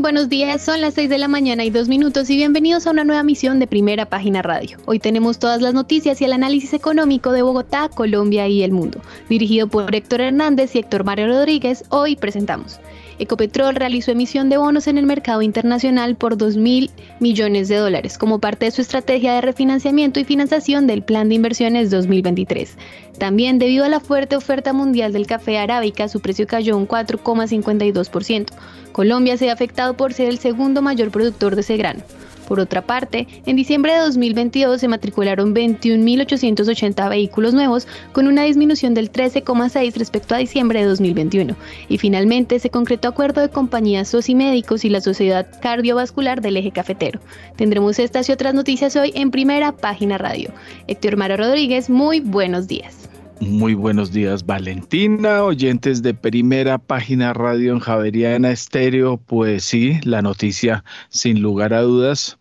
Buenos días, son las 6 de la mañana y dos minutos y bienvenidos a una nueva misión de Primera Página Radio. Hoy tenemos todas las noticias y el análisis económico de Bogotá, Colombia y el mundo. Dirigido por Héctor Hernández y Héctor Mario Rodríguez, hoy presentamos. Ecopetrol realizó emisión de bonos en el mercado internacional por 2 mil millones de dólares como parte de su estrategia de refinanciamiento y financiación del Plan de Inversiones 2023. También debido a la fuerte oferta mundial del café arábica, su precio cayó un 4,52%. Colombia se ha afectado por ser el segundo mayor productor de ese grano. Por otra parte, en diciembre de 2022 se matricularon 21.880 vehículos nuevos, con una disminución del 13,6 respecto a diciembre de 2021. Y finalmente se concretó acuerdo de compañías Médicos y la Sociedad Cardiovascular del Eje Cafetero. Tendremos estas y otras noticias hoy en primera página radio. Héctor Mara Rodríguez, muy buenos días. Muy buenos días, Valentina, oyentes de primera página radio en Javeriana Estéreo. Pues sí, la noticia, sin lugar a dudas,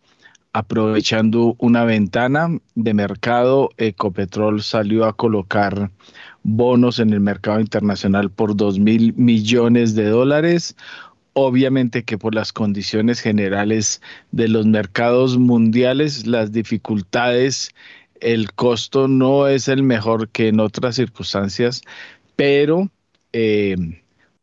aprovechando una ventana de mercado, Ecopetrol salió a colocar bonos en el mercado internacional por 2 mil millones de dólares. Obviamente que por las condiciones generales de los mercados mundiales, las dificultades, el costo no es el mejor que en otras circunstancias, pero eh,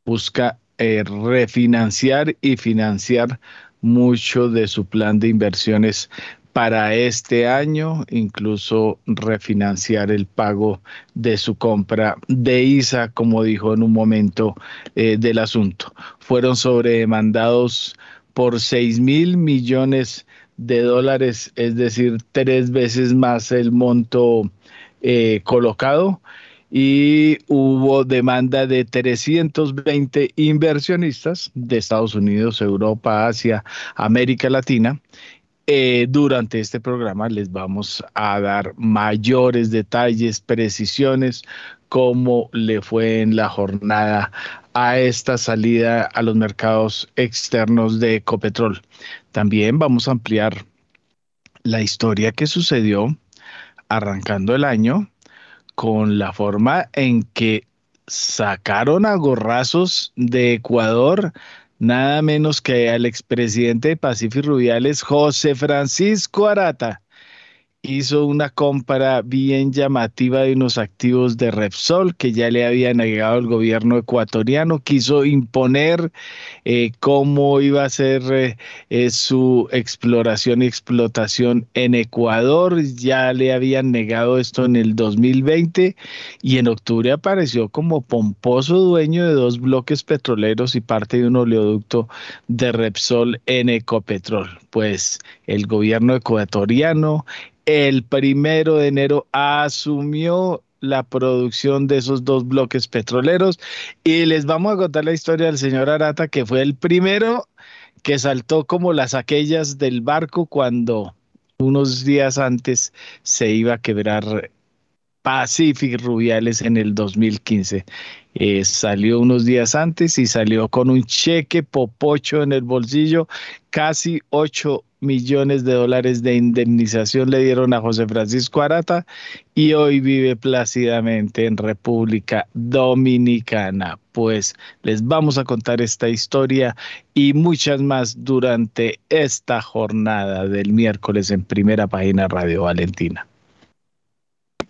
busca eh, refinanciar y financiar mucho de su plan de inversiones para este año, incluso refinanciar el pago de su compra de ISA, como dijo en un momento eh, del asunto. Fueron sobredemandados por 6 mil millones de dólares, es decir, tres veces más el monto eh, colocado y hubo demanda de 320 inversionistas de Estados Unidos, Europa, Asia, América Latina. Eh, durante este programa les vamos a dar mayores detalles, precisiones, cómo le fue en la jornada a esta salida a los mercados externos de Ecopetrol. También vamos a ampliar la historia que sucedió arrancando el año con la forma en que sacaron a gorrazos de Ecuador nada menos que al expresidente de Pacífico Rubiales, José Francisco Arata hizo una compra bien llamativa de unos activos de Repsol que ya le había negado el gobierno ecuatoriano, quiso imponer eh, cómo iba a ser eh, eh, su exploración y explotación en Ecuador, ya le habían negado esto en el 2020 y en octubre apareció como pomposo dueño de dos bloques petroleros y parte de un oleoducto de Repsol en Ecopetrol. Pues el gobierno ecuatoriano el primero de enero asumió la producción de esos dos bloques petroleros y les vamos a contar la historia del señor Arata que fue el primero que saltó como las aquellas del barco cuando unos días antes se iba a quebrar Pacific Rubiales en el 2015. Eh, salió unos días antes y salió con un cheque popocho en el bolsillo, casi 8 millones de dólares de indemnización le dieron a José Francisco Arata y hoy vive plácidamente en República Dominicana. Pues les vamos a contar esta historia y muchas más durante esta jornada del miércoles en primera página Radio Valentina.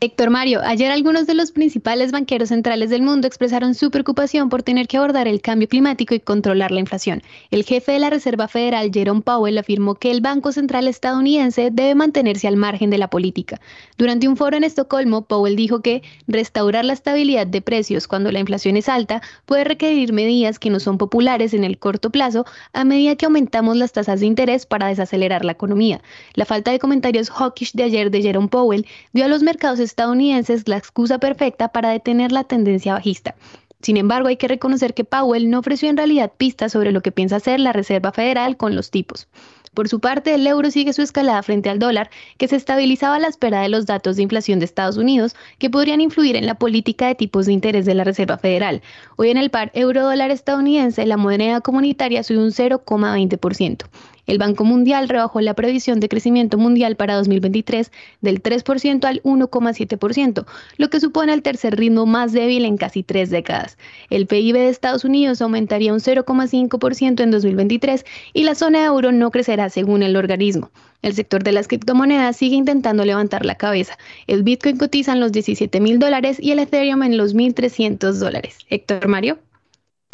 Héctor Mario, ayer algunos de los principales banqueros centrales del mundo expresaron su preocupación por tener que abordar el cambio climático y controlar la inflación. El jefe de la Reserva Federal, Jerome Powell, afirmó que el Banco Central estadounidense debe mantenerse al margen de la política. Durante un foro en Estocolmo, Powell dijo que restaurar la estabilidad de precios cuando la inflación es alta puede requerir medidas que no son populares en el corto plazo a medida que aumentamos las tasas de interés para desacelerar la economía. La falta de comentarios hawkish de ayer de Jerome Powell dio a los mercados estadounidenses la excusa perfecta para detener la tendencia bajista. Sin embargo, hay que reconocer que Powell no ofreció en realidad pistas sobre lo que piensa hacer la Reserva Federal con los tipos. Por su parte, el euro sigue su escalada frente al dólar, que se estabilizaba a la espera de los datos de inflación de Estados Unidos, que podrían influir en la política de tipos de interés de la Reserva Federal. Hoy en el par euro-dólar estadounidense, la moneda comunitaria subió un 0,20%. El Banco Mundial rebajó la previsión de crecimiento mundial para 2023 del 3% al 1,7%, lo que supone el tercer ritmo más débil en casi tres décadas. El PIB de Estados Unidos aumentaría un 0,5% en 2023 y la zona de euro no crecerá según el organismo. El sector de las criptomonedas sigue intentando levantar la cabeza. El Bitcoin cotiza en los 17 mil dólares y el Ethereum en los 1.300 dólares. Héctor Mario.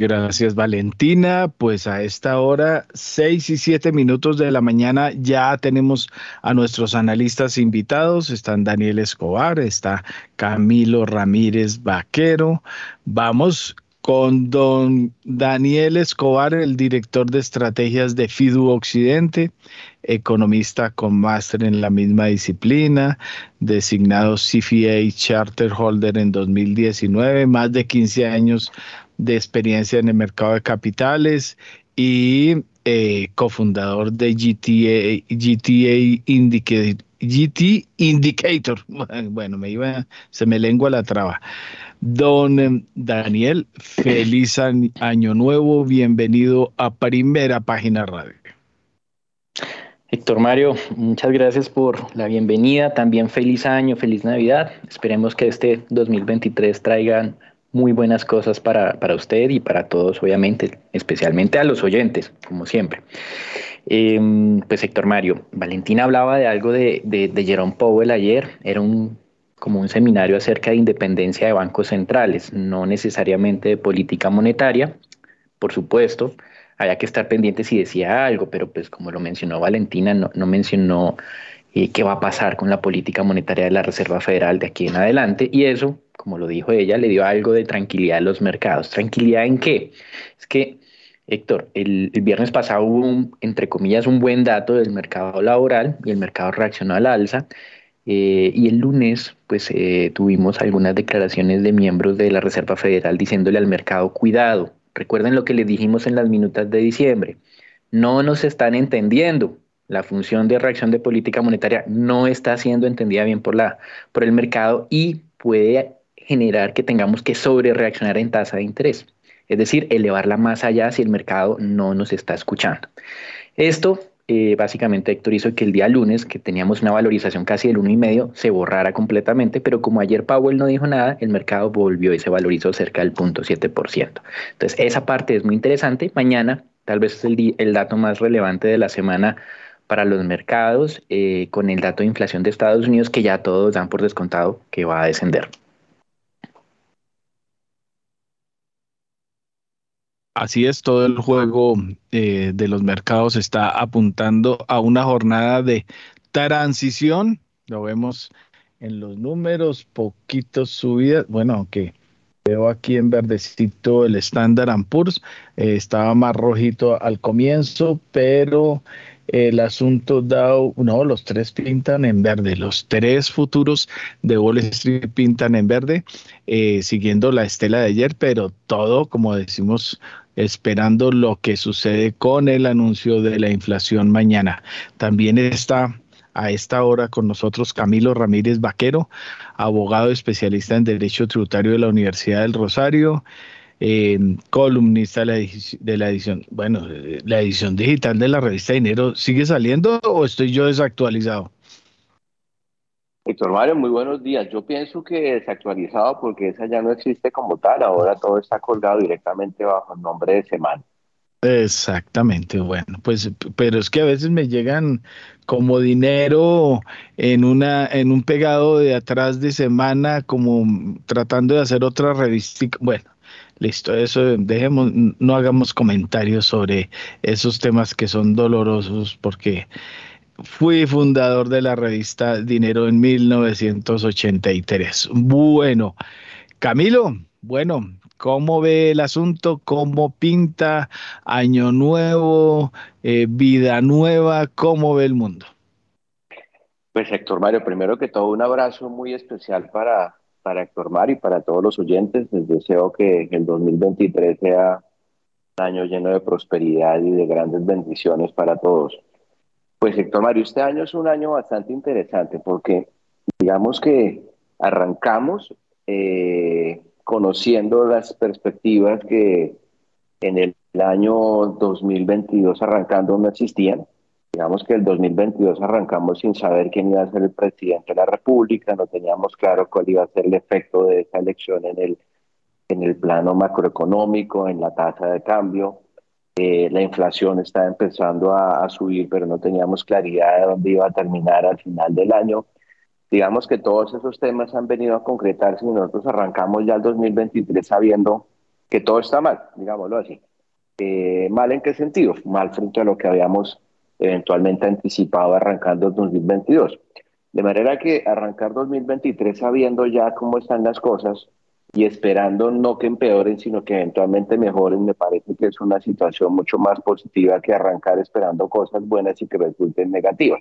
Gracias, Valentina. Pues a esta hora, seis y siete minutos de la mañana, ya tenemos a nuestros analistas invitados. Están Daniel Escobar, está Camilo Ramírez Vaquero. Vamos con don Daniel Escobar, el director de estrategias de FIDU Occidente, economista con máster en la misma disciplina, designado CFA Charter Holder en 2019, más de 15 años de experiencia en el mercado de capitales y eh, cofundador de GTA, GTA Indicator, GT Indicator. Bueno, me iba, se me lengua la traba. Don em, Daniel, feliz año nuevo, bienvenido a Primera Página Radio. Héctor Mario, muchas gracias por la bienvenida, también feliz año, feliz Navidad. Esperemos que este 2023 traigan muy buenas cosas para, usted y para todos, obviamente, especialmente a los oyentes, como siempre. Em, pues Héctor Mario, Valentina hablaba de algo de, de, Jerome Powell ayer, era un como un seminario acerca de independencia de bancos centrales, no necesariamente de política monetaria, por supuesto, había que estar pendiente si decía algo, pero pues como lo mencionó Valentina, no, no mencionó eh, qué va a pasar con la política monetaria de la Reserva Federal de aquí en adelante, y eso como lo dijo ella, le dio algo de tranquilidad a los mercados. ¿Tranquilidad en qué? Es que, Héctor, el, viernes pasado hubo, entre comillas, un buen dato del mercado laboral y el mercado reaccionó al alza. Eh, y el lunes, pues eh, tuvimos algunas declaraciones de miembros de la Reserva Federal diciéndole al mercado, cuidado, recuerden lo que les dijimos en las minutas de diciembre, no nos están entendiendo, la función de reacción de política monetaria no está siendo entendida bien por, la, por el mercado y puede generar que tengamos que sobre reaccionar en tasa de interés, es decir, elevarla más allá si el mercado no nos está escuchando. Esto eh, básicamente, Héctor, hizo que el día lunes, que teníamos una valorización casi del 1,5, se borrara completamente, pero como ayer Powell no dijo nada, el mercado volvió y se valorizó cerca del 0.7%. Entonces, esa parte es muy interesante. Mañana, tal vez es el, el dato más relevante de la semana para los mercados, eh, con el dato de inflación de Estados Unidos, que ya todos dan por descontado que va a descender. Así es, todo el juego eh, de los mercados está apuntando a una jornada de transición. Lo vemos en los números, poquitos subidas. Bueno, aunque veo aquí en verdecito el Standard Poor's, eh, estaba más rojito al comienzo, pero el asunto Dow, no, los tres pintan en verde, los tres futuros de Wall Street pintan en verde, eh, siguiendo la estela de ayer, pero todo, como decimos, esperando lo que sucede con el anuncio de la inflación mañana. También está a esta hora con nosotros Camilo Ramírez Vaquero, abogado especialista en Derecho Tributario de la Universidad del Rosario columnista de la, edición, bueno, la edición digital de la revista Dinero, ¿sigue saliendo o estoy yo desactualizado? Héctor Mario, muy buenos días. Yo pienso que desactualizado porque esa ya no existe como tal, ahora todo está colgado directamente bajo el nombre de semana. Exactamente, bueno, pues, pero es que a veces me llegan como dinero en una, en un pegado de atrás de semana, como tratando de hacer otra revista. Bueno, Listo, eso dejemos, no hagamos comentarios sobre esos temas que son dolorosos porque fui fundador de la revista Dinero en 1983. Bueno, Camilo, bueno, ¿cómo ve el asunto? ¿Cómo pinta Año Nuevo, eh, vida nueva? ¿Cómo ve el mundo? Pues Héctor Mario, primero que todo un abrazo muy especial para para Héctor Mario y para todos los oyentes. Les deseo que el 2023 sea un año lleno de prosperidad y de grandes bendiciones para todos. Pues Héctor Mario, este año es un año bastante interesante porque digamos que arrancamos eh, conociendo las perspectivas que en el año 2022 arrancando no existían. Digamos que el 2022 arrancamos sin saber quién iba a ser el presidente de la República, no teníamos claro cuál iba a ser el efecto de esa elección en el, en el plano macroeconómico, en la tasa de cambio. Eh, la inflación estaba empezando a, a, subir, pero no teníamos claridad de dónde iba a terminar al final del año. Digamos que todos esos temas han venido a concretarse y nosotros arrancamos ya el 2023 sabiendo que todo está mal, digámoslo así. Eh, ¿Mal en qué sentido? Mal frente a lo que habíamos eventualmente anticipado arrancando el 2022. De manera que arrancar 2023 sabiendo ya cómo están las cosas y esperando no que empeoren, sino que eventualmente mejoren, me parece que es una situación mucho más positiva que arrancar esperando cosas buenas y que resulten negativas.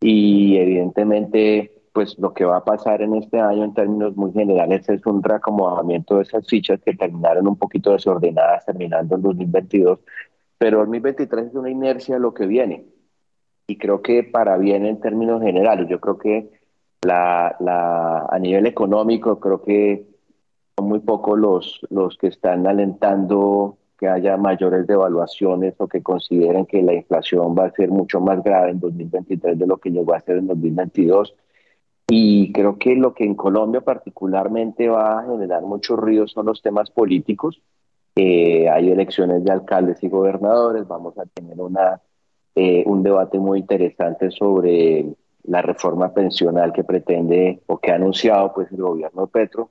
Y evidentemente pues lo que va a pasar en este año en términos muy generales es un reacomodamiento de esas fichas que terminaron un poquito desordenadas terminando en 2022, pero 2023 es una inercia lo que viene y creo que para bien en términos generales, yo creo que la, la, a nivel económico creo que son muy pocos los, los que están alentando que haya mayores devaluaciones o que consideren que la inflación va a ser mucho más grave en 2023 de lo que llegó a ser en 2022 y creo que lo que en Colombia particularmente va a generar mucho ruido son los temas políticos. Eh, hay elecciones de alcaldes y gobernadores, vamos a tener una, eh, un debate muy interesante sobre la reforma pensional que pretende o que ha anunciado pues, el gobierno de Petro,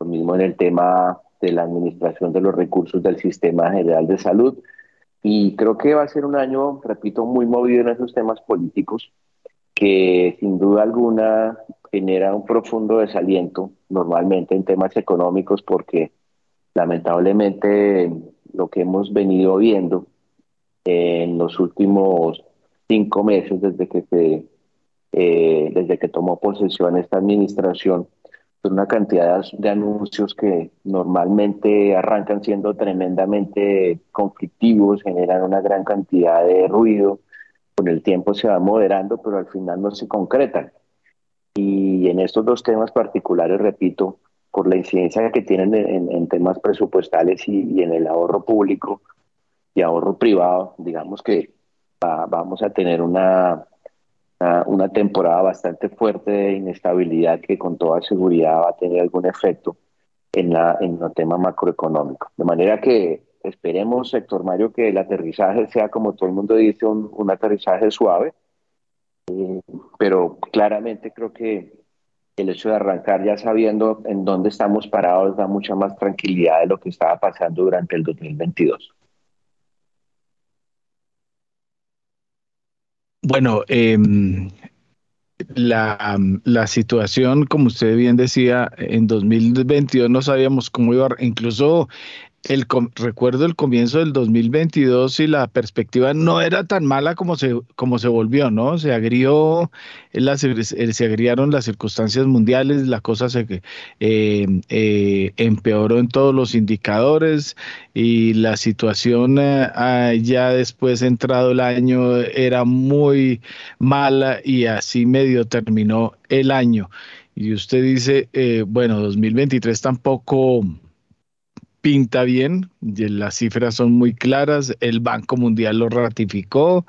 lo mismo en el tema de la administración de los recursos del Sistema General de Salud. Y creo que va a ser un año, repito, muy movido en esos temas políticos que sin duda alguna genera un profundo desaliento normalmente en temas económicos porque lamentablemente lo que hemos venido viendo en los últimos cinco meses desde que se eh, desde que tomó posesión esta administración son una cantidad de anuncios que normalmente arrancan siendo tremendamente conflictivos, generan una gran cantidad de ruido, con el tiempo se va moderando, pero al final no se concretan. Y en estos dos temas particulares, repito, por la incidencia que tienen en, temas presupuestales y, en el ahorro público y ahorro privado, digamos que vamos a tener una, una, temporada bastante fuerte de inestabilidad que con toda seguridad va a tener algún efecto en, la, en el tema macroeconómico. De manera que Esperemos, sector Mario, que el aterrizaje sea, como todo el mundo dice, un, aterrizaje suave, eh, pero claramente creo que el hecho de arrancar ya sabiendo en dónde estamos parados da mucha más tranquilidad de lo que estaba pasando durante el 2022. Bueno, em, la, la, situación, como usted bien decía, en 2022 no sabíamos cómo iba, incluso el, recuerdo el comienzo del 2022 y la perspectiva no era tan mala como se, como se volvió, ¿no? Se agrió, se agriaron las circunstancias mundiales, la cosa se eh, eh, empeoró en todos los indicadores y la situación eh, ah, ya después entrado el año era muy mala y así medio terminó el año. Y usted dice, bueno, 2023 tampoco pinta bien, las cifras son muy claras, el Banco Mundial lo ratificó,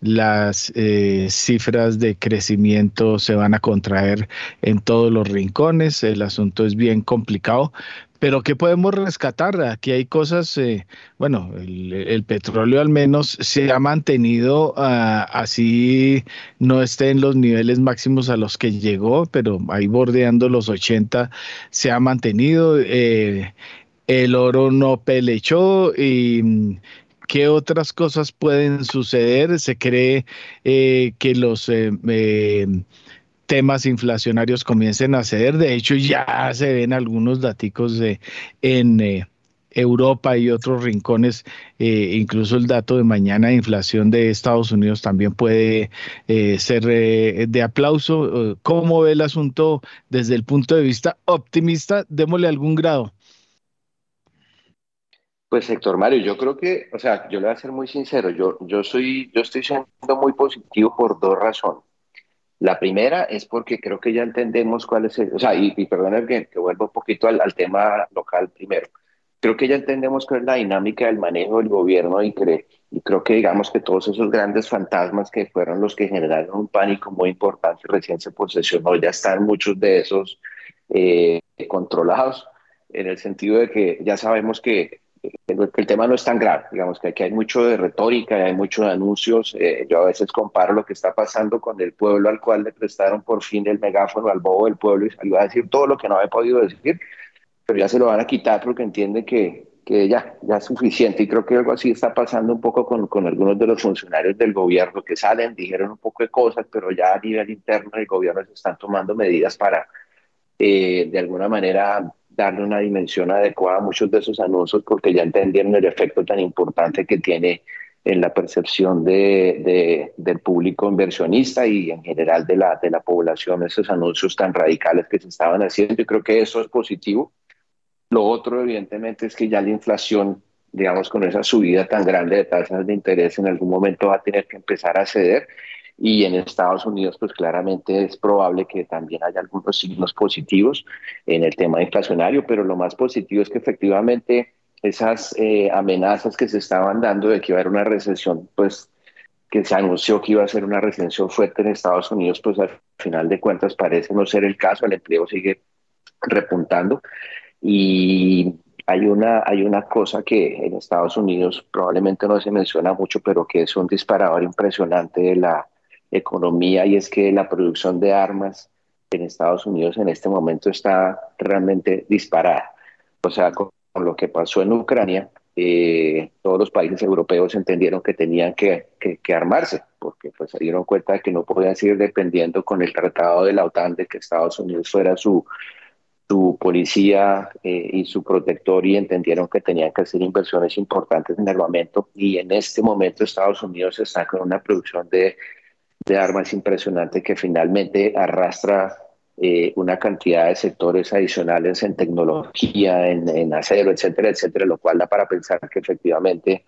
las eh, cifras de crecimiento se van a contraer en todos los rincones, el asunto es bien complicado, pero ¿qué podemos rescatar? Aquí hay cosas, eh, bueno, el, petróleo al menos se ha mantenido ah, así, no esté en los niveles máximos a los que llegó, pero ahí bordeando los 80 se ha mantenido. Eh, el oro no pelechó y mm, qué otras cosas pueden suceder. Se cree eh, que los eh, eh, temas inflacionarios comiencen a ceder. De hecho, ya se ven algunos datos en Europa y otros rincones. incluso el dato de mañana de inflación de Estados Unidos también puede ser de aplauso. ¿Cómo ve el asunto desde el punto de vista optimista? Démosle algún grado. Pues Héctor Mario, yo creo que, o sea, yo le voy a ser muy sincero, yo, yo soy, yo estoy siendo muy positivo por dos razones. La primera es porque creo que ya entendemos cuál es el, o sea, y, y perdón que, que vuelvo un poquito al, tema local primero. Creo que ya entendemos cuál es la dinámica del manejo del gobierno y, cre, y creo que digamos que todos esos grandes fantasmas que fueron los que generaron un pánico muy importante recién se posesionó, ya están muchos de esos eh, controlados en el sentido de que ya sabemos que el, tema no es tan grave, digamos que aquí hay mucho de retórica, hay muchos anuncios, eh, yo a veces comparo lo que está pasando con el pueblo al cual le prestaron por fin el megáfono al bobo del pueblo y salió a decir todo lo que no había podido decir, pero ya se lo van a quitar porque entiende que, que ya, ya es suficiente. Y creo que algo así está pasando un poco con, con algunos de los funcionarios del gobierno que salen, dijeron un poco de cosas, pero ya a nivel interno del gobierno se están tomando medidas para eh, de alguna manera darle una dimensión adecuada a muchos de esos anuncios porque ya entendieron el efecto tan importante que tiene en la percepción de, de, del público inversionista y en general de la, de la población, esos anuncios tan radicales que se estaban haciendo. Yo creo que eso es positivo. Lo otro, evidentemente, es que ya la inflación, digamos, con esa subida tan grande de tasas de interés, en algún momento va a tener que empezar a ceder y en Estados Unidos pues claramente es probable que también haya algunos signos positivos en el tema inflacionario, pero lo más positivo es que efectivamente esas eh, amenazas que se estaban dando de que iba a haber una recesión, pues que se anunció que iba a ser una recesión fuerte en Estados Unidos, pues al final de cuentas parece no ser el caso, el empleo sigue repuntando. Y hay una, hay una cosa que en Estados Unidos probablemente no se menciona mucho, pero que es un disparador impresionante de la economía y es que la producción de armas en Estados Unidos en este momento está realmente disparada. O sea, con, lo que pasó en Ucrania, eh, todos los países europeos entendieron que tenían que, que, armarse, porque pues se dieron cuenta de que no podían seguir dependiendo con el tratado de la OTAN de que Estados Unidos fuera su, su policía eh, y su protector y entendieron que tenían que hacer inversiones importantes en armamento y en este momento Estados Unidos está con una producción de de armas impresionante que finalmente arrastra eh, una cantidad de sectores adicionales en tecnología, en, acero, etcétera, etcétera, lo cual da para pensar que efectivamente,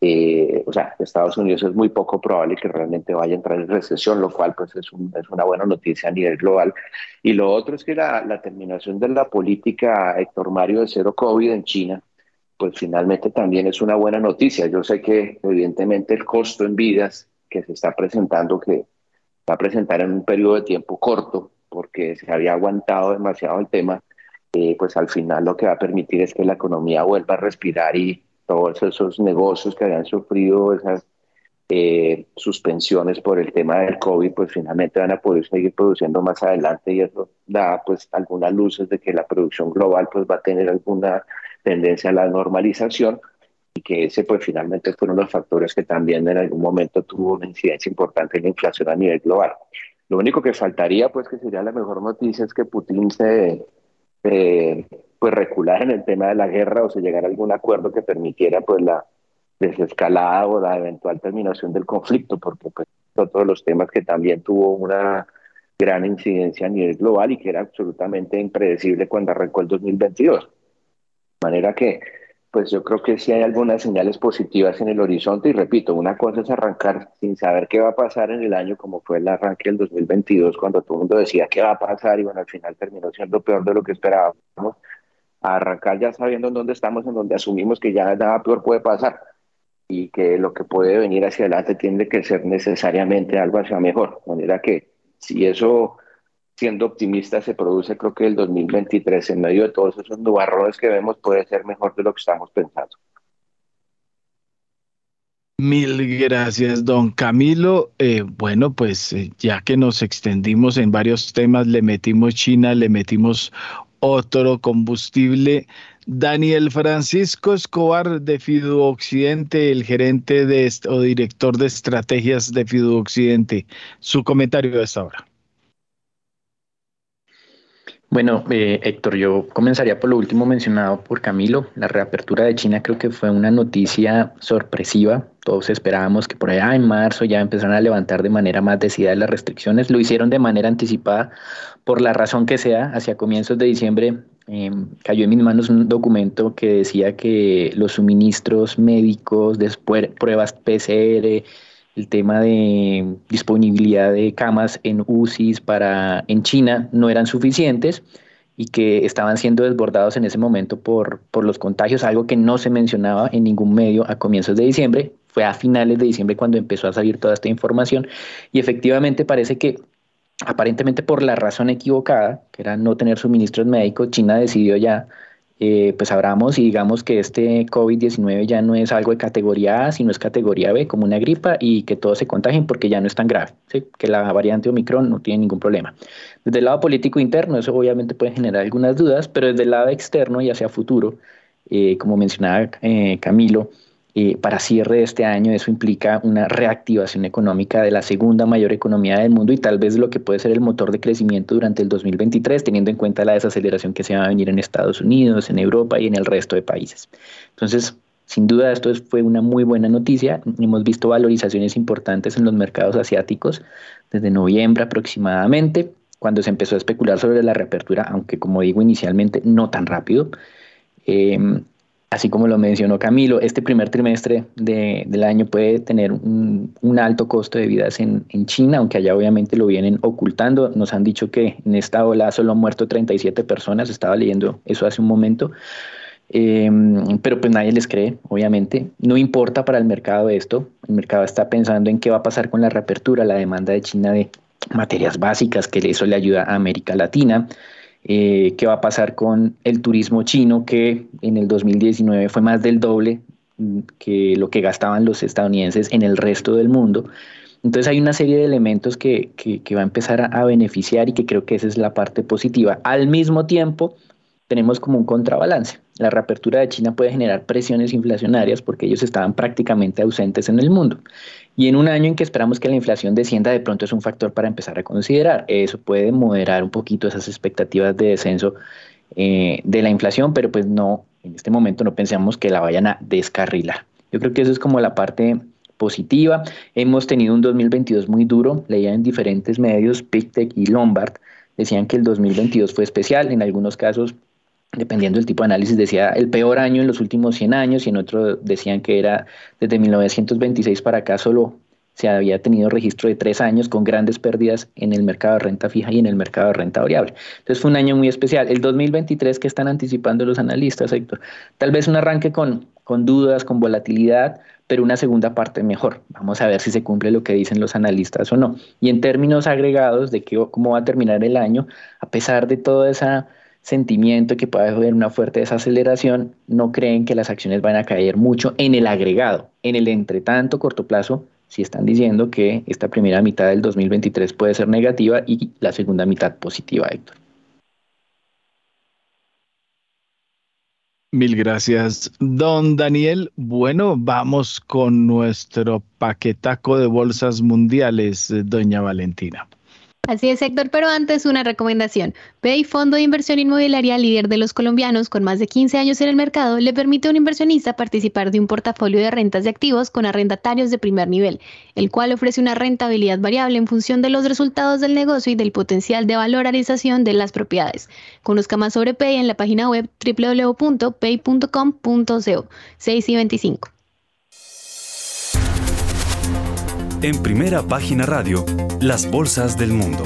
eh, o sea, Estados Unidos es muy poco probable que realmente vaya a entrar en recesión, lo cual pues es, es una buena noticia a nivel global. Y lo otro es que la, la terminación de la política Héctor Mario de cero COVID en China, pues finalmente también es una buena noticia. Yo sé que evidentemente el costo en vidas que se está presentando, que va a presentar en un periodo de tiempo corto, porque se había aguantado demasiado el tema, eh, pues al final lo que va a permitir es que la economía vuelva a respirar y todos esos negocios que habían sufrido esas eh, suspensiones por el tema del COVID, pues finalmente van a poder seguir produciendo más adelante y eso da pues algunas luces de que la producción global pues va a tener alguna tendencia a la normalización y que ese pues finalmente fueron los factores que también en algún momento tuvo una incidencia importante en la inflación a nivel global. Lo único que faltaría pues que sería la mejor noticia es que Putin se pues recular en el tema de la guerra o se llegara a algún acuerdo que permitiera pues la desescalada o la eventual terminación del conflicto, porque pues todos los temas que también tuvo una gran incidencia a nivel global y que era absolutamente impredecible cuando arrancó el 2022. De manera que pues yo creo que sí hay algunas señales positivas en el horizonte y repito, una cosa es arrancar sin saber qué va a pasar en el año como fue el arranque del 2022 cuando todo el mundo decía qué va a pasar y bueno, al final terminó siendo peor de lo que esperábamos, a arrancar ya sabiendo en dónde estamos, en donde asumimos que ya nada peor puede pasar y que lo que puede venir hacia adelante tiene que ser necesariamente algo hacia mejor, de manera que si eso siendo optimista, se produce, creo que el 2023, en medio de todos esos nubarrones que vemos, puede ser mejor de lo que estamos pensando. Mil gracias, don Camilo. Eh, bueno, pues eh, ya que nos extendimos en varios temas, le metimos China, le metimos otro combustible. Daniel Francisco Escobar de Fidu Occidente, el gerente de, o director de estrategias de Fidu Occidente. Su comentario a esta hora. Bueno, eh, Héctor, yo comenzaría por lo último mencionado por Camilo. La reapertura de China creo que fue una noticia sorpresiva. Todos esperábamos que por allá en marzo ya empezaran a levantar de manera más decidida las restricciones. Lo hicieron de manera anticipada por la razón que sea. Hacia comienzos de diciembre em, cayó en mis manos un documento que decía que los suministros médicos, después pruebas PCR, el tema de disponibilidad de camas en UCIs para en China no eran suficientes y que estaban siendo desbordados en ese momento por, por los contagios, algo que no se mencionaba en ningún medio a comienzos de diciembre. Fue a finales de diciembre cuando empezó a salir toda esta información y efectivamente parece que aparentemente por la razón equivocada, que era no tener suministros médicos, China decidió ya eh, pues abramos y digamos que este COVID-19 ya no es algo de categoría A, sino es categoría B, como una gripa, y que todos se contagien porque ya no es tan grave, que la variante Omicron no tiene ningún problema. Desde el lado político interno, eso obviamente puede generar algunas dudas, pero desde el lado externo y hacia futuro, eh, como mencionaba eh, Camilo, eh, para cierre de este año. Eso implica una reactivación económica de la segunda mayor economía del mundo y tal vez lo que puede ser el motor de crecimiento durante el 2023, teniendo en cuenta la desaceleración que se va a venir en Estados Unidos, en Europa y en el resto de países. Entonces, sin duda, esto fue una muy buena noticia. Hemos visto valorizaciones importantes en los mercados asiáticos desde noviembre aproximadamente, cuando se empezó a especular sobre la reapertura, aunque como digo inicialmente, no tan rápido. Eh, Así como lo mencionó Camilo, este primer trimestre del año puede tener un, alto costo de vidas en, China, aunque allá obviamente lo vienen ocultando. Nos han dicho que en esta ola solo han muerto 37 personas, estaba leyendo eso hace un momento. Em, pero pues nadie les cree, obviamente. No importa para el mercado esto. El mercado está pensando en qué va a pasar con la reapertura, la demanda de China de materias básicas, que eso le ayuda a América Latina. Eh, qué va a pasar con el turismo chino, que en el 2019 fue más del doble mm, que lo que gastaban los estadounidenses en el resto del mundo. Entonces hay una serie de elementos que, va a empezar a, beneficiar y que creo que esa es la parte positiva. Al mismo tiempo, tenemos como un contrabalance. La reapertura de China puede generar presiones inflacionarias porque ellos estaban prácticamente ausentes en el mundo. Y en un año en que esperamos que la inflación descienda, de pronto es un factor para empezar a considerar. Eso puede moderar un poquito esas expectativas de descenso eh, de la inflación, pero pues no, en este momento no pensamos que la vayan a descarrilar. Yo creo que eso es como la parte positiva. Hemos tenido un 2022 muy duro, leía en diferentes medios, PicTech y Lombard, decían que el 2022 fue especial, en algunos casos dependiendo del tipo de análisis, decía el peor año en los últimos 100 años y en otro decían que era desde 1926 para acá solo se había tenido registro de tres años con grandes pérdidas en el mercado de renta fija y en el mercado de renta variable. Entonces fue un año muy especial. El 2023 que están anticipando los analistas, Héctor, tal vez un arranque con, con dudas, con volatilidad, pero una segunda parte mejor. Vamos a ver si se cumple lo que dicen los analistas o no. Y en términos agregados de que, cómo va a terminar el año, a pesar de toda esa sentimiento que puede haber una fuerte desaceleración, no creen que las acciones van a caer mucho en el agregado. En el entretanto corto plazo, si están diciendo que esta primera mitad del 2023 puede ser negativa y la segunda mitad positiva, Héctor. Mil gracias, don Daniel. Bueno, vamos con nuestro paquetaco de bolsas mundiales, doña Valentina. Así es, Héctor, pero antes una recomendación. Pay Fondo de Inversión Inmobiliaria, líder de los colombianos con más de 15 años en el mercado, le permite a un inversionista participar de un portafolio de rentas de activos con arrendatarios de primer nivel, el cual ofrece una rentabilidad variable en función de los resultados del negocio y del potencial de valorización de las propiedades. Conozca más sobre Pay en la página web www.pay.com.co 6 y 25. En primera página radio, las bolsas del mundo.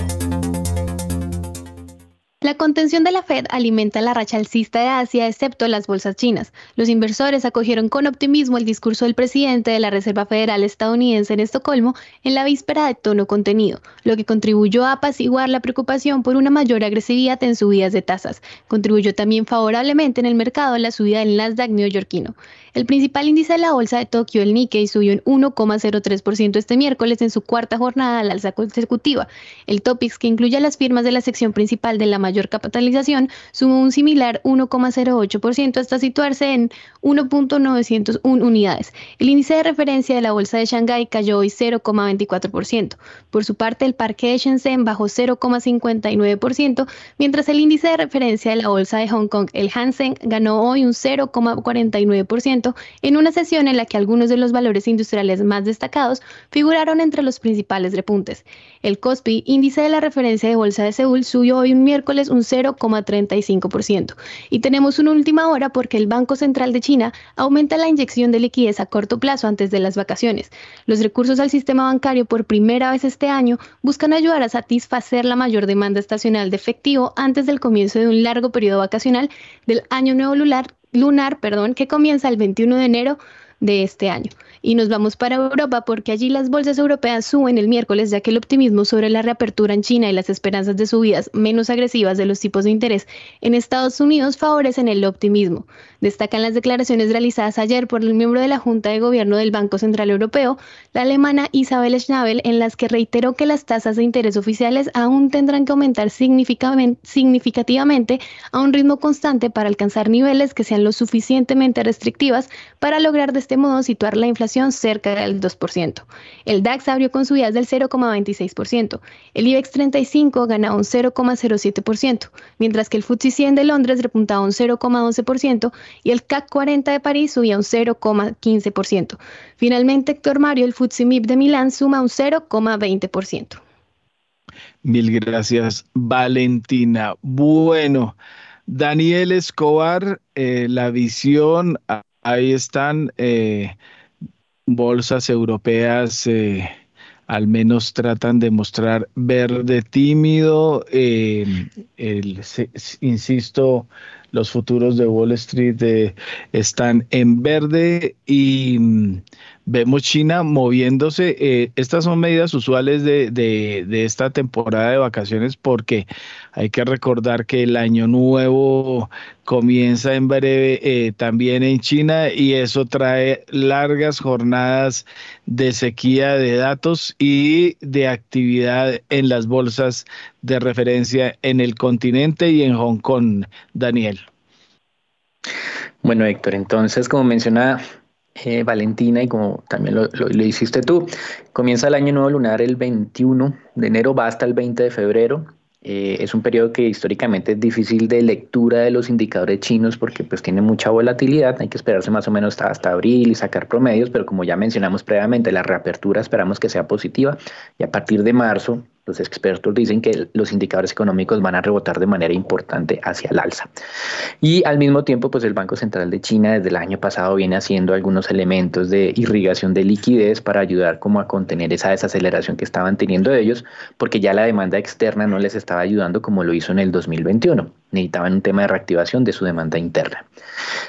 La contención de la Fed alimenta la racha alcista de Asia, excepto las bolsas chinas. Los inversores acogieron con optimismo el discurso del presidente de la Reserva Federal estadounidense en Estocolmo en la víspera de tono contenido, lo que contribuyó a apaciguar la preocupación por una mayor agresividad en subidas de tasas. Contribuyó también favorablemente en el mercado la subida del Nasdaq neoyorquino. El principal índice de la bolsa de Tokio, el Nikkei, subió en 1,03% este miércoles en su cuarta jornada al alza consecutiva. El Topix, que incluye a las firmas de la sección principal de la mayor capitalización, sumó un similar 1,08% hasta situarse en 1.901 unidades. El índice de referencia de la bolsa de Shanghái cayó hoy 0,24%. Por su parte, el parque de Shenzhen bajó 0,59%, mientras el índice de referencia de la bolsa de Hong Kong, el Hansen, ganó hoy un 0,49% en una sesión en la que algunos de los valores industriales más destacados figuraron entre los principales repuntes. El Kospi, índice de la referencia de bolsa de Seúl, subió hoy un miércoles un 0,35%. Y tenemos una última hora porque el Banco Central de China aumenta la inyección de liquidez a corto plazo antes de las vacaciones. Los recursos al sistema bancario por primera vez este año buscan ayudar a satisfacer la mayor demanda estacional de efectivo antes del comienzo de un largo periodo vacacional del año nuevo lunar, lunar perdón, que comienza el 21 de enero de este año. Y nos vamos para Europa porque allí las bolsas europeas suben el miércoles ya que el optimismo sobre la reapertura en China y las esperanzas de subidas menos agresivas de los tipos de interés en Estados Unidos favorecen el optimismo. Destacan las declaraciones realizadas ayer por el miembro de la Junta de Gobierno del Banco Central Europeo, la alemana Isabel Schnabel, en las que reiteró que las tasas de interés oficiales aún tendrán que aumentar significativamente a un ritmo constante para alcanzar niveles que sean lo suficientemente restrictivas para lograr de este modo situar la inflación cerca del 2%. El DAX abrió con subidas del 0,26%. El IBEX 35 gana un 0,07%, mientras que el FTSE 100 de Londres repuntaba un 0,12% y el CAC 40 de París subía un 0,15%. Finalmente, Héctor Mario, el FTSE MIP de Milán suma un 0,20%. Mil gracias, Valentina. Bueno, Daniel Escobar, eh, la visión ahí están eh, bolsas europeas, eh, al menos tratan de mostrar verde tímido. Eh, insisto, los futuros de Wall Street están en verde y mm, vemos China moviéndose. Eh, estas son medidas usuales de, de, esta temporada de vacaciones porque hay que recordar que el año nuevo comienza en breve eh, también en China y eso trae largas jornadas de sequía de datos y de actividad en las bolsas de referencia en el continente y en Hong Kong, Daniel. Bueno, Héctor, entonces, como mencionaba eh, Valentina, y como también lo, lo, hiciste tú, comienza el año nuevo lunar el 21 de enero, va hasta el 20 de febrero. Eh, es un periodo que históricamente es difícil de lectura de los indicadores chinos porque pues tiene mucha volatilidad, hay que esperarse más o menos hasta, hasta, abril y sacar promedios, pero como ya mencionamos previamente, la reapertura esperamos que sea positiva y a partir de marzo los expertos dicen que los indicadores económicos van a rebotar de manera importante hacia el alza. Y al mismo tiempo, pues el Banco Central de China desde el año pasado viene haciendo algunos elementos de irrigación de liquidez para ayudar como a contener esa desaceleración que estaban teniendo ellos, porque ya la demanda externa no les estaba ayudando como lo hizo en el 2021. Necesitaban un tema de reactivación de su demanda interna.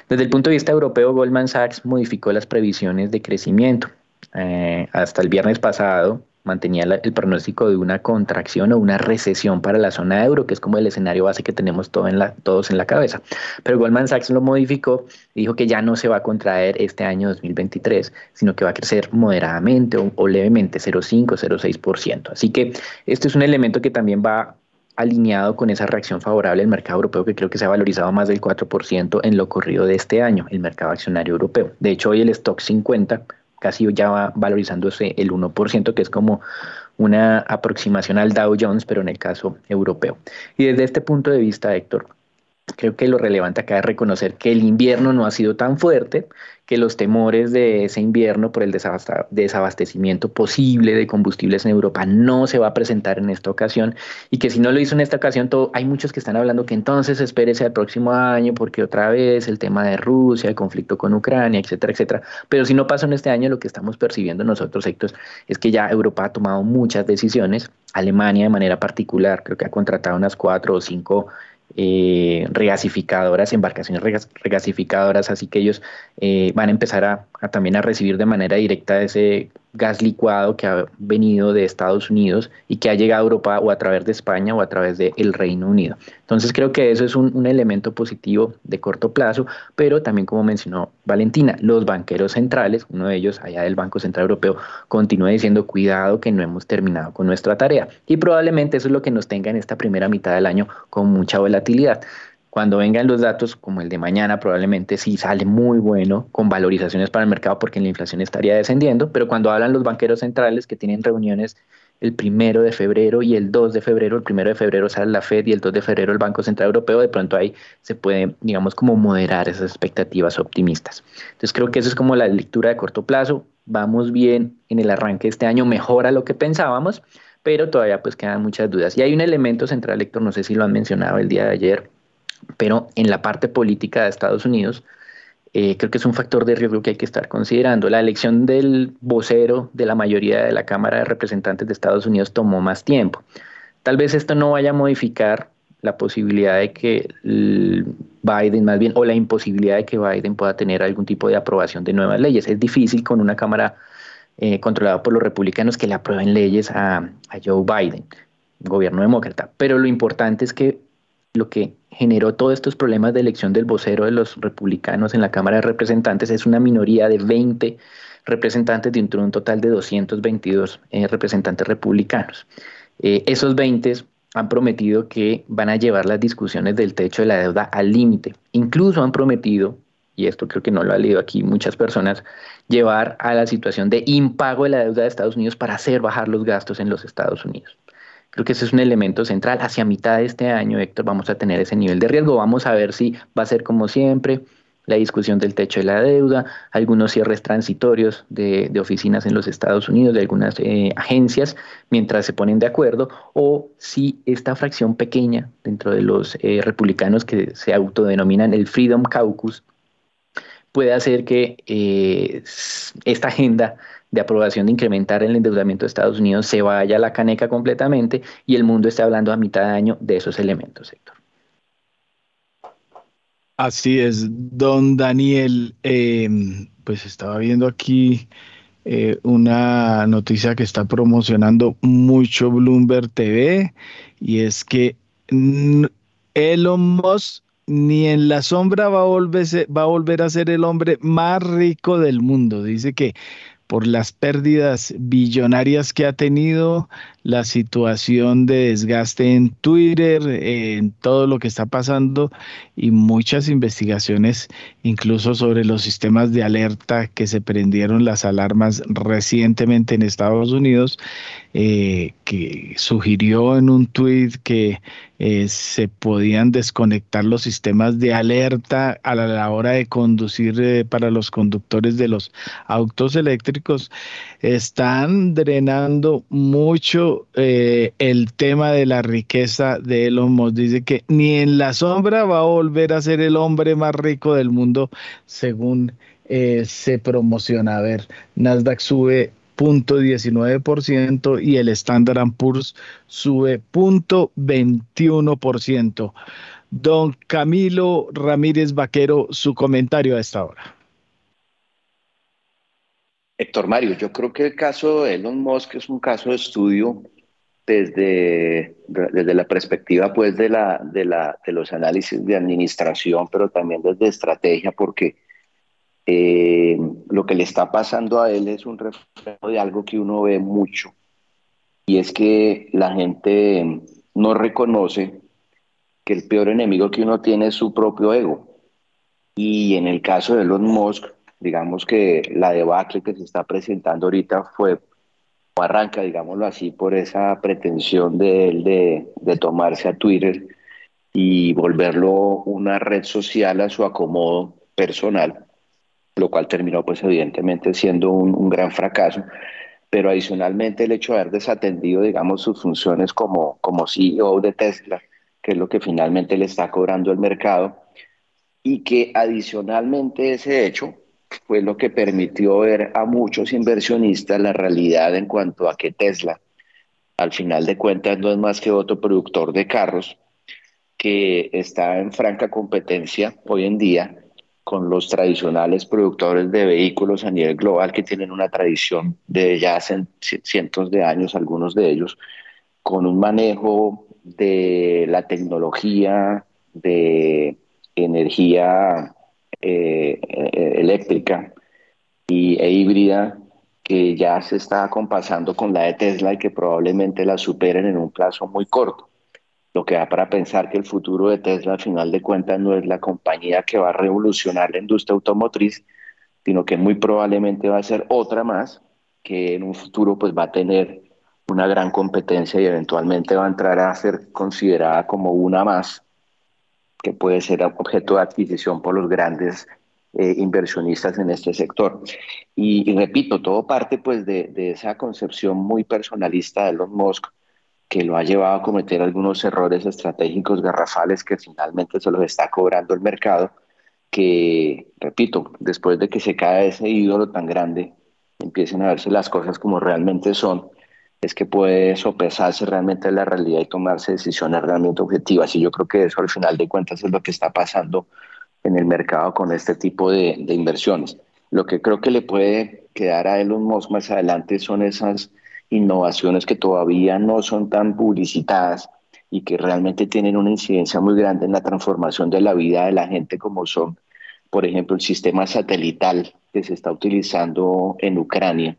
Desde el punto de vista europeo, Goldman Sachs modificó las previsiones de crecimiento. Eh, hasta el viernes pasado, mantenía el pronóstico de una contracción o una recesión para la zona euro, que es como el escenario base que tenemos todo en la, todos en la cabeza. Pero Goldman Sachs lo modificó y dijo que ya no se va a contraer este año 2023, sino que va a crecer moderadamente o, levemente 0,5, 0,6%. Así que este es un elemento que también va alineado con esa reacción favorable del mercado europeo que creo que se ha valorizado más del 4% en lo corrido de este año, el mercado accionario europeo. De hecho, hoy el stock 50 casi ya va valorizándose el 1%, que es como una aproximación al Dow Jones, pero en el caso europeo. Y desde este punto de vista, Héctor, creo que lo relevante acá es reconocer que el invierno no ha sido tan fuerte, que los temores de ese invierno por el desabastecimiento posible de combustibles en Europa no se va a presentar en esta ocasión y que si no lo hizo en esta ocasión, hay muchos que están hablando que entonces espérese al próximo año porque otra vez el tema de Rusia, el conflicto con Ucrania, etcétera, etcétera. Pero si no pasa en este año, lo que estamos percibiendo nosotros, Héctor, es que ya Europa ha tomado muchas decisiones. Alemania de manera particular, creo que ha contratado unas cuatro o cinco eh, regasificadoras, embarcaciones regasificadoras, así que ellos eh, van a empezar a, también a recibir de manera directa ese gas licuado que ha venido de Estados Unidos y que ha llegado a Europa o a través de España o a través del el Reino Unido. Entonces creo que eso es un, un, elemento positivo de corto plazo, pero también como mencionó Valentina, los banqueros centrales, uno de ellos allá del Banco Central Europeo, continúa diciendo cuidado que no hemos terminado con nuestra tarea y probablemente eso es lo que nos tenga en esta primera mitad del año con mucha volatilidad. Cuando vengan los datos, como el de mañana, probablemente sí sale muy bueno con valorizaciones para el mercado porque la inflación estaría descendiendo, pero cuando hablan los banqueros centrales que tienen reuniones el primero de febrero y el 2 de febrero, el primero de febrero sale la Fed y el 2 de febrero el Banco Central Europeo, de pronto ahí se puede, digamos, como moderar esas expectativas optimistas. Entonces creo que eso es como la lectura de corto plazo. Vamos bien en el arranque de este año, mejora lo que pensábamos, pero todavía pues quedan muchas dudas. Y hay un elemento central, Héctor, no sé si lo han mencionado el día de ayer, pero en la parte política de Estados Unidos, eh, creo que es un factor de riesgo que hay que estar considerando. La elección del vocero de la mayoría de la Cámara de Representantes de Estados Unidos tomó más tiempo. Tal vez esto no vaya a modificar la posibilidad de que Biden, más bien, o la imposibilidad de que Biden pueda tener algún tipo de aprobación de nuevas leyes. Es difícil con una Cámara eh, controlada por los republicanos que le aprueben leyes a, a Joe Biden, gobierno demócrata. Pero lo importante es que lo que generó todos estos problemas de elección del vocero de los republicanos en la Cámara de Representantes es una minoría de 20 representantes de un total de 222 eh, representantes republicanos. Eh, esos 20 han prometido que van a llevar las discusiones del techo de la deuda al límite. Incluso han prometido, y esto creo que no lo han leído aquí muchas personas, llevar a la situación de impago de la deuda de Estados Unidos para hacer bajar los gastos en los Estados Unidos. Creo que ese es un elemento central. Hacia mitad de este año, Héctor, vamos a tener ese nivel de riesgo. Vamos a ver si va a ser como siempre la discusión del techo de la deuda, algunos cierres transitorios de, oficinas en los Estados Unidos, de algunas eh, agencias, mientras se ponen de acuerdo, o si esta fracción pequeña dentro de los eh, republicanos que se autodenominan el Freedom Caucus puede hacer que eh, esta agenda de aprobación de incrementar el endeudamiento de Estados Unidos se vaya a la caneca completamente y el mundo esté hablando a mitad de año de esos elementos, Héctor. Así es, don Daniel. Em, pues estaba viendo aquí eh, una noticia que está promocionando mucho Bloomberg TV y es que Elon Musk ni en la sombra va a volver a ser el hombre más rico del mundo. Dice que por las pérdidas billonarias que ha tenido, la situación de desgaste en Twitter, en todo lo que está pasando y muchas investigaciones incluso sobre los sistemas de alerta que se prendieron las alarmas recientemente en Estados Unidos, eh, que sugirió en un tweet que eh, se podían desconectar los sistemas de alerta a la, hora de conducir eh, para los conductores de los autos eléctricos, están drenando mucho eh, el tema de la riqueza de Elon Musk. Dice que ni en la sombra va a volver a ser el hombre más rico del mundo, según eh, se promociona. A ver, Nasdaq sube 0.19% y el Standard Poor's sube 0.21%. Don Camilo Ramírez Vaquero, su comentario a esta hora. Héctor Mario, yo creo que el caso de Elon Musk es un caso de estudio desde, desde la perspectiva pues de, la, de, la, de los análisis de administración, pero también desde estrategia, porque eh, lo que le está pasando a él es un reflejo de algo que uno ve mucho, y es que la gente no reconoce que el peor enemigo que uno tiene es su propio ego. Y en el caso de Elon Musk, digamos que la debacle que se está presentando ahorita fue arranca, digámoslo así, por esa pretensión de él de, tomarse a Twitter y volverlo una red social a su acomodo personal, lo cual terminó pues evidentemente siendo un, un, gran fracaso, pero adicionalmente el hecho de haber desatendido, digamos, sus funciones como, como CEO de Tesla, que es lo que finalmente le está cobrando el mercado, y que adicionalmente ese hecho fue lo que permitió ver a muchos inversionistas la realidad en cuanto a que Tesla, al final de cuentas, no es más que otro productor de carros que está en franca competencia hoy en día con los tradicionales productores de vehículos a nivel global que tienen una tradición de ya hace cientos de años, algunos de ellos, con un manejo de la tecnología de energía eh, eh, eléctrica y, e híbrida que ya se está compasando con la de Tesla y que probablemente la superen en un plazo muy corto. Lo que da para pensar que el futuro de Tesla, al final de cuentas, no es la compañía que va a revolucionar la industria automotriz, sino que muy probablemente va a ser otra más que en un futuro pues va a tener una gran competencia y eventualmente va a entrar a ser considerada como una más que puede ser objeto de adquisición por los grandes eh, inversionistas en este sector. Y, repito, todo parte pues de, esa concepción muy personalista de Elon Musk que lo ha llevado a cometer algunos errores estratégicos garrafales que finalmente se los está cobrando el mercado, que, repito, después de que se cae ese ídolo tan grande, empiecen a verse las cosas como realmente son, es que puede sopesarse realmente la realidad y tomarse decisiones realmente objetivas. Y yo creo que eso al final de cuentas es lo que está pasando en el mercado con este tipo de, de inversiones. Lo que creo que le puede quedar a Elon Musk más adelante son esas innovaciones que todavía no son tan publicitadas y que realmente tienen una incidencia muy grande en la transformación de la vida de la gente, como son, por ejemplo, el sistema satelital que se está utilizando en Ucrania,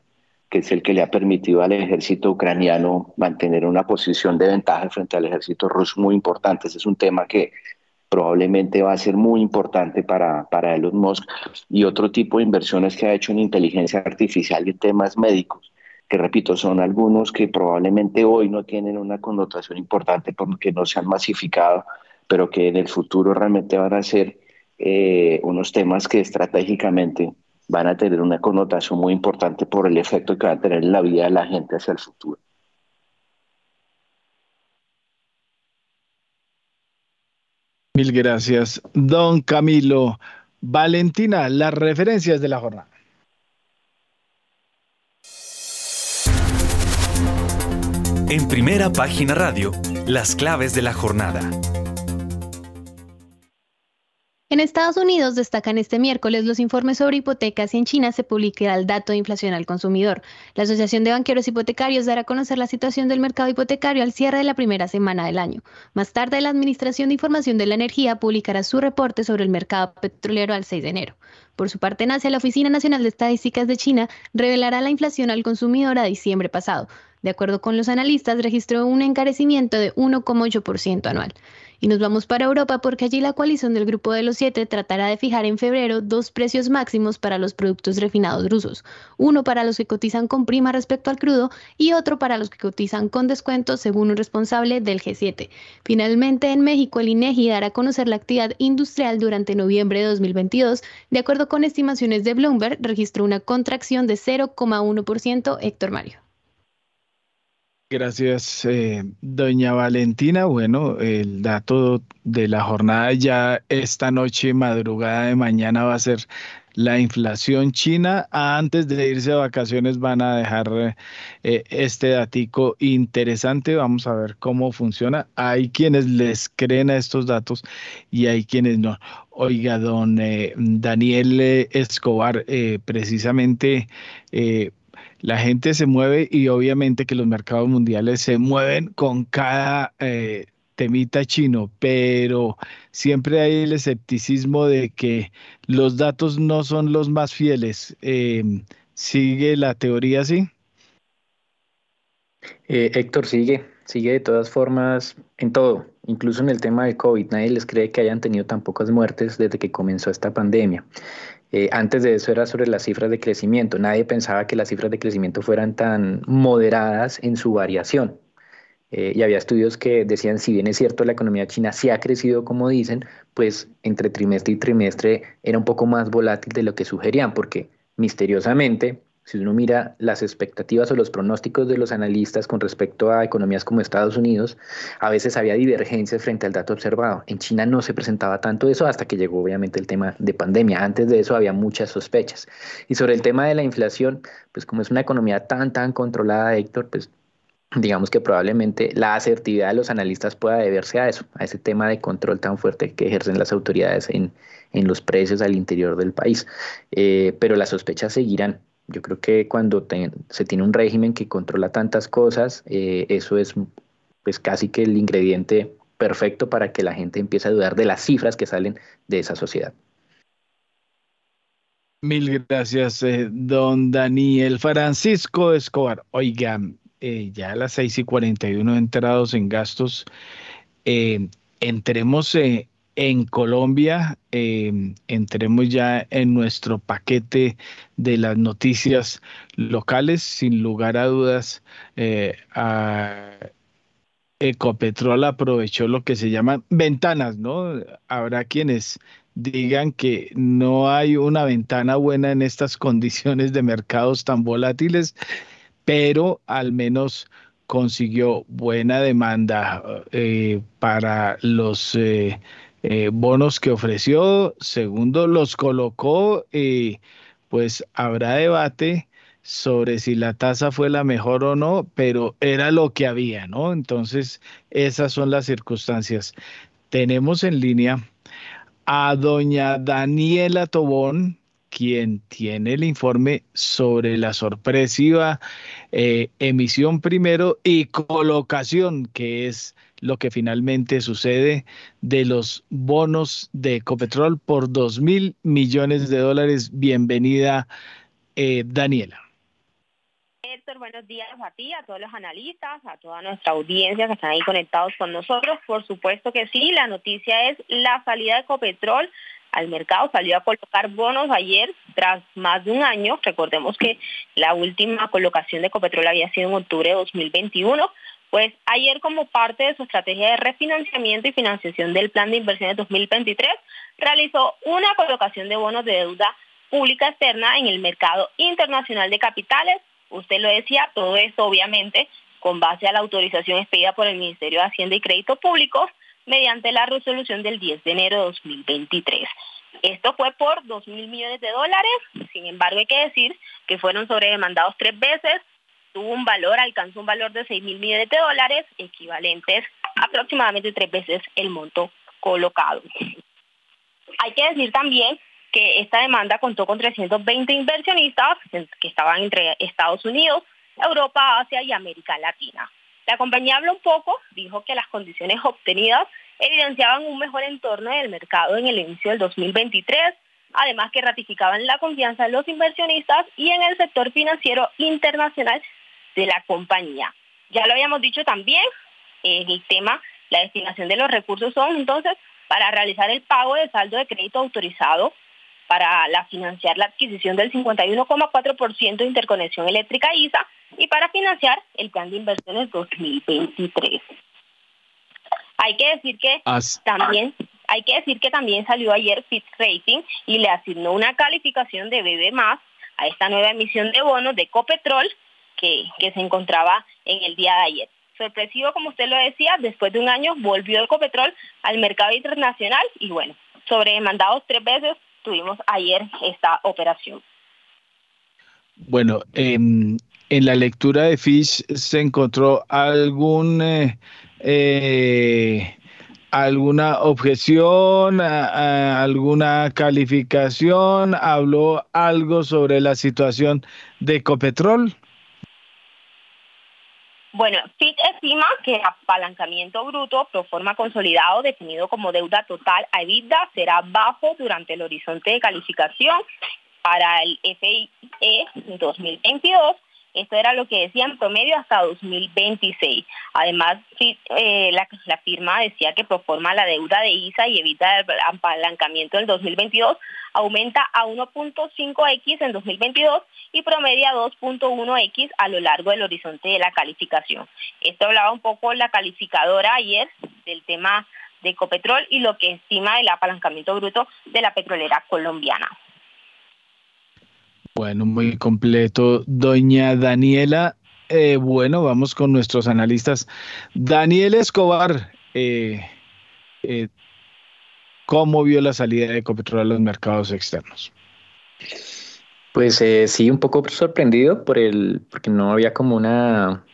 que es el que le ha permitido al ejército ucraniano mantener una posición de ventaja frente al ejército ruso muy importante. Ese es un tema que probablemente va a ser muy importante para, para Elon Musk y otro tipo de inversiones que ha hecho en inteligencia artificial y temas médicos que repito, son algunos que probablemente hoy no tienen una connotación importante porque no se han masificado, pero que en el futuro realmente van a ser eh, unos temas que estratégicamente van a tener una connotación muy importante por el efecto que va a tener en la vida de la gente hacia el futuro. Mil gracias, don Camilo. Valentina, las referencias de la jornada. En primera página radio, las claves de la jornada. En Estados Unidos destacan este miércoles los informes sobre hipotecas y en China se publicará el dato de inflación al consumidor. La Asociación de Banqueros Hipotecarios dará a conocer la situación del mercado hipotecario al cierre de la primera semana del año. Más tarde, la Administración de Información de la Energía publicará su reporte sobre el mercado petrolero al 6 de enero. Por su parte, en Asia, la Oficina Nacional de Estadísticas de China revelará la inflación al consumidor a diciembre pasado. De acuerdo con los analistas, registró un encarecimiento de 1,8% anual. Y nos vamos para Europa porque allí la coalición del Grupo de los Siete tratará de fijar en febrero dos precios máximos para los productos refinados rusos. Uno para los que cotizan con prima respecto al crudo y otro para los que cotizan con descuento según un responsable del G7. Finalmente, en México, el INEGI dará a conocer la actividad industrial durante noviembre de 2022. De acuerdo con estimaciones de Bloomberg, registró una contracción de 0,1%. Héctor Mario. Gracias, eh, doña Valentina. Bueno, el dato de la jornada ya esta noche, madrugada de mañana, va a ser la inflación china. Antes de irse a vacaciones van a dejar eh, este datico interesante. Vamos a ver cómo funciona. Hay quienes les creen a estos datos y hay quienes no. Oiga, don eh, Daniel Escobar, precisamente la gente se mueve y obviamente que los mercados mundiales se mueven con cada eh, temita chino, pero siempre hay el escepticismo de que los datos no son los más fieles. Em, ¿Sigue la teoría así? Eh, Héctor, sigue, sigue de todas formas en todo, incluso en el tema de COVID. Nadie les cree que hayan tenido tan pocas muertes desde que comenzó esta pandemia. Eh, antes de eso era sobre las cifras de crecimiento. Nadie pensaba que las cifras de crecimiento fueran tan moderadas en su variación. Eh, y había estudios que decían, si bien es cierto, la economía china sí ha crecido como dicen, pues entre trimestre y trimestre era un poco más volátil de lo que sugerían, porque misteriosamente si uno mira las expectativas o los pronósticos de los analistas con respecto a economías como Estados Unidos, a veces había divergencias frente al dato observado. En China no se presentaba tanto eso hasta que llegó obviamente el tema de pandemia. Antes de eso había muchas sospechas. Y sobre el tema de la inflación, pues como es una economía tan, tan controlada, Héctor, pues digamos que probablemente la asertividad de los analistas pueda deberse a eso, a ese tema de control tan fuerte que ejercen las autoridades en, los precios al interior del país. Eh, pero las sospechas seguirán. Yo creo que cuando se tiene un régimen que controla tantas cosas, eh, eso es pues casi que el ingrediente perfecto para que la gente empiece a dudar de las cifras que salen de esa sociedad. Mil gracias, eh, don Daniel Francisco Escobar. Oiga, eh, ya a las 6 y 41 entrados en gastos, entremos en Colombia. Em, entremos ya en nuestro paquete de las noticias locales. Sin lugar a dudas, eh, Ecopetrol aprovechó lo que se llaman ventanas, ¿no? Habrá quienes digan que no hay una ventana buena en estas condiciones de mercados tan volátiles, pero al menos consiguió buena demanda eh, para los eh, eh, bonos que ofreció. Segundo, los colocó, pues habrá debate sobre si la tasa fue la mejor o no, pero era lo que había, ¿no? Entonces, esas son las circunstancias. Tenemos en línea a doña Daniela Tobón, quien tiene el informe sobre la sorpresiva eh, emisión primero y colocación, que es lo que finalmente sucede de los bonos de Ecopetrol por dos mil millones de dólares. Bienvenida, eh, Daniela. Héctor, buenos días a ti, a todos los analistas, a toda nuestra audiencia que están ahí conectados con nosotros. Por supuesto que sí, la noticia es la salida de Ecopetrol al mercado, salió a colocar bonos ayer tras más de un año. Recordemos que la última colocación de Ecopetrol había sido en octubre de 2021. Pues ayer como parte de su estrategia de refinanciamiento y financiación del plan de inversiones 2023, realizó una colocación de bonos de deuda pública externa en el mercado internacional de capitales. Usted lo decía, todo esto obviamente con base a la autorización expedida por el Ministerio de Hacienda y Crédito Público mediante la resolución del 10 de enero de 2023. Esto fue por 2 mil millones de dólares, sin embargo hay que decir que fueron sobredemandados tres veces, tuvo un valor, alcanzó un valor de 6 mil millones de dólares, equivalentes aproximadamente tres veces el monto colocado. Hay que decir también que esta demanda contó con 320 inversionistas que estaban entre Estados Unidos, Europa, Asia y América Latina. La compañía habló un poco, dijo que las condiciones obtenidas evidenciaban un mejor entorno del mercado en el inicio del 2023, además que ratificaban la confianza de los inversionistas y en el sector financiero internacional de la compañía. Ya lo habíamos dicho también, en el tema, la destinación de los recursos son entonces para realizar el pago de saldo de crédito autorizado para la financiar la adquisición del 51,4% de interconexión eléctrica ISA y para financiar el plan de inversiones 2023. Hay que decir que también hay que decir que también salió ayer Fitch Rating y le asignó una calificación de BB+ a esta nueva emisión de bonos de Copetrol que, se encontraba en el día de ayer. Sorpresivo, como usted lo decía, después de un año volvió el Copetrol al mercado internacional y bueno, sobredemandados tres veces tuvimos ayer esta operación. Bueno, en la lectura de Fish se encontró algún eh, eh, alguna objeción, alguna calificación, habló algo sobre la situación de Ecopetrol. Bueno, Fitch estima que el apalancamiento bruto pro forma consolidado definido como deuda total a EBITDA será bajo durante el horizonte de calificación para el FIE 2022. Esto era lo que decía en promedio hasta 2026. Además, eh, la, la, firma decía que pro forma la deuda de ISA y evita el apalancamiento del 2022 aumenta a 1.5x en 2022 y promedia 2.1x a lo largo del horizonte de la calificación. Esto hablaba un poco la calificadora ayer del tema de Ecopetrol y lo que estima el apalancamiento bruto de la petrolera colombiana. Bueno, muy completo. Doña Daniela, eh, bueno, vamos con nuestros analistas. Daniel Escobar, eh, eh, ¿cómo vio la salida de Ecopetrol a los mercados externos? Pues sí, un poco sorprendido por el, porque no había como una,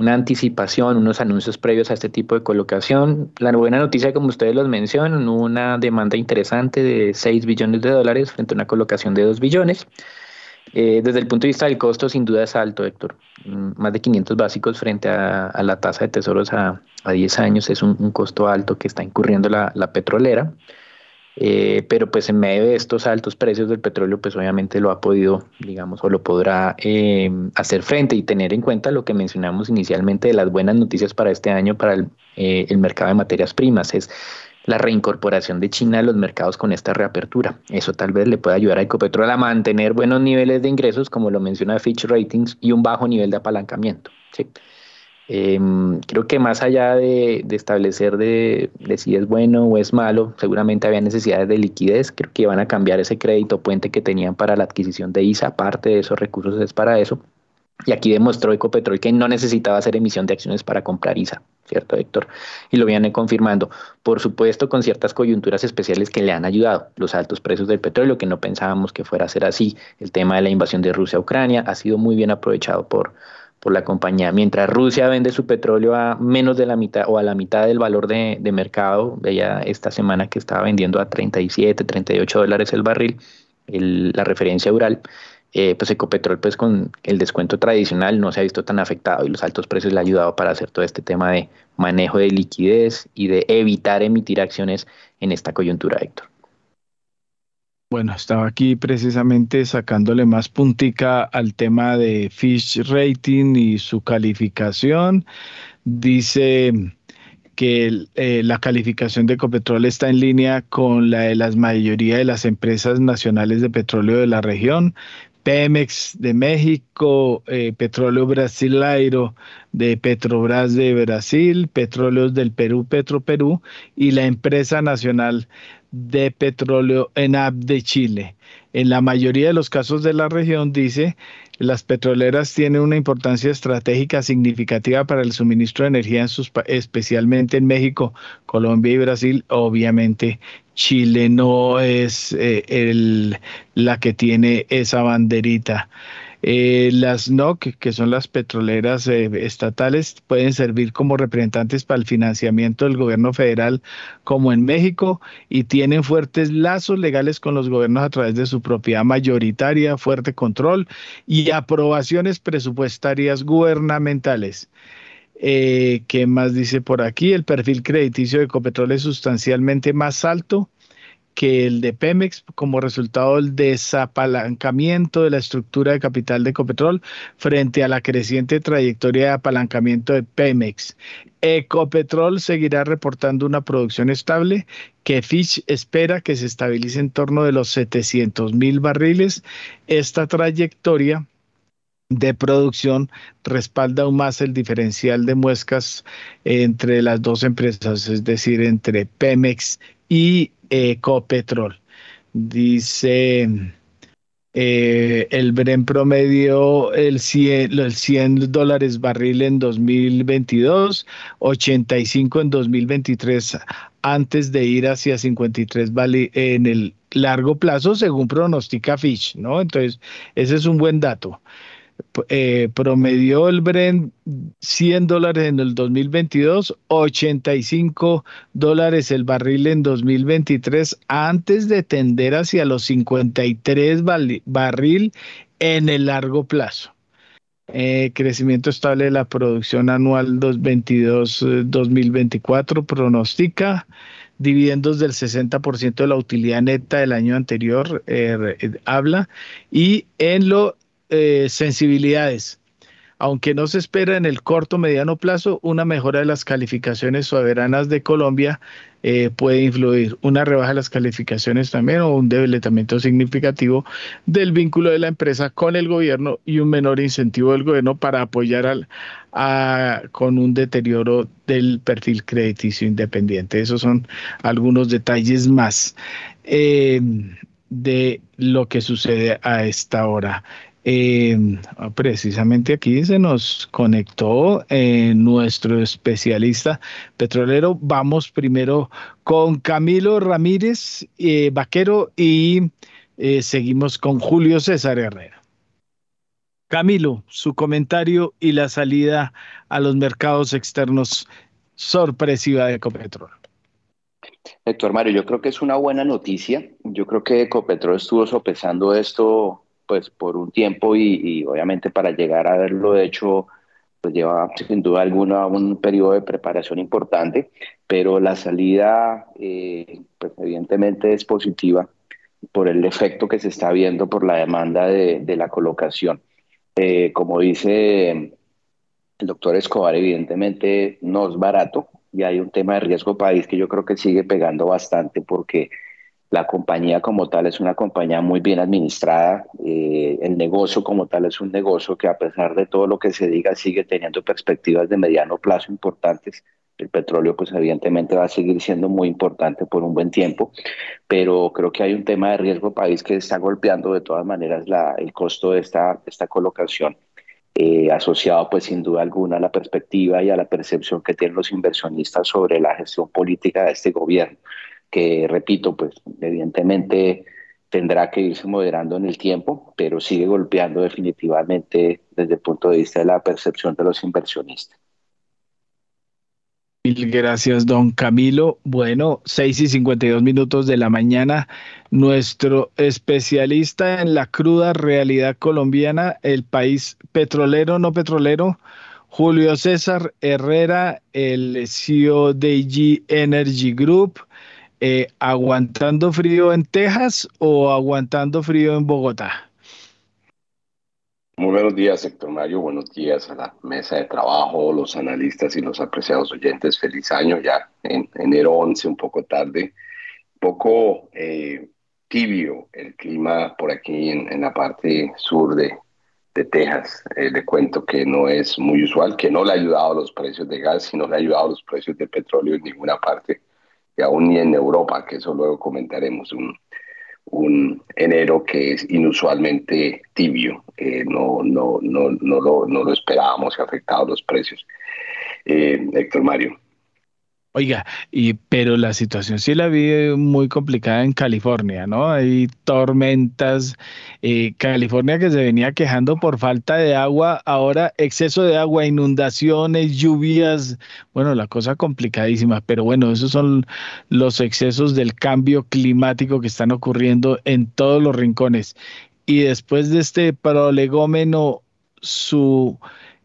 una anticipación, unos anuncios previos a este tipo de colocación. La buena noticia, como ustedes los mencionan, una demanda interesante de 6 billones de dólares frente a una colocación de 2 billones. Eh, desde el punto de vista del costo, sin duda es alto, Héctor. Mm, más de 500 básicos frente a, la tasa de tesoros a, a 10 años es un, costo alto que está incurriendo la petrolera. Eh, pero pues en medio de estos altos precios del petróleo, pues obviamente lo ha podido, digamos, o lo podrá eh, hacer frente y tener en cuenta lo que mencionamos inicialmente de las buenas noticias para este año para el, eh, el mercado de materias primas, es la reincorporación de China a los mercados con esta reapertura. Eso tal vez le pueda ayudar a Ecopetrol a mantener buenos niveles de ingresos, como lo menciona Fitch Ratings, y un bajo nivel de apalancamiento. ¿sí? Em, creo que más allá de, establecer de, si es bueno o es malo, seguramente había necesidades de liquidez. Creo que iban a cambiar ese crédito puente que tenían para la adquisición de ISA. Parte de esos recursos es para eso. Y aquí demostró Ecopetrol que no necesitaba hacer emisión de acciones para comprar ISA, ¿cierto, Héctor? Y lo viene confirmando. Por supuesto, con ciertas coyunturas especiales que le han ayudado. Los altos precios del petróleo, que no pensábamos que fuera a ser así. El tema de la invasión de Rusia a Ucrania ha sido muy bien aprovechado por, por la compañía. Mientras Rusia vende su petróleo a menos de la mitad o a la mitad del valor de, mercado, veía esta semana que estaba vendiendo a 37, 38 dólares el barril, la referencia Ural, eh, pues Ecopetrol pues con el descuento tradicional no se ha visto tan afectado y los altos precios le han ayudado para hacer todo este tema de manejo de liquidez y de evitar emitir acciones en esta coyuntura, Héctor. Bueno, estaba aquí precisamente sacándole más puntica al tema de Fish Rating y su calificación. Dice que eh, la calificación de Ecopetrol está en línea con la de la mayoría de las empresas nacionales de petróleo de la región. Pemex de México, eh, Petróleo Brasileiro de Petrobras de Brasil, Petróleos del Perú, Petro Perú y la empresa nacional de petróleo ENAP de Chile. En la mayoría de los casos de la región, dice, las petroleras tienen una importancia estratégica significativa para el suministro de energía, en sus, especialmente en México, Colombia y Brasil. Obviamente, Chile no es eh, el, la que tiene esa banderita. Eh, las NOC, que son las petroleras eh, estatales, pueden servir como representantes para el financiamiento del gobierno federal, como en México, y tienen fuertes lazos legales con los gobiernos a través de su propiedad mayoritaria, fuerte control y aprobaciones presupuestarias gubernamentales. Eh, ¿Qué más dice por aquí? El perfil crediticio de Ecopetrol es sustancialmente más alto que el de Pemex como resultado del desapalancamiento de la estructura de capital de Ecopetrol frente a la creciente trayectoria de apalancamiento de Pemex. Ecopetrol seguirá reportando una producción estable que Fitch espera que se estabilice en torno de los 700 mil barriles. Esta trayectoria de producción respalda aún más el diferencial de muescas entre las dos empresas, es decir, entre Pemex y Ecopetrol. Dice eh, el Bren promedio el 100, el 100 dólares barril en 2022, 85 en 2023 antes de ir hacia 53 en el largo plazo según pronostica Fish, ¿no? Entonces, ese es un buen dato. Eh, promedió el Brent 100 dólares en el 2022, 85 dólares el barril en 2023, antes de tender hacia los 53 barril en el largo plazo. Eh, crecimiento estable de la producción anual 2022-2024 pronostica dividendos del 60% de la utilidad neta del año anterior, eh, habla, y en lo eh, sensibilidades. Aunque no se espera en el corto mediano plazo, una mejora de las calificaciones soberanas de Colombia eh, puede influir. Una rebaja de las calificaciones también o un debilitamiento significativo del vínculo de la empresa con el gobierno y un menor incentivo del gobierno para apoyar al, con un deterioro del perfil crediticio independiente. Esos son algunos detalles más. Eh, de lo que sucede a esta hora. Eh, precisamente aquí se nos conectó eh, nuestro especialista petrolero. Vamos primero con Camilo Ramírez, eh, vaquero, y seguimos con Julio César Herrera. Camilo, su comentario y la salida a los mercados externos sorpresiva de Ecopetrol. Héctor Mario, yo creo que es una buena noticia. Yo creo que Ecopetrol estuvo sopesando esto pues por un tiempo y, obviamente para llegar a haberlo hecho pues lleva sin duda alguna un periodo de preparación importante, pero la salida eh, pues evidentemente es positiva por el efecto que se está viendo por la demanda de, la colocación. Eh, como dice el doctor Escobar, evidentemente no es barato y hay un tema de riesgo país que yo creo que sigue pegando bastante porque La compañía como tal es una compañía muy bien administrada. Eh, el negocio como tal es un negocio que a pesar de todo lo que se diga sigue teniendo perspectivas de mediano plazo importantes. El petróleo pues evidentemente va a seguir siendo muy importante por un buen tiempo, pero creo que hay un tema de riesgo país que está golpeando de todas maneras el costo de esta, esta colocación. Eh, asociado pues sin duda alguna a la perspectiva y a la percepción que tienen los inversionistas sobre la gestión política de este gobierno que repito, pues evidentemente tendrá que irse moderando en el tiempo, pero sigue golpeando definitivamente desde el punto de vista de la percepción de los inversionistas. Mil gracias, don Camilo. Bueno, 6 y 52 minutos de la mañana. Nuestro especialista en la cruda realidad colombiana, el país petrolero, no petrolero, Julio César Herrera, el CEO de G Energy Group. Eh, ¿aguantando frío en Texas o aguantando frío en Bogotá? Muy buenos días, Héctor Mario. Buenos días a la mesa de trabajo, los analistas y los apreciados oyentes. Feliz año ya en enero 11, un poco tarde. Poco eh, tibio el clima por aquí en, la parte sur de, de Texas. Eh, le cuento que no es muy usual, que no le ha ayudado a los precios de gas, sino le ha ayudado a los precios de petróleo en ninguna parte aún ni en Europa, que eso luego comentaremos, un, enero que es inusualmente tibio, eh, no, no, no, no, lo, no lo esperábamos y ha afectado los precios. Eh, Héctor Mario. Oiga, y pero la situación sí la vi muy complicada en California, ¿no? Hay tormentas, eh, California que se venía quejando por falta de agua, ahora exceso de agua, inundaciones, lluvias, bueno, la cosa complicadísima, pero bueno, esos son los excesos del cambio climático que están ocurriendo en todos los rincones. Y después de este prolegómeno, su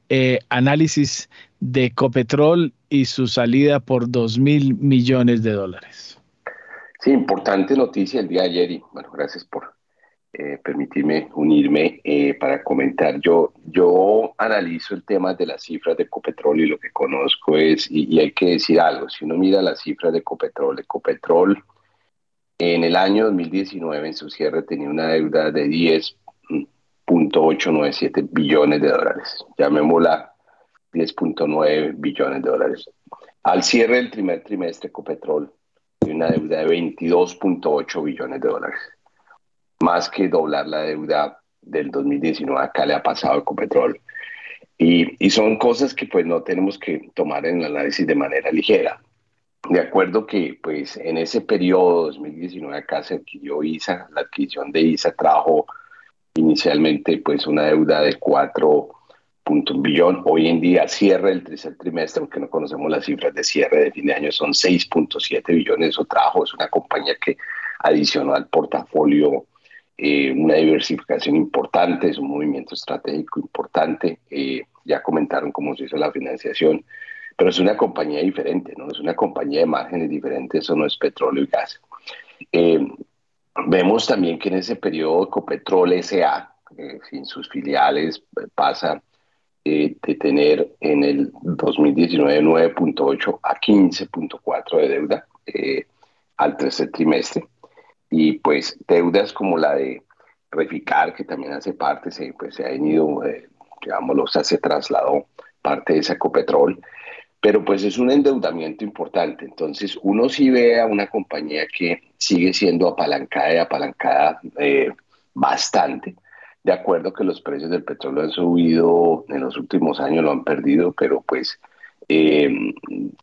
eh, análisis de Copetrol y su salida por 2 mil millones de dólares. Sí, importante noticia el día de ayer y bueno, gracias por eh, permitirme unirme eh, para comentar. Yo, yo analizo el tema de las cifras de Ecopetrol y lo que conozco es, y, hay que decir algo, si uno mira las cifras de Ecopetrol, Ecopetrol en el año 2019 en su cierre tenía una deuda de 10.897 billones de dólares. Llamémosla 10.9 billones de dólares. Al cierre del primer trimestre, Ecopetrol tiene una deuda de 22.8 billones de dólares. Más que doblar la deuda del 2019, acá le ha pasado a Ecopetrol. Y, y son cosas que pues no tenemos que tomar en el análisis de manera ligera. De acuerdo que pues en ese periodo 2019 acá se adquirió ISA, la adquisición de ISA trajo inicialmente pues una deuda de 4 un billón. Hoy en día cierre el tercer trimestre, aunque no conocemos las cifras de cierre de fin de año, son 6.7 billones. Eso trajo, es una compañía que adicionó al portafolio eh, una diversificación importante, es un movimiento estratégico importante. Eh, ya comentaron cómo se hizo la financiación, pero es una compañía diferente, ¿no? Es una compañía de márgenes diferentes, eso no es petróleo y gas. Eh, vemos también que en ese periodo Copetrol S.A., sin sus filiales, pasa eh, de tener en el 2019 9.8 a 15.4 de deuda eh, al tercer trimestre. Y pues deudas como la de Reficar, que también hace parte, se, pues, se ha venido, eh, digámoslo, se trasladó parte de esa Ecopetrol, pero pues es un endeudamiento importante. Entonces uno sí ve a una compañía que sigue siendo apalancada y apalancada bastante de acuerdo que los precios del petróleo han subido en los últimos años, lo han perdido, pero pues eh,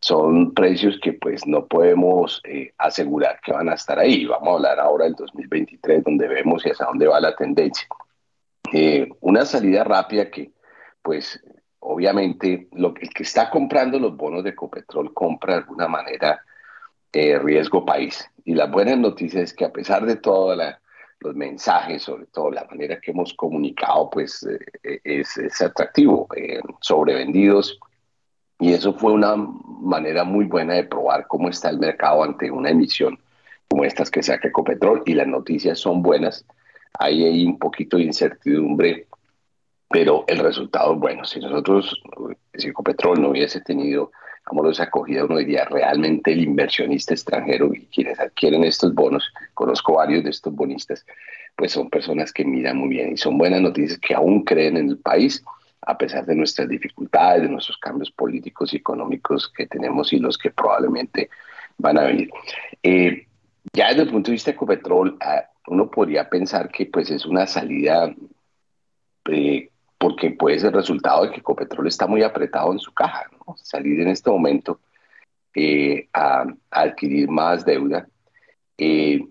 son precios que pues no podemos eh, asegurar que van a estar ahí. Vamos a hablar ahora del 2023, donde vemos y hacia dónde va la tendencia. Eh, una salida rápida que pues obviamente lo, el que está comprando los bonos de Ecopetrol compra de alguna manera riesgo país. Y la buena noticia es que a pesar de toda la los mensajes, sobre todo la manera que hemos comunicado, pues eh, es, atractivo, eh, sobrevendidos. Y eso fue una manera muy buena de probar cómo está el mercado ante una emisión como estas que saca Ecopetrol. Y las noticias son buenas. Ahí hay un poquito de incertidumbre, pero el resultado es bueno. Si nosotros, si Ecopetrol no hubiese tenido digamos, esa acogida, uno diría, realmente el inversionista extranjero y quienes adquieren estos bonos, conozco varios de estos bonistas, pues son personas que miran muy bien y son buenas noticias que aún creen en el país, a pesar de nuestras dificultades, de nuestros cambios políticos y económicos que tenemos y los que probablemente van a venir. Eh, ya desde el punto de vista de Ecopetrol, ah, uno podría pensar que pues es una salida eh, porque puede ser resultado de que Ecopetrol está muy apretado en su caja. Salir en este momento eh, a, adquirir más deuda eh,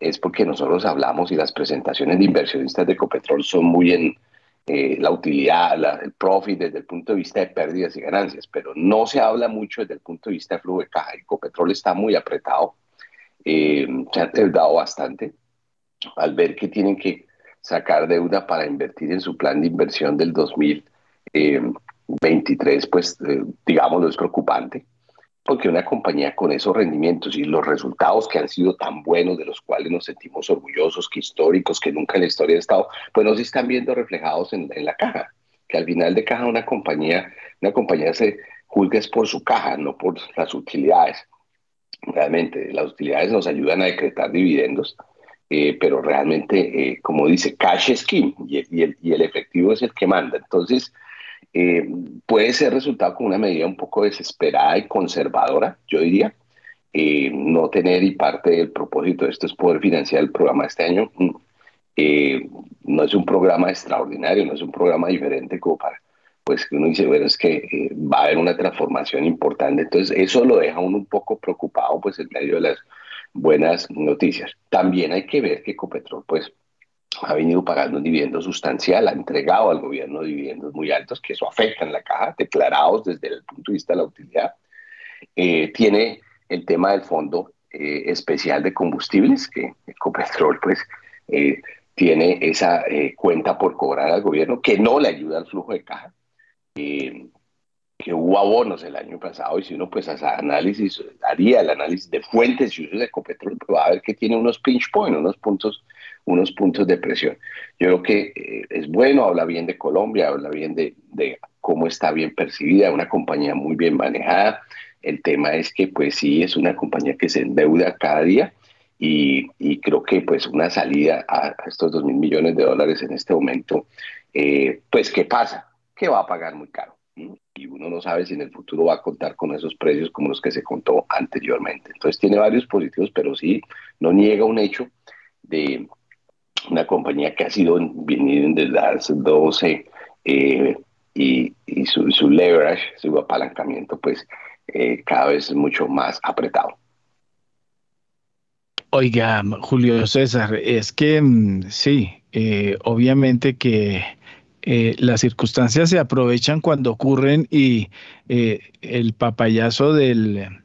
es porque nosotros hablamos y las presentaciones de inversionistas de Ecopetrol son muy en la utilidad, el profit desde el punto de vista de pérdidas y ganancias, pero no se habla mucho desde el punto de vista de flujo de caja. Ecopetrol está muy apretado, se ha endeudado bastante al ver que tienen que sacar deuda para invertir en su plan de inversión del 2023, pues eh, digámoslo es preocupante, porque una compañía con esos rendimientos y los resultados que han sido tan buenos, de los cuales nos sentimos orgullosos, que históricos, que nunca en la historia ha estado, pues no se están viendo reflejados en, la caja, que al final de caja una compañía, una compañía se juzga es por su caja, no por las utilidades. Realmente, las utilidades nos ayudan a decretar dividendos, eh, pero realmente, eh, como dice, cash es king y, el, y, el, efectivo es el que manda. Entonces, eh, puede ser resultado con una medida un poco desesperada y conservadora, yo diría. no tener y parte del propósito de esto es poder financiar el programa este año. Mm, no es un programa extraordinario, no es un programa diferente como para, pues uno dice, bueno, es que va a haber una transformación importante. Entonces, eso lo deja uno un poco preocupado, pues en medio de las buenas noticias. También hay que ver que Ecopetrol, pues, ha venido pagando un dividendo sustancial, ha entregado al gobierno dividendos muy altos, que eso afecta en la caja, declarados desde el punto de vista de la utilidad. Eh, tiene el tema del fondo eh, especial de combustibles, que Ecopetrol, pues, eh, tiene esa cuenta por cobrar al gobierno que no le ayuda al flujo de caja que hubo abonos el año pasado y si uno pues hace análisis, haría el análisis de fuentes y usos de Ecopetrol, pues va a ver que tiene unos pinch points, unos puntos, unos puntos de presión. Yo creo que eh, es bueno, habla bien de Colombia, habla bien de, de cómo está bien percibida, una compañía muy bien manejada. El tema es que pues sí, es una compañía que se endeuda cada día y, y creo que pues una salida a, estos dos mil millones de dólares en este momento, eh, pues ¿qué pasa? Que va a pagar muy caro y uno no sabe si en el futuro va a contar con esos precios como los que se contó anteriormente. Entonces tiene varios positivos, pero sí no niega un hecho de una compañía que ha sido venido desde las 12 eh, y, su, leverage, su apalancamiento, pues eh, cada vez es mucho más apretado. Oiga, Julio César, es que mm, sí, eh, obviamente que eh, las circunstancias se aprovechan cuando ocurren y eh, el papayazo del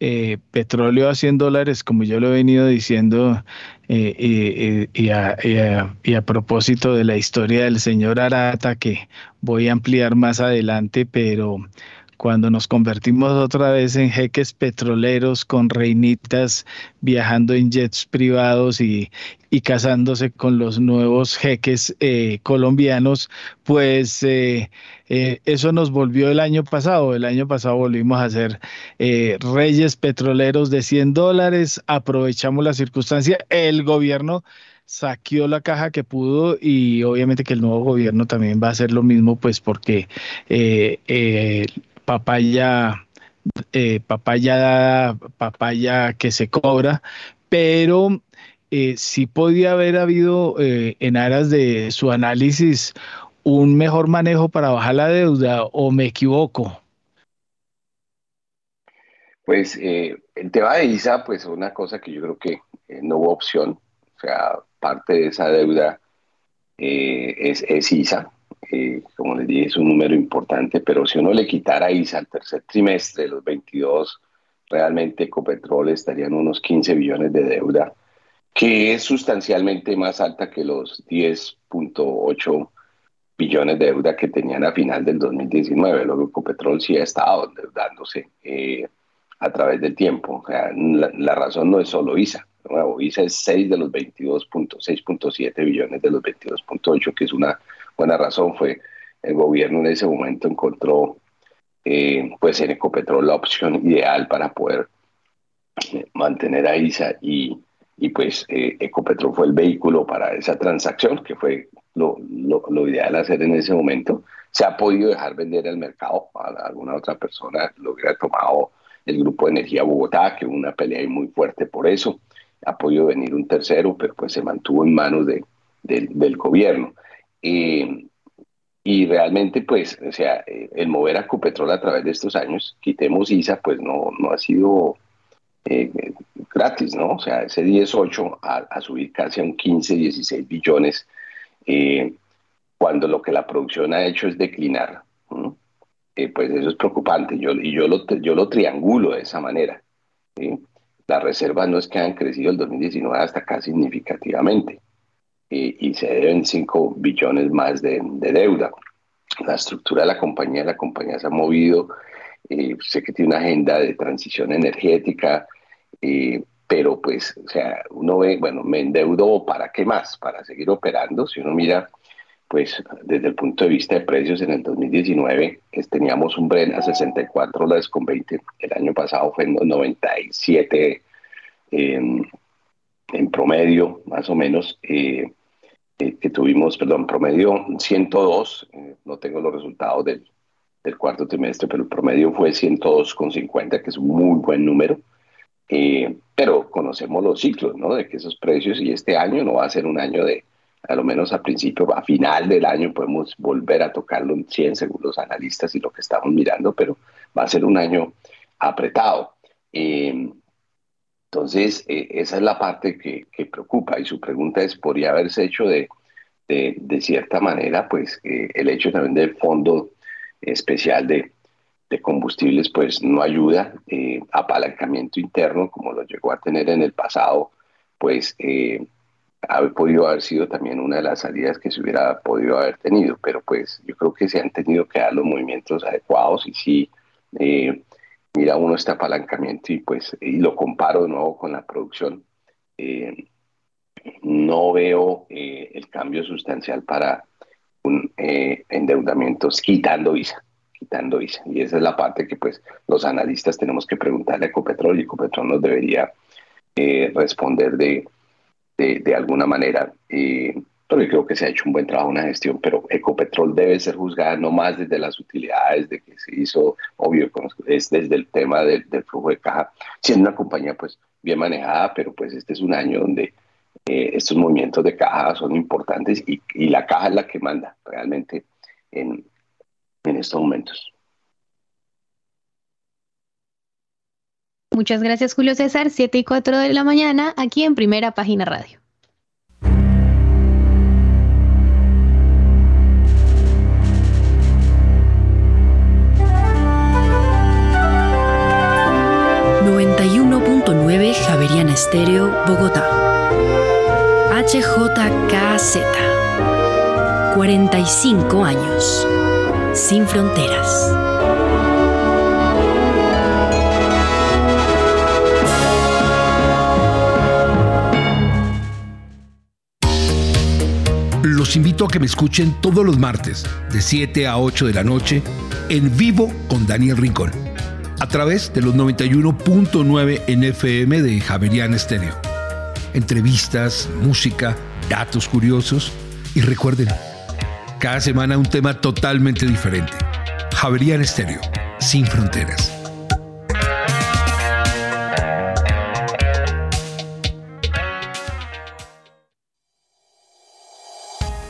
eh, petróleo a 100 dólares, como yo lo he venido diciendo, y a, y, a, propósito de la historia del señor Arata, que voy a ampliar más adelante, pero cuando nos convertimos otra vez en jeques petroleros con reinitas viajando en jets privados y, casándose con los nuevos jeques eh, colombianos, pues eh, eh, eso nos volvió el año pasado. El año pasado volvimos a ser reyes petroleros de 100 dólares, aprovechamos la circunstancia, el gobierno saqueó la caja que pudo y obviamente que el nuevo gobierno también va a hacer lo mismo, pues porque papaya, eh, papaya, papaya que se cobra, pero eh, sí podía haber habido eh, en aras de su análisis un mejor manejo para bajar la deuda o me equivoco. Pues el tema de ISA, pues una cosa que yo creo que no hubo opción, o sea, parte de esa deuda es ISA, como les dije, es un número importante, pero si uno le quitara ISA al tercer trimestre, los 22, realmente Ecopetrol estaría en unos 15 billones de deuda, que es sustancialmente más alta que los 10.8 billones de deuda que tenían a final del 2019. Luego Ecopetrol sí ha estado endeudándose eh, a través del tiempo. la, razón no es solo ISA. ISA es 6 de los 22.6.7 billones de los 22.8, que es una buena razón fue el gobierno en ese momento encontró eh, pues en Ecopetrol la opción ideal para poder mantener a ISA y, y pues eh, Ecopetrol fue el vehículo para esa transacción, que fue lo, lo, ideal hacer en ese momento. Se ha podido dejar vender al mercado, a alguna otra persona lo hubiera tomado el Grupo de Energía Bogotá, que hubo una pelea muy fuerte por eso. Ha podido venir un tercero, pero pues se mantuvo en manos de, del gobierno. Eh, y realmente, pues, o sea, el mover a Copetrol a través de estos años, quitemos ISA, pues no, no ha sido eh, gratis, ¿no? O sea, ese 18 a, subir casi a un 15, 16 billones, eh, cuando lo que la producción ha hecho es declinar, pues eso es preocupante. Yo, y yo lo, yo lo triangulo de esa manera. Las reservas no es que han crecido el 2019 hasta casi significativamente y se deben 5 billones más de, deuda. La estructura de la compañía, la compañía se ha movido, eh, sé que tiene una agenda de transición energética, eh, pero pues, o sea, uno ve, bueno, me endeudo para qué más, para seguir operando. Si uno mira, pues desde el punto de vista de precios en el 2019, que teníamos un Bren a 64 dólares con 20, el año pasado fue en 97 en promedio, más o menos. Eh, que tuvimos, perdón, promedio 102, eh, no tengo los resultados del, del, cuarto trimestre, pero el promedio fue 102,50, que es un muy buen número. Eh, pero conocemos los ciclos, ¿no? De que esos precios y este año no va a ser un año de, a lo menos a principio, a final del año podemos volver a tocarlo en 100 según los analistas y lo que estamos mirando, pero va a ser un año apretado. Eh, entonces, eh, esa es la parte que, preocupa y su pregunta es, ¿podría haberse hecho de, de, cierta manera, pues eh, el hecho también del fondo especial de, combustibles, pues no ayuda, eh, apalancamiento interno, como lo llegó a tener en el pasado, pues ha podido haber sido también una de las salidas que se hubiera podido haber tenido, pero pues yo creo que se han tenido que dar los movimientos adecuados y sí mira uno este apalancamiento y pues y lo comparo de nuevo con la producción, eh, no veo eh, el cambio sustancial para un eh, endeudamiento quitando visa, quitando visa. Y esa es la parte que pues los analistas tenemos que preguntarle a Ecopetrol y Ecopetrol nos debería responder de, de, de, alguna manera pero yo creo que se ha hecho un buen trabajo en la gestión, pero Ecopetrol debe ser juzgada no más desde las utilidades de que se hizo, obvio, es desde el tema del, flujo de caja, siendo una compañía pues bien manejada, pero pues este es un año donde eh, estos movimientos de caja son importantes y, la caja es la que manda realmente en, en estos momentos. Muchas gracias Julio César, 7 y 4 de la mañana, aquí en Primera Página Radio. 9 Javeriana Estéreo, Bogotá. HJKZ. 45 años. Sin fronteras. Los invito a que me escuchen todos los martes, de 7 a 8 de la noche, en vivo con Daniel Rincón a través de los 91.9 NFM de Javerian Estéreo. Entrevistas, música, datos curiosos y recuerden, cada semana un tema totalmente diferente. Javerian Estéreo, sin fronteras.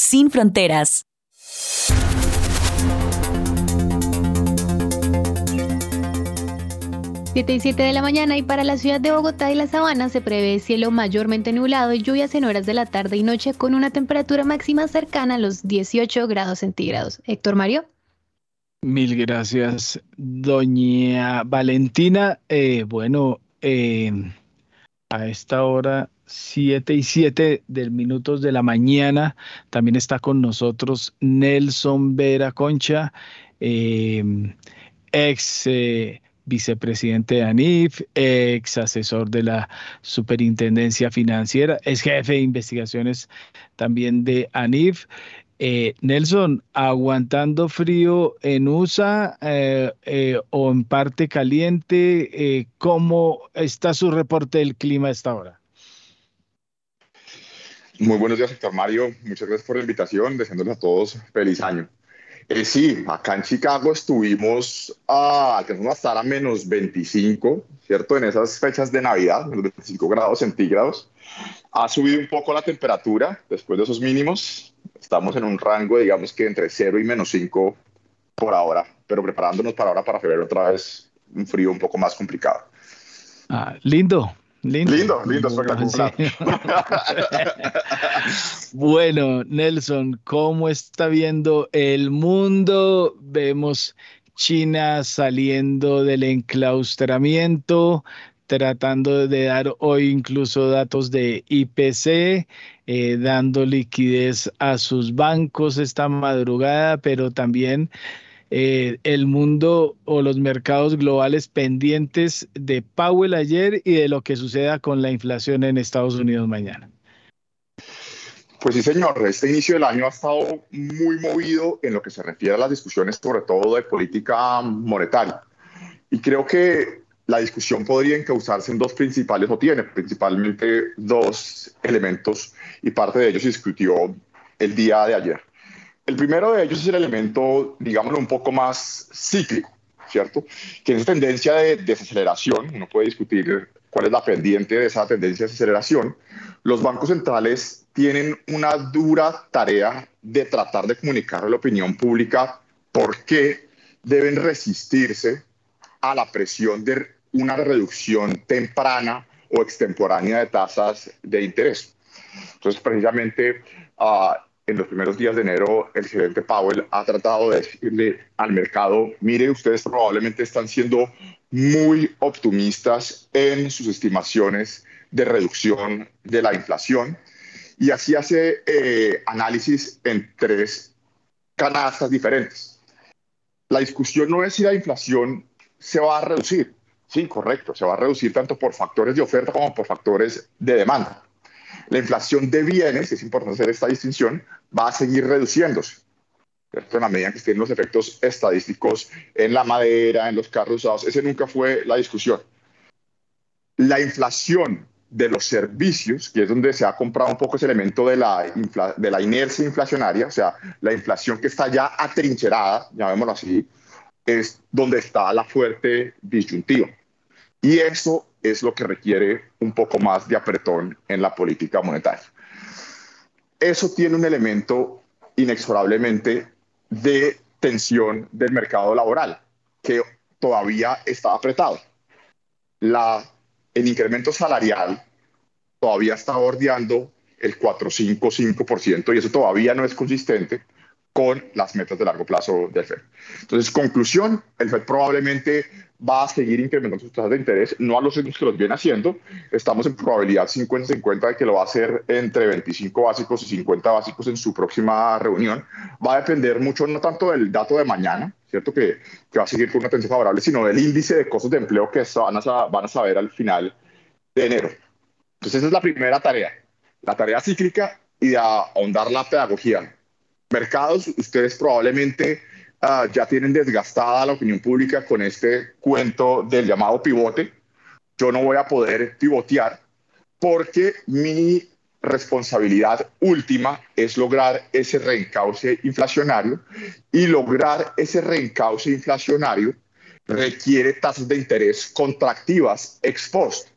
sin fronteras. 7 y 7 de la mañana y para la ciudad de Bogotá y la Sabana se prevé cielo mayormente nublado y lluvias en horas de la tarde y noche con una temperatura máxima cercana a los 18 grados centígrados. Héctor Mario. Mil gracias, doña Valentina. Eh, bueno, eh, a esta hora 7 y 7 del minutos de la mañana también está con nosotros Nelson Vera Concha, eh, ex vicepresidente de ANIF, ex asesor de la Superintendencia Financiera, es jefe de investigaciones también de ANIF. Eh, Nelson, aguantando frío en USA eh, eh, o en parte caliente, ¿cómo está su reporte del clima a esta hora? Muy buenos días, doctor Mario. Muchas gracias por la invitación. Deseándoles a todos feliz año. Eh, sí, acá en Chicago estuvimos a, alcanzamos a estar a menos 25, ¿cierto? En esas fechas de Navidad, menos 25 grados centígrados. Ha subido un poco la temperatura después de esos mínimos. Estamos en un rango, digamos que entre 0 y menos 5 por ahora, pero preparándonos para ahora, para febrero, otra vez un frío un poco más complicado. Ah, lindo, Lindo, lindo, lindo bueno, Nelson, ¿cómo está viendo el mundo? Vemos China saliendo del enclaustramiento, tratando de dar hoy incluso datos de IPC, eh, dando liquidez a sus bancos esta madrugada, pero también eh, el mundo o los mercados globales pendientes de Powell ayer y de lo que suceda con la inflación en Estados Unidos mañana. Pues sí, señor. Este inicio del año ha estado muy movido en lo que se refiere a las discusiones, sobre todo de política monetaria. Y creo que la discusión podría encauzarse en dos principales, o tiene principalmente dos elementos, y parte de ellos se discutió el día de ayer. El primero de ellos es el elemento, digámoslo, un poco más cíclico, ¿cierto? Que es tendencia de desaceleración. Uno puede discutir cuál es la pendiente de esa tendencia de desaceleración. Los bancos centrales tienen una dura tarea de tratar de comunicar a la opinión pública por qué deben resistirse a la presión de una reducción temprana o extemporánea de tasas de interés. Entonces, precisamente, uh, en los primeros días de enero el gerente Powell ha tratado de decirle al mercado, mire, ustedes probablemente están siendo muy optimistas en sus estimaciones de reducción de la inflación y así hace eh, análisis en tres canastas diferentes. La discusión no es si la inflación se va a reducir. Sí, correcto, se va a reducir tanto por factores de oferta como por factores de demanda. La inflación de bienes, es importante hacer esta distinción, va a seguir reduciéndose. En la medida que estén los efectos estadísticos en la madera, en los carros usados, ese nunca fue la discusión. La inflación de los servicios, que es donde se ha comprado un poco ese elemento de la, de la inercia inflacionaria, o sea, la inflación que está ya atrincherada, llamémoslo así, es donde está la fuerte disyuntiva. Y eso es lo que requiere un poco más de apretón en la política monetaria. Eso tiene un elemento inexorablemente de tensión del mercado laboral, que todavía está apretado. La, el incremento salarial todavía está bordeando el 4,5-5% y eso todavía no es consistente con las metas de largo plazo del FED. Entonces, conclusión, el FED probablemente va a seguir incrementando sus tasas de interés, no a los ritmos que los viene haciendo. Estamos en probabilidad 50-50 de que lo va a hacer entre 25 básicos y 50 básicos en su próxima reunión. Va a depender mucho, no tanto del dato de mañana, ¿cierto? Que, que va a seguir con una tendencia favorable, sino del índice de costos de empleo que van a, van a saber al final de enero. Entonces, esa es la primera tarea, la tarea cíclica y de ahondar la pedagogía. Mercados, ustedes probablemente Ah, ya tienen desgastada la opinión pública con este cuento del llamado pivote. Yo no voy a poder pivotear porque mi responsabilidad última es lograr ese reencauce inflacionario y lograr ese reencauce inflacionario requiere tasas de interés contractivas ex post.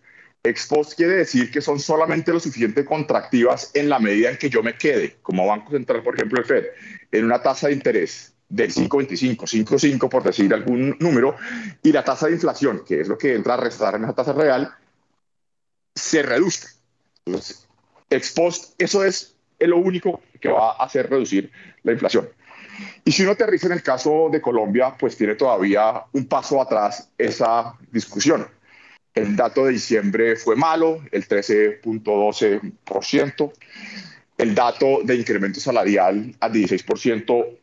Ex post quiere decir que son solamente lo suficiente contractivas en la medida en que yo me quede, como Banco Central, por ejemplo, el FED, en una tasa de interés del 5,25, 5,5 por decir algún número, y la tasa de inflación, que es lo que entra a restar en esa tasa real, se reduzca. Entonces, ex post, eso es lo único que va a hacer reducir la inflación. Y si uno aterriza en el caso de Colombia, pues tiene todavía un paso atrás esa discusión. El dato de diciembre fue malo, el 13.12%. El dato de incremento salarial al 16%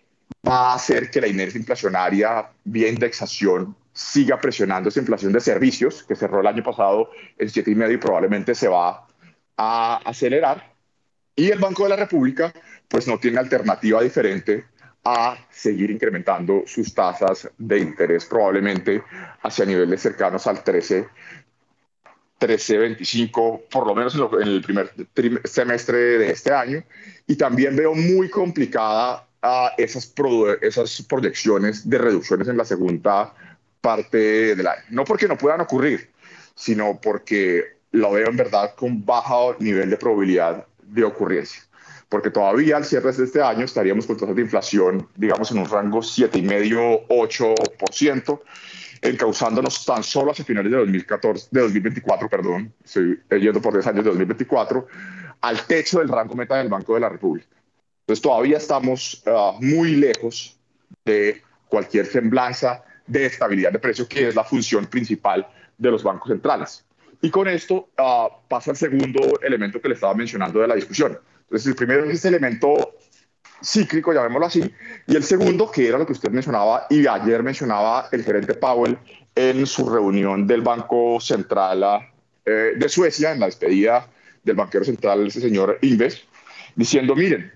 va a hacer que la inercia inflacionaria vía indexación siga presionando esa inflación de servicios que cerró el año pasado en 7,5 y probablemente se va a acelerar. Y el Banco de la República pues no tiene alternativa diferente a seguir incrementando sus tasas de interés probablemente hacia niveles cercanos al 13 13.25, por lo menos en, el primer semestre de este año. Y también veo muy complicada a esas, esas proyecciones de reducciones en la segunda parte del año. No porque no puedan ocurrir, sino porque lo veo en verdad con bajo nivel de probabilidad de ocurrencia. Porque todavía al cierre de este año estaríamos con tasas de inflación, digamos, en un rango 7,5-8%, encauzándonos tan solo hacia finales de 2014, de 2024, perdón, estoy yendo por 10 años de 2024, al techo del rango meta del Banco de la República. Entonces todavía estamos ah, muy lejos de cualquier semblanza de estabilidad de precio, que es la función principal de los bancos centrales. Y con esto uh, paso al segundo elemento que le estaba mencionando de la discusión. Entonces, el primero es ese elemento cíclico, llamémoslo así, y el segundo, que era lo que usted mencionaba y ayer mencionaba el gerente Powell en su reunión del Banco Central eh, de Suecia, en la despedida del banquero central, ese señor Inves, diciendo, miren,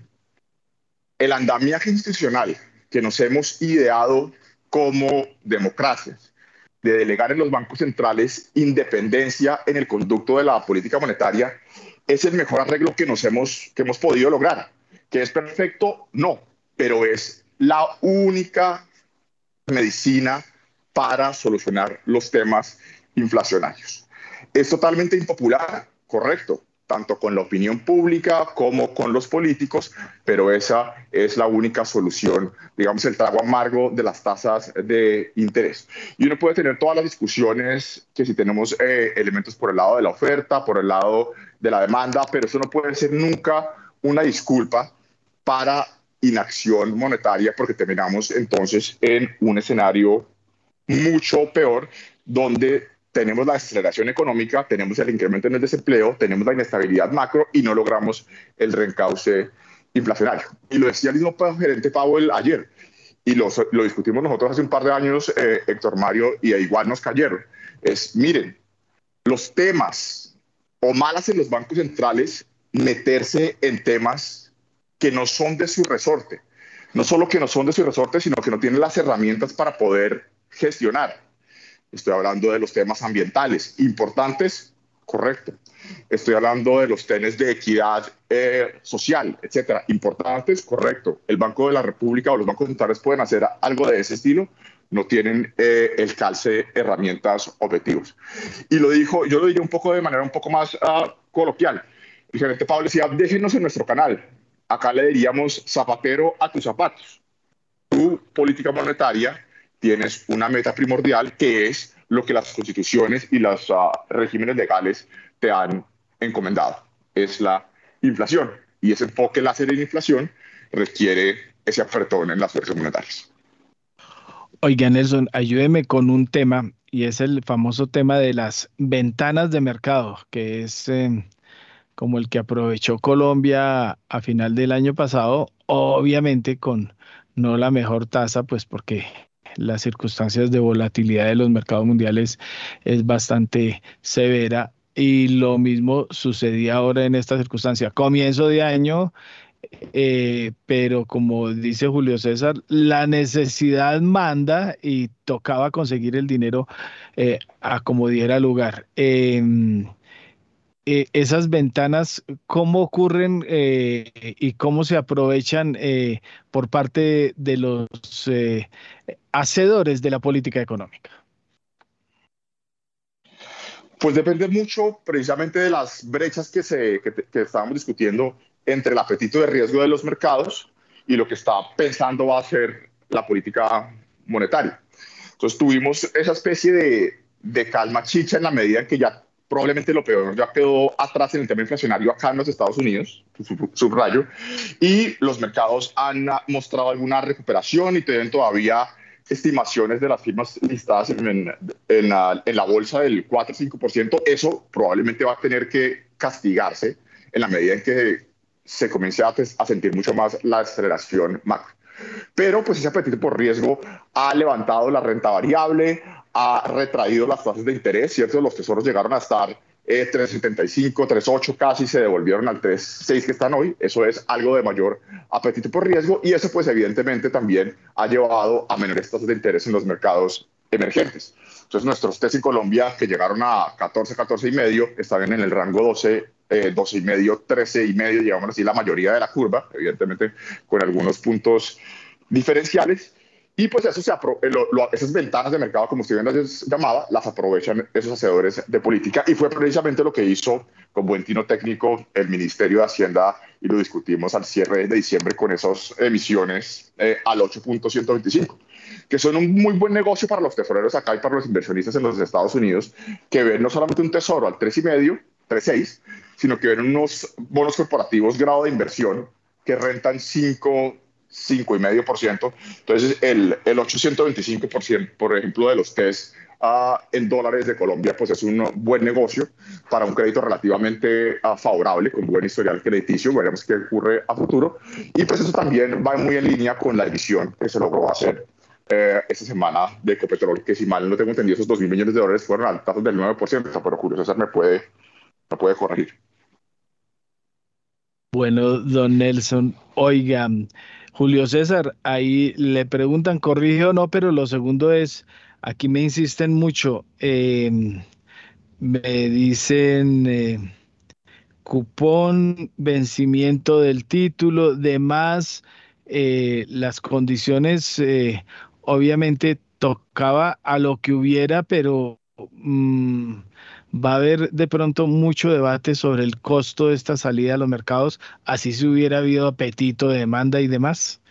el andamiaje institucional que nos hemos ideado como democracias, de delegar en los bancos centrales independencia en el conducto de la política monetaria, es el mejor arreglo que nos hemos, que hemos podido lograr. ¿Que es perfecto? No, pero es la única medicina para solucionar los temas inflacionarios. Es totalmente impopular, correcto, tanto con la opinión pública como con los políticos, pero esa es la única solución, digamos, el trago amargo de las tasas de interés. Y uno puede tener todas las discusiones que si tenemos eh, elementos por el lado de la oferta, por el lado de la demanda, pero eso no puede ser nunca una disculpa para inacción monetaria, porque terminamos entonces en un escenario mucho peor, donde tenemos la aceleración económica, tenemos el incremento en el desempleo, tenemos la inestabilidad macro y no logramos el reencauce inflacionario. Y lo decía el mismo gerente Powell ayer, y lo, discutimos nosotros hace un par de años, eh, Héctor Mario, y igual nos cayeron. Es, miren, los temas o malas en los bancos centrales meterse en temas que no son de su resorte. No solo que no son de su resorte, sino que no tienen las herramientas para poder gestionar. Estoy hablando de los temas ambientales importantes, correcto. Estoy hablando de los temas de equidad eh, social, etcétera, importantes, correcto. El Banco de la República o los bancos centrales pueden hacer algo de ese estilo, no tienen eh, el calce herramientas objetivos. Y lo dijo, yo lo diría un poco de manera un poco más uh, coloquial. El gerente Pablo decía, déjenos en nuestro canal. Acá le diríamos zapatero a tus zapatos. Tu política monetaria tienes una meta primordial que es lo que las constituciones y los ah, regímenes legales te han encomendado, es la inflación. Y ese enfoque láser en inflación requiere ese apretón en las fuerzas monetarias. Oiga, Nelson, ayúdeme con un tema y es el famoso tema de las ventanas de mercado, que es eh, como el que aprovechó Colombia a final del año pasado, obviamente con no la mejor tasa, pues porque las circunstancias de volatilidad de los mercados mundiales es bastante severa y lo mismo sucedía ahora en esta circunstancia. Comienzo de año, eh, pero como dice Julio César, la necesidad manda y tocaba conseguir el dinero eh, a como diera lugar. Em, eh, esas ventanas, ¿cómo ocurren y cómo se aprovechan por parte de los hacedores de la política económica? Pues depende mucho precisamente de las brechas que, se, que estábamos discutiendo entre el apetito de riesgo de los mercados y lo que está pensando va a ser la política monetaria. Entonces tuvimos esa especie de, de calma chicha en la medida en que ya probablemente lo peor ya quedó atrás en el tema inflacionario acá en los Estados Unidos, subrayo, y los mercados han mostrado alguna recuperación y tienen todavía estimaciones de las firmas listadas en, en, la, en la bolsa del 4-5%. Eso probablemente va a tener que castigarse en la medida en que se comience a, a sentir mucho más la aceleración macro. Pero pues ese apetito por riesgo ha levantado la renta variable, ha retraído las tasas de interés, ¿cierto? Los tesoros llegaron a estar eh, 3,75, 3,8 casi, se devolvieron al 3,6 que están hoy. Eso es algo de mayor apetito por riesgo y eso pues evidentemente también ha llevado a menores tasas de interés en los mercados emergentes. Entonces nuestros test en Colombia que llegaron a 14, 14 y medio están en el rango 12 eh, 12 y medio, 13 y medio, digamos así, la mayoría de la curva, evidentemente con algunos puntos diferenciales. Y pues eso se eh, esas ventanas de mercado, como usted bien las llamaba, las aprovechan esos hacedores de política. Y fue precisamente lo que hizo con buen tino técnico el Ministerio de Hacienda y lo discutimos al cierre de diciembre con esas emisiones eh, al 8.125 que son un muy buen negocio para los tesoreros acá y para los inversionistas en los Estados Unidos, que ven no solamente un tesoro al 3,5, 3,6, sino que ven unos bonos corporativos grado de inversión que rentan 5, 5,5%. Entonces, el, el 825%, por ejemplo, de los test uh, en dólares de Colombia, pues es un buen negocio para un crédito relativamente uh, favorable, con buen historial crediticio. Veremos qué ocurre a futuro. Y pues eso también va muy en línea con la emisión que se logró hacer eh, esta semana de Ecopetrol, que si mal no tengo entendido, esos 2 mil millones de dólares fueron al tasas del 9%, pero Julio César me puede, me puede corregir. Bueno, don Nelson, oiga, Julio César, ahí le preguntan, corrige o no, pero lo segundo es, aquí me insisten mucho, eh, me dicen eh, cupón, vencimiento del título, demás, eh, las condiciones, obviamente tocaba a lo que hubiera, pero... Mm, va a haber de pronto mucho debate sobre el costo de esta salida a los mercados, así si hubiera habido apetito de demanda y demás.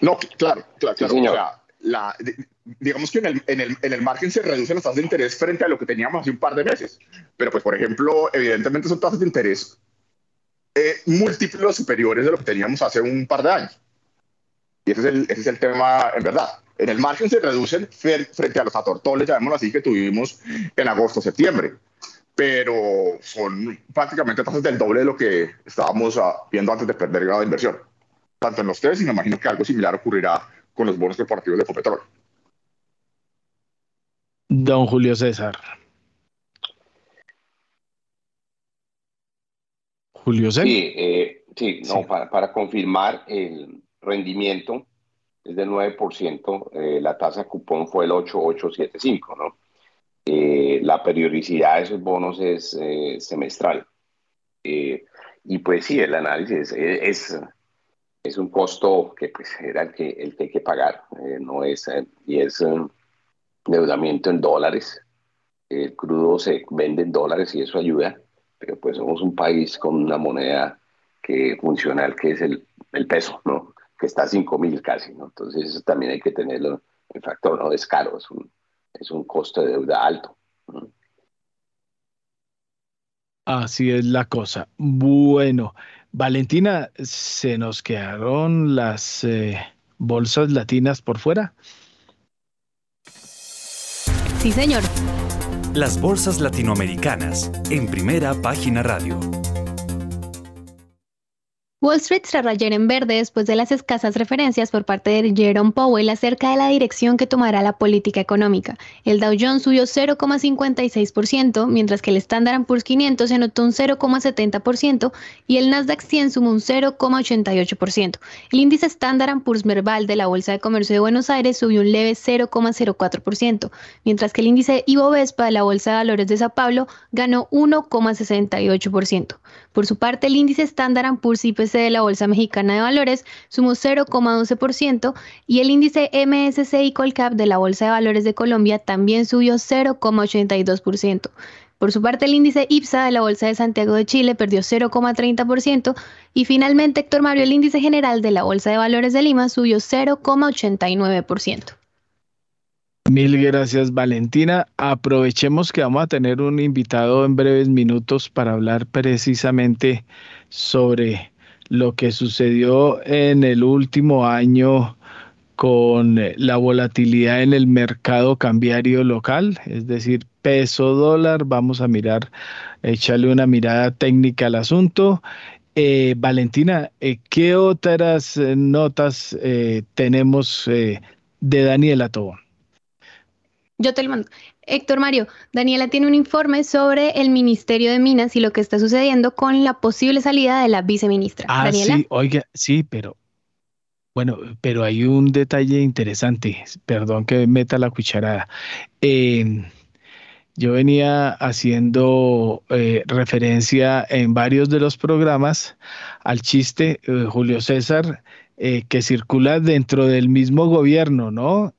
No, claro, claro, claro. la, digamos que en el, en, el, en el, margen se reducen las tasas de interés frente a lo que teníamos hace un par de meses. Pero, pues, por ejemplo, evidentemente son tasas de interés eh, múltiplos superiores de lo que teníamos hace un par de años. Y ese es el, ese es el tema, en verdad en el margen se reducen frente a los atortoles, llamémoslo así, que tuvimos en agosto, septiembre. Pero son prácticamente tasas del doble de lo que estábamos ah, viendo antes de perder grado de inversión. Tanto en los tres, y me imagino que algo similar ocurrirá con los bonos corporativos de Copetrol. Don Julio César. Julio César. Sí, eh, sí, no, Para, para confirmar el rendimiento es del 9%, eh, la tasa cupón fue el 8875, ¿no? Eh, la periodicidad de esos bonos es eh, semestral. y pues sí, el análisis es, es, un costo que pues era el que, el que hay que pagar, no es, y es endeudamiento en dólares. El crudo se vende en dólares y eso ayuda, pero pues somos un país con una moneda que funcional que es el, el peso, ¿no? Que está a 5 mil casi, ¿no? Entonces eso también hay que tenerlo en factor, ¿no? Es caro, es un, es un costo de deuda alto. Así es la cosa. Bueno, Valentina, ¿se nos quedaron las eh, bolsas latinas por fuera? Sí, señor. Las bolsas latinoamericanas en primera página radio. Wall Street cerró ayer en verde después de las escasas referencias por parte de Jerome Powell acerca de la dirección que tomará la política económica. El Dow Jones subió 0,56%, mientras que el Standard Poor's 500 se anotó un 0,70% y el Nasdaq 100 sumó un 0,88%. El índice Standard Poor's Merval de la Bolsa de Comercio de Buenos Aires subió un leve 0,04%, mientras que el índice Ibovespa de la Bolsa de Valores de Sao Paulo ganó 1,68%. Por su parte, el índice Standard Poor's IPC de la Bolsa Mexicana de Valores sumó 0,12% y el índice MSCI Colcap de la Bolsa de Valores de Colombia también subió 0,82%. Por su parte, el índice IPSA de la Bolsa de Santiago de Chile perdió 0,30% y finalmente, Héctor Mario, el índice general de la Bolsa de Valores de Lima subió 0,89%. Mil gracias, Valentina. Aprovechemos que vamos a tener un invitado en breves minutos para hablar precisamente sobre lo que sucedió en el último año con la volatilidad en el mercado cambiario local, es decir, peso dólar. Vamos a mirar, echarle una mirada técnica al asunto. Eh, Valentina, eh, ¿qué otras eh, notas tenemos de Daniela Tobón? Yo te lo mando. Héctor Mario, Daniela tiene un informe sobre el Ministerio de Minas y lo que está sucediendo con la posible salida de la viceministra. Ah, sí, oiga, sí, pero bueno, pero hay un detalle interesante. Perdón que meta la cucharada. Em, yo venía haciendo eh, referencia en varios de los programas al chiste eh, Julio César eh, que circula dentro del mismo gobierno, ¿no?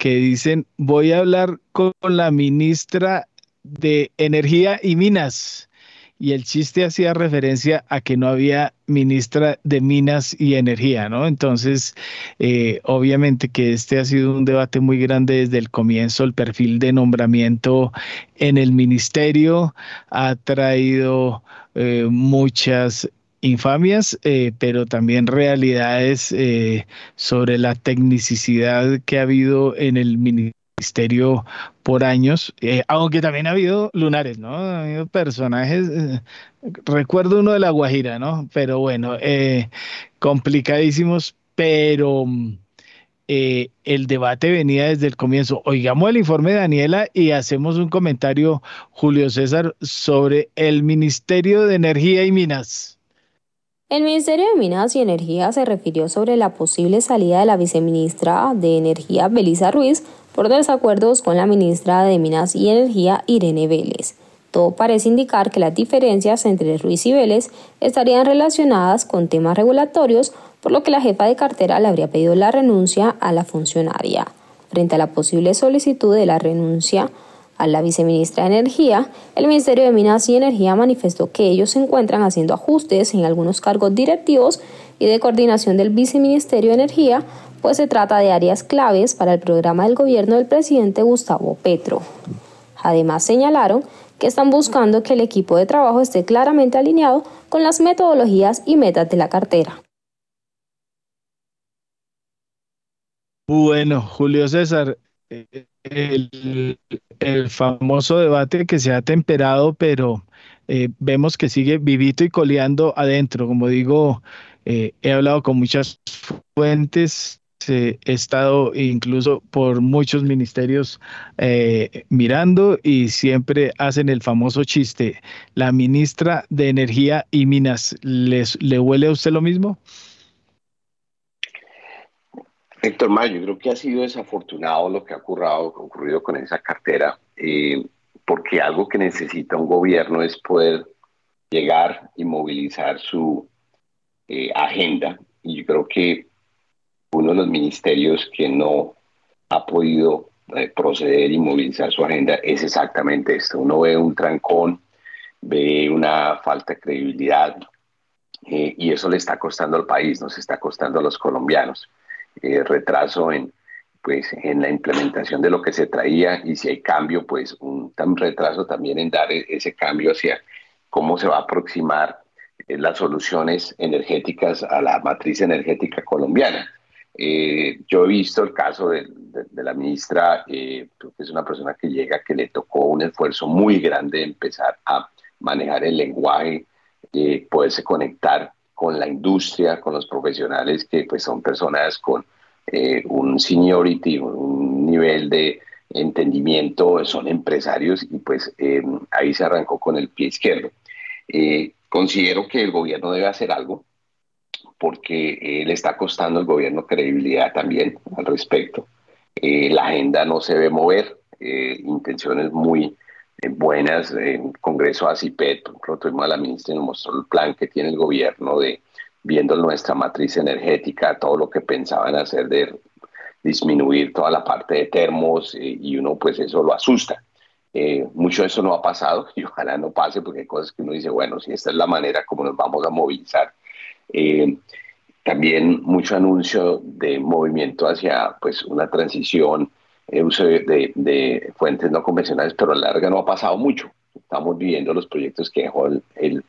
Que dicen, voy a hablar con la ministra de Energía y Minas. Y el chiste hacía referencia a que no había ministra de Minas y Energía, ¿no? Entonces, eh, obviamente que este ha sido un debate muy grande desde el comienzo. El perfil de nombramiento en el ministerio ha traído eh, muchas infamias, eh, pero también realidades eh, sobre la tecnicidad que ha habido en el ministerio por años, eh, aunque también ha habido lunares, ¿no? Ha habido personajes, recuerdo uno de La Guajira, ¿no? Pero bueno, complicadísimos, pero... el debate venía desde el comienzo. Oigamos el informe de Daniela y hacemos un comentario, Julio César, sobre el Ministerio de Energía y Minas. El Ministerio de Minas y Energía se refirió sobre la posible salida de la viceministra de Energía, Belisa Ruiz, por desacuerdos con la ministra de Minas y Energía, Irene Vélez. Todo parece indicar que las diferencias entre Ruiz y Vélez estarían relacionadas con temas regulatorios, por lo que la jefa de cartera le habría pedido la renuncia a la funcionaria. Frente a la posible solicitud de la renuncia, a la viceministra de Energía, el Ministerio de Minas y Energía manifestó que ellos se encuentran haciendo ajustes en algunos cargos directivos y de coordinación del Viceministerio de Energía, pues se trata de áreas claves para el programa del gobierno del presidente Gustavo Petro. Además, señalaron que están buscando que el equipo de trabajo esté claramente alineado con las metodologías y metas de la cartera. Bueno, Julio César, eh, el, famoso debate que se ha temperado, pero eh, vemos que sigue vivito y coleando adentro. Como digo, eh, he hablado con muchas fuentes, he estado incluso por muchos ministerios mirando y siempre hacen el famoso chiste. La ministra de Energía y Minas, ¿les, ¿le huele a usted lo mismo? Héctor Mayo, yo creo que ha sido desafortunado lo que ha ocurrido, ocurrido con esa cartera, eh, porque algo que necesita un gobierno es poder llegar y movilizar su eh, agenda. Y yo creo que uno de los ministerios que no ha podido eh, proceder y movilizar su agenda es exactamente esto. Uno ve un trancón, ve una falta de credibilidad y eso le está costando al país, nos está costando a los colombianos. Eh, retraso en, pues, en la implementación de lo que se traía y si hay cambio, pues un retraso también en dar e-, ese cambio hacia cómo se va a aproximar eh, las soluciones energéticas a la matriz energética colombiana. Eh, yo he visto el caso de, la ministra, que es una persona que llega, que le tocó un esfuerzo muy grande empezar a manejar el lenguaje, poderse conectar con la industria, con los profesionales que pues son personas con un seniority, un nivel de entendimiento, son empresarios y pues ahí se arrancó con el pie izquierdo. Eh, considero que el gobierno debe hacer algo porque eh, le está costando al gobierno credibilidad también al respecto. Eh, la agenda no se ve mover, intenciones muy buenas. En Congreso ACIPET, por ejemplo, la ministra nos mostró el plan que tiene el gobierno de viendo nuestra matriz energética, todo lo que pensaban hacer de disminuir toda la parte de termos y uno pues eso lo asusta. Eh, mucho de eso no ha pasado y ojalá no pase porque hay cosas que uno dice, bueno, si esta es la manera como nos vamos a movilizar. Eh, también mucho anuncio de movimiento hacia pues, una transición, eh, uso de, fuentes no convencionales, pero a la larga no ha pasado mucho. Estamos viviendo los proyectos que dejó el,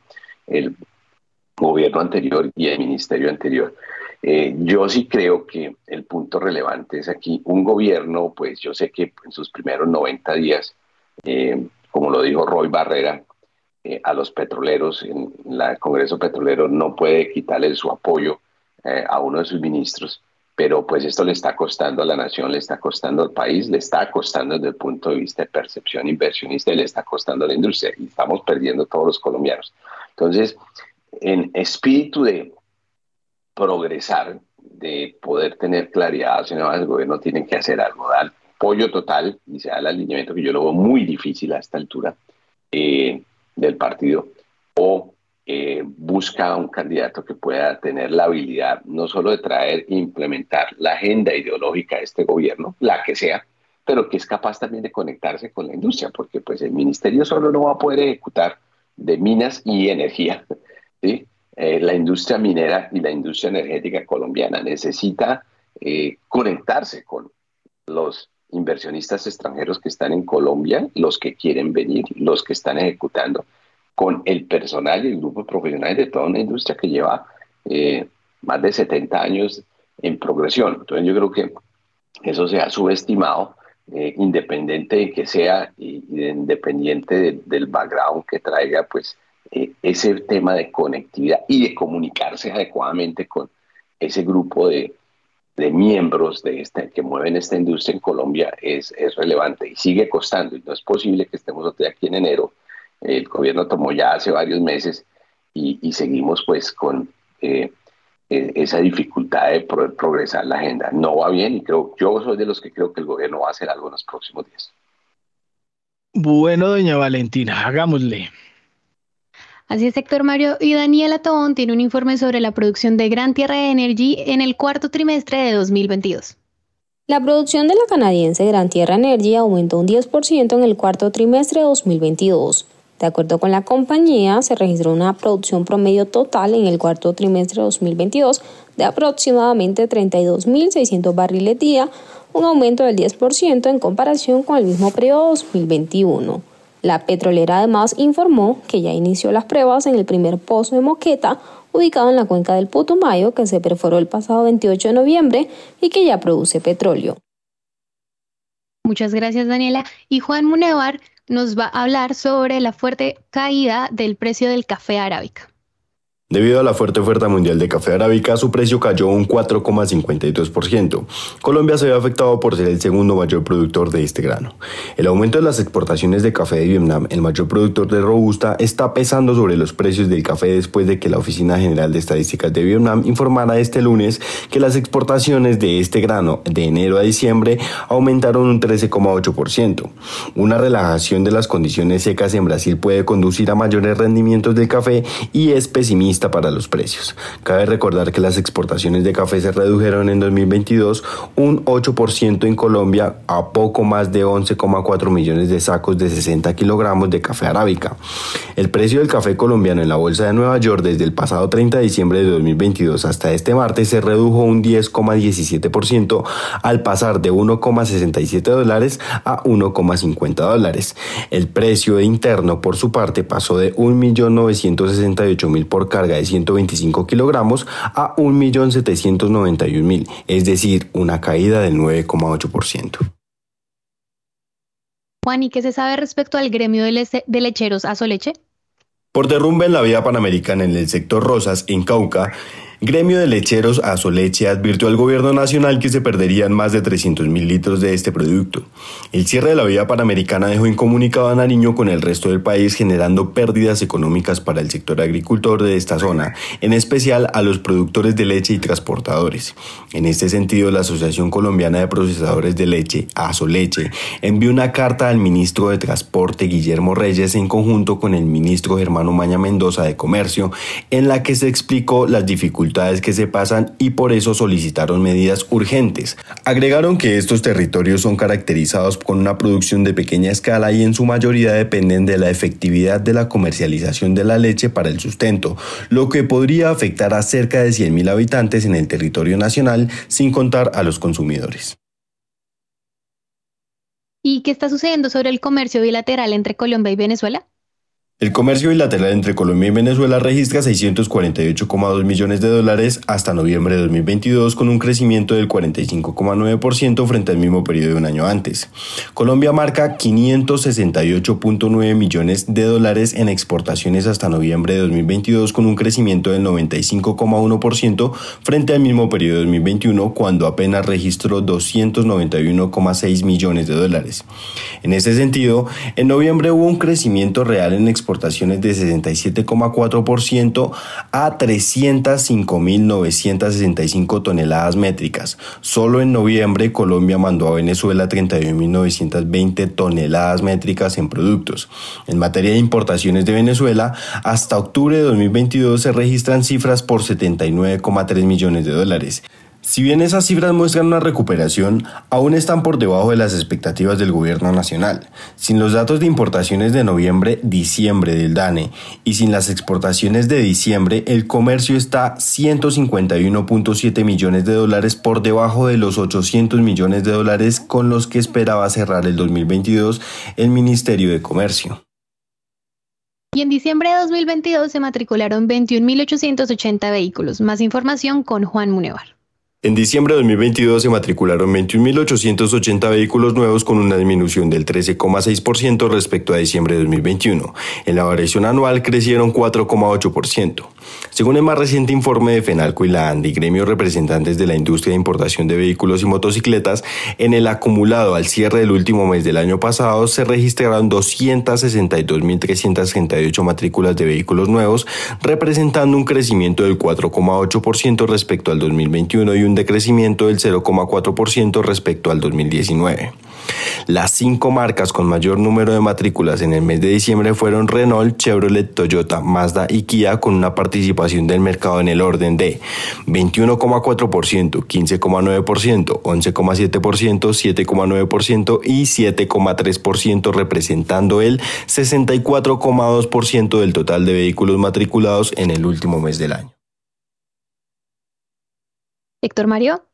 gobierno anterior y el ministerio anterior. Eh, yo sí creo que el punto relevante es aquí un gobierno, pues yo sé que en sus primeros 90 días eh, como lo dijo Roy Barrera, a los petroleros en el Congreso Petrolero no puede quitarle su apoyo a uno de sus ministros, pero pues esto le está costando a la nación, le está costando al país, le está costando desde el punto de vista de percepción inversionista y le está costando a la industria y estamos perdiendo todos los colombianos. Entonces, en espíritu de progresar, de poder tener claridad, el gobierno tiene que hacer algo, dar apoyo total y sea el alineamiento que yo lo veo muy difícil a esta altura eh, del partido, o eh, busca un candidato que pueda tener la habilidad no solo de traer e implementar la agenda ideológica de este gobierno, la que sea, pero que es capaz también de conectarse con la industria, porque pues el ministerio solo no va a poder ejecutar de minas y energía. Eh, la industria minera y la industria energética colombiana necesita conectarse con los inversionistas extranjeros que están en Colombia, los que quieren venir, los que están ejecutando, con el personal y el grupo profesional de toda una industria que lleva eh, más de 70 años en progresión. Entonces yo creo que eso se ha subestimado, eh, independiente de que sea y, independiente del background que traiga, pues eh, ese tema de conectividad y de comunicarse adecuadamente con ese grupo de, de miembros de este, que mueven esta industria en Colombia es, es relevante y sigue costando. Y no es posible que estemos aquí en enero. El gobierno tomó ya hace varios meses y, seguimos pues con eh, e, esa dificultad de progresar la agenda. No va bien y creo, yo soy de los que creo que el gobierno va a hacer algo en los próximos días. Bueno, doña Valentina, hagámosle. Así es, Héctor Mario. Y Daniela Tobón tiene un informe sobre la producción de Gran Tierra Energy en el cuarto trimestre de 2022. La producción de la canadiense Gran Tierra Energy aumentó un 10% en el cuarto trimestre de 2022. De acuerdo con la compañía, se registró una producción promedio total en el cuarto trimestre de 2022 de aproximadamente 32.600 barriles día, un aumento del 10% en comparación con el mismo periodo 2021. La petrolera además informó que ya inició las pruebas en el primer pozo de Moqueta, ubicado en la cuenca del Putumayo, que se perforó el pasado 28 de noviembre y que ya produce petróleo. Muchas gracias, Daniela. Y Juan Munevar nos va a hablar sobre la fuerte caída del precio del café arábica. Debido a la fuerte oferta mundial de café arábica, su precio cayó un 4,52%. Colombia se ve afectado por ser el segundo mayor productor de este grano. El aumento de las exportaciones de café de Vietnam, el mayor productor de Robusta, está pesando sobre los precios del café después de que la Oficina General de Estadísticas de Vietnam informara este lunes que las exportaciones de este grano de enero a diciembre aumentaron un 13,8%. Una relajación de las condiciones secas en Brasil puede conducir a mayores rendimientos del café y es pesimista prevista para los precios. Cabe recordar que las exportaciones de café se redujeron en 2022 un 8% en Colombia a poco más de 11,4 millones de sacos de 60 kilogramos de café arábica. El precio del café colombiano en la Bolsa de Nueva York desde el pasado 30 de diciembre de 2022 hasta este martes se redujo un 10,17% al pasar de 1,67 dólares a 1,50 dólares. El precio interno, por su parte, pasó de 1.968.000 por carga de 125 kilogramos a 1.791.000, es decir, una caída del 9,8%. Juan, ¿y qué se sabe respecto al gremio de, lecheros a Soleche? Por derrumbe en la vía panamericana en el sector Rosas, en Cauca, Gremio de Lecheros Azoleche advirtió al gobierno nacional que se perderían más de 300 mil litros de este producto. El cierre de la vía panamericana dejó incomunicado a Nariño con el resto del país generando pérdidas económicas para el sector agricultor de esta zona, en especial a los productores de leche y transportadores. En este sentido, la Asociación Colombiana de Procesadores de Leche, Azoleche, envió una carta al ministro de Transporte Guillermo Reyes en conjunto con el ministro Germano Maña Mendoza de Comercio, en la que se explicó las dificultades que se pasan y por eso solicitaron medidas urgentes. Agregaron que estos territorios son caracterizados con una producción de pequeña escala y en su mayoría dependen de la efectividad de la comercialización de la leche para el sustento, lo que podría afectar a cerca de 100.000 habitantes en el territorio nacional sin contar a los consumidores. ¿Y qué está sucediendo sobre el comercio bilateral entre Colombia y Venezuela? El comercio bilateral entre Colombia y Venezuela registra 648,2 millones de dólares hasta noviembre de 2022 con un crecimiento del 45,9% frente al mismo periodo de un año antes. Colombia marca 568,9 millones de dólares en exportaciones hasta noviembre de 2022 con un crecimiento del 95,1% frente al mismo periodo de 2021 cuando apenas registró 291,6 millones de dólares. En este sentido, en noviembre hubo un crecimiento real en exportaciones de 67,4% a 305.965 toneladas métricas. Solo en noviembre Colombia mandó a Venezuela 31.920 toneladas métricas en productos. En materia de importaciones de Venezuela, hasta octubre de 2022 se registran cifras por 79,3 millones de dólares. Si bien esas cifras muestran una recuperación, aún están por debajo de las expectativas del gobierno nacional. Sin los datos de importaciones de noviembre-diciembre del DANE y sin las exportaciones de diciembre, el comercio está 151.7 millones de dólares por debajo de los 800 millones de dólares con los que esperaba cerrar el 2022 el Ministerio de Comercio. Y en diciembre de 2022 se matricularon 21.880 vehículos. Más información con Juan Munevar. En diciembre de 2022 se matricularon 21.880 vehículos nuevos con una disminución del 13,6% respecto a diciembre de 2021. En la variación anual crecieron 4,8%. Según el más reciente informe de Fenalco y la ANDI, gremios representantes de la industria de importación de vehículos y motocicletas, en el acumulado al cierre del último mes del año pasado se registraron 262.338 matrículas de vehículos nuevos, representando un crecimiento del 4,8% respecto al 2021 y un decrecimiento del 0,4% respecto al 2019. Las cinco marcas con mayor número de matrículas en el mes de diciembre fueron Renault, Chevrolet, Toyota, Mazda y Kia con una participación del mercado en el orden de 21,4%, 15,9%, 11,7%, 7,9% y 7,3% representando el 64,2% del total de vehículos matriculados en el último mes del año. Héctor Mario.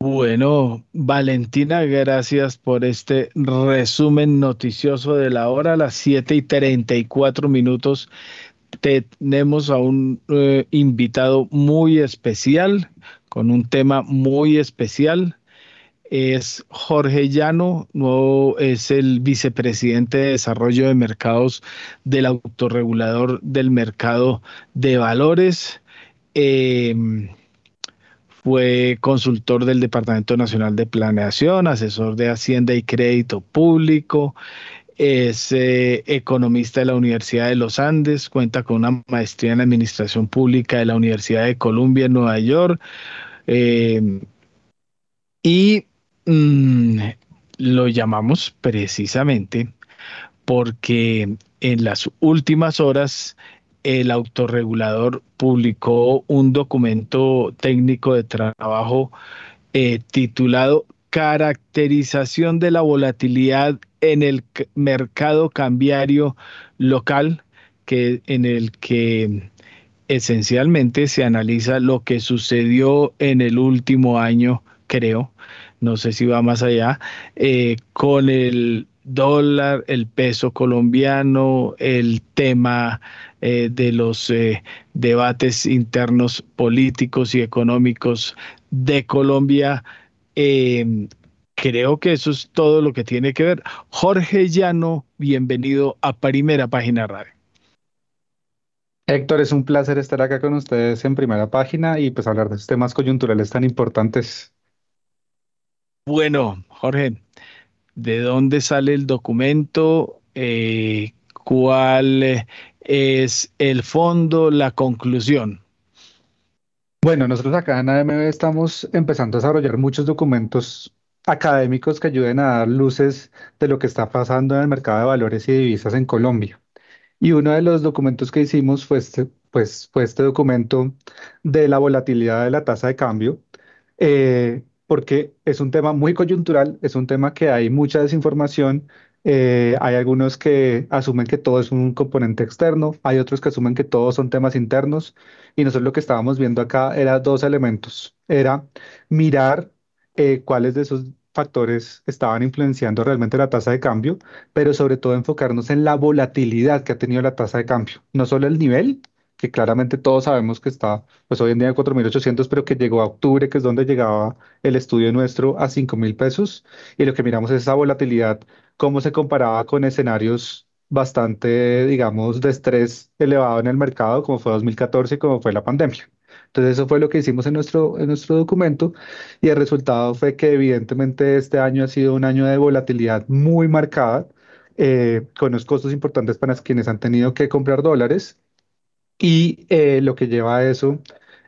Bueno, Valentina, gracias por este resumen noticioso de la hora, a las 7 y 34 minutos. Tenemos a un eh, invitado muy especial, con un tema muy especial. Es Jorge Llano, nuevo, es el vicepresidente de Desarrollo de Mercados del autorregulador del mercado de valores. Eh, fue consultor del Departamento Nacional de Planeación, asesor de Hacienda y Crédito Público, es eh, economista de la Universidad de los Andes, cuenta con una maestría en Administración Pública de la Universidad de Columbia en Nueva York. Eh, y mm, lo llamamos precisamente porque en las últimas horas el autorregulador publicó un documento técnico de trabajo eh, titulado Caracterización de la volatilidad en el mercado cambiario local, que, en el que esencialmente se analiza lo que sucedió en el último año, creo, no sé si va más allá, eh, con el dólar, el peso colombiano, el tema eh, de los eh, debates internos políticos y económicos de Colombia. Em, creo que eso es todo lo que tiene que ver. Jorge Llano, bienvenido a Primera Página Radio. Héctor, es un placer estar acá con ustedes en primera página y pues hablar de estos temas coyunturales tan importantes. Bueno, Jorge, ¿de dónde sale el documento? Eh, ¿Cuál es el fondo, la conclusión? Bueno, nosotros acá en AMB estamos empezando a desarrollar muchos documentos académicos que ayuden a dar luces de lo que está pasando en el mercado de valores y divisas en Colombia. Y uno de los documentos que hicimos fue este, pues, fue este documento de la volatilidad de la tasa de cambio. Eh, porque es un tema muy coyuntural, es un tema que hay mucha desinformación, eh, hay algunos que asumen que todo es un componente externo, hay otros que asumen que todos son temas internos, y nosotros lo que estábamos viendo acá era dos elementos, era mirar eh, cuáles de esos factores estaban influenciando realmente la tasa de cambio, pero sobre todo enfocarnos en la volatilidad que ha tenido la tasa de cambio, no solo el nivel, que claramente todos sabemos que está, pues hoy en día en 4.800, pero que llegó a octubre, que es donde llegaba el estudio nuestro a 5.000 pesos. Y lo que miramos es esa volatilidad, cómo se comparaba con escenarios bastante, digamos, de estrés elevado en el mercado, como fue 2014 y como fue la pandemia. Entonces eso fue lo que hicimos en nuestro, en nuestro documento y el resultado fue que evidentemente este año ha sido un año de volatilidad muy marcada, eh, con unos costos importantes para quienes han tenido que comprar dólares y eh, lo que lleva a eso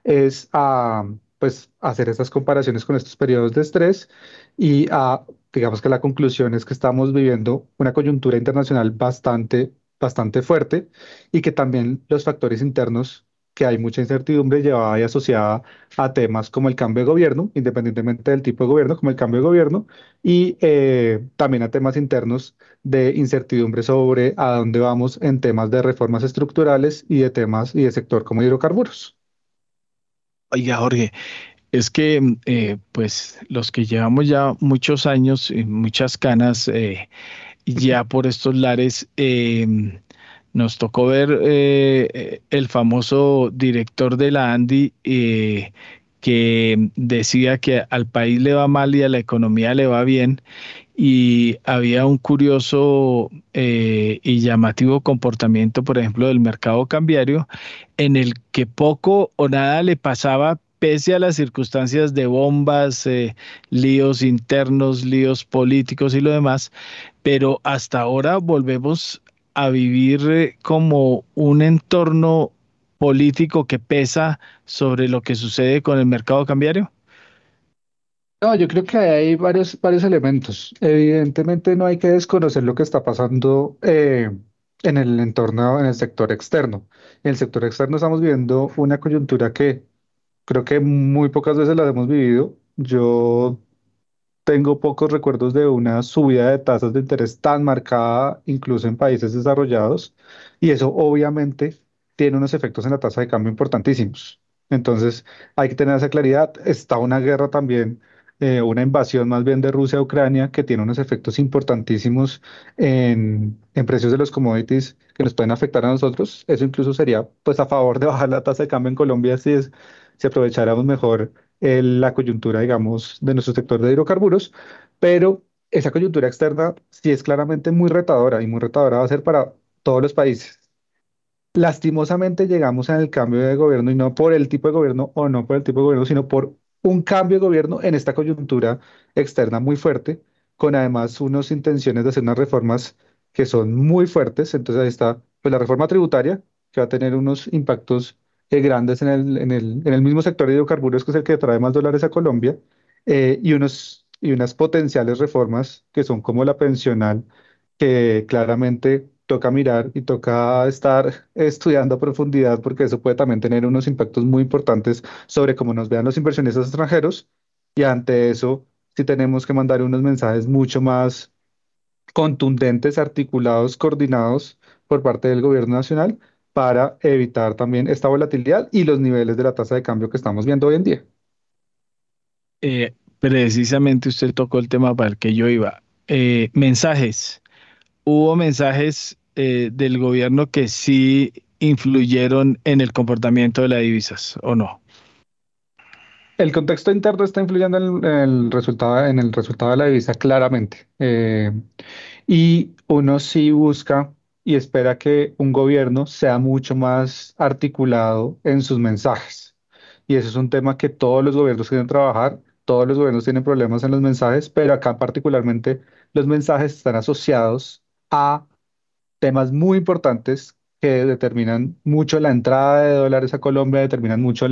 es a pues, hacer estas comparaciones con estos periodos de estrés y a, digamos que la conclusión es que estamos viviendo una coyuntura internacional bastante, bastante fuerte y que también los factores internos que hay mucha incertidumbre llevada y asociada a temas como el cambio de gobierno, independientemente del tipo de gobierno, como el cambio de gobierno, y eh, también a temas internos de incertidumbre sobre a dónde vamos en temas de reformas estructurales y de temas y de sector como hidrocarburos. Oiga, Jorge, es que eh, pues los que llevamos ya muchos años, y muchas canas, eh, ya por estos lares, nos tocó ver eh, el famoso director de la Andy eh, que decía que al país le va mal y a la economía le va bien. Y había un curioso eh, y llamativo comportamiento, por ejemplo, del mercado cambiario, en el que poco o nada le pasaba pese a las circunstancias de bombas, líos internos, líos políticos y lo demás, pero hasta ahora volvemos a vivir eh, como un entorno político que pesa sobre lo que sucede con el mercado cambiario? No, yo creo que hay varios, varios elementos. Evidentemente no hay que desconocer lo que está pasando eh, en el entorno, en el sector externo. En el sector externo estamos viviendo una coyuntura que creo que muy pocas veces la hemos vivido. Yo tengo pocos recuerdos de una subida de tasas de interés tan marcada, incluso en países desarrollados, y eso obviamente tiene unos efectos en la tasa de cambio importantísimos. Entonces, hay que tener esa claridad. Está una guerra también, eh, una invasión más bien de Rusia a Ucrania, que tiene unos efectos importantísimos en, en precios de los commodities que nos pueden afectar a nosotros. Eso incluso sería pues a favor de bajar la tasa de cambio en Colombia si, es, si aprovecháramos mejor la coyuntura, digamos, de nuestro sector de hidrocarburos, pero esa coyuntura externa sí es claramente muy retadora y muy retadora va a ser para todos los países. Lastimosamente llegamos el cambio de gobierno y no por el tipo de gobierno o no por el tipo de gobierno, sino por un cambio de gobierno en esta coyuntura externa muy fuerte, con además unas intenciones de hacer unas reformas que son muy fuertes. Entonces ahí está pues, la reforma tributaria, que va a tener unos impactos eh, grandes en el, en el, en el mismo sector de hidrocarburos, que es el que trae más dólares a Colombia, eh, y, unos, y unas potenciales reformas que son como la pensional, que claramente toca mirar y toca estar estudiando a profundidad porque eso puede también tener unos impactos muy importantes sobre cómo nos vean los inversionistas extranjeros. Y ante eso sí tenemos que mandar unos mensajes mucho más contundentes, articulados, coordinados por parte del gobierno nacional para evitar también esta volatilidad y los niveles de la tasa de cambio que estamos viendo hoy en día. Eh, precisamente usted tocó el tema para el que yo iba. Eh, mensajes. Hubo mensajes eh, del gobierno que sí influyeron en el comportamiento de las divisas, ¿o no? El contexto interno está influyendo en el, resultado, en el resultado de la divisa claramente. y uno sí busca y espera que un gobierno sea mucho más articulado en sus mensajes. Y eso es un tema que todos los gobiernos quieren trabajar, todos los gobiernos tienen problemas en los mensajes, pero acá particularmente los mensajes están asociados a temas muy importantes que determinan mucho la entrada de dólares a Colombia, determinan mucho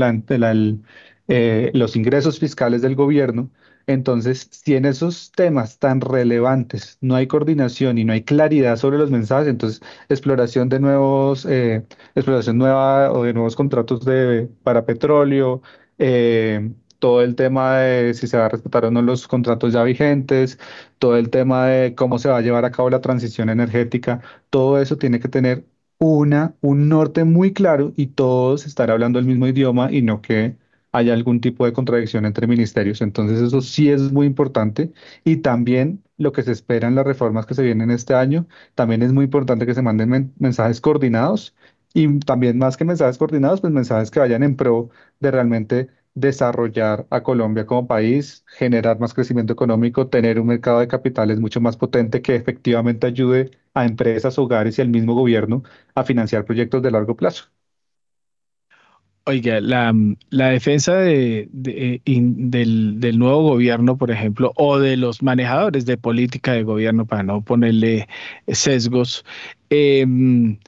eh, los ingresos fiscales del gobierno entonces, si en esos temas tan relevantes no hay coordinación y no hay claridad sobre los mensajes, entonces exploración de nuevos, eh, exploración nueva o de nuevos contratos de, para petróleo, eh, todo el tema de si se va a respetar o no los contratos ya vigentes, todo el tema de cómo se va a llevar a cabo la transición energética, todo eso tiene que tener una, un norte muy claro y todos estar hablando el mismo idioma y no que hay algún tipo de contradicción entre ministerios. Entonces eso sí es muy importante y también lo que se espera en las reformas que se vienen este año, también es muy importante que se manden mensajes coordinados y también más que mensajes coordinados, pues mensajes que vayan en pro de realmente desarrollar a Colombia como país, generar más crecimiento económico, tener un mercado de capitales mucho más potente que efectivamente ayude a empresas, hogares y al mismo gobierno a financiar proyectos de largo plazo. Oiga, la, defensa de, eh, del, nuevo gobierno, por ejemplo, o de los manejadores de política de gobierno, para no ponerle sesgos, em,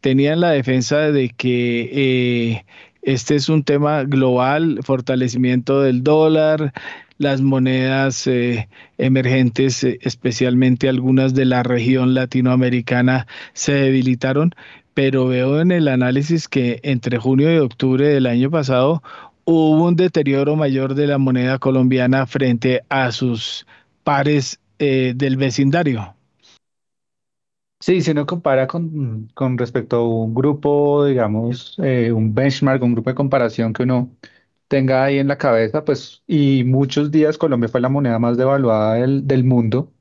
tenían la defensa de que eh, este es un tema global, fortalecimiento del dólar, las monedas eh, emergentes, especialmente algunas de la región latinoamericana, se debilitaron, pero veo en el análisis que entre junio y octubre del año pasado hubo un deterioro mayor de la moneda colombiana frente a sus pares eh, del vecindario. Sí, si uno compara con, respecto a un grupo, digamos, eh, un benchmark, un grupo de comparación que uno tenga ahí en la cabeza, pues, y muchos días Colombia fue la moneda más devaluada del, mundo,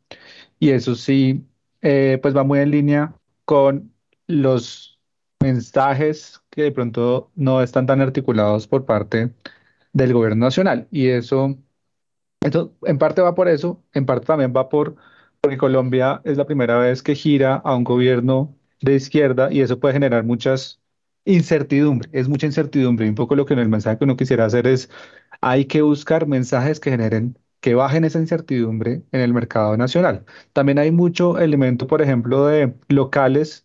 y eso sí, eh, pues va muy en línea con los mensajes que de pronto no están tan articulados por parte del gobierno nacional. Y eso, en parte va por eso, en parte también va por porque Colombia es la primera vez que gira a un gobierno de izquierda y eso puede generar muchas incertidumbre, es mucha incertidumbre. Un poco lo que en el mensaje que uno quisiera hacer es, hay que buscar mensajes que generen, que bajen esa incertidumbre en el mercado nacional. También hay mucho elemento, por ejemplo, de locales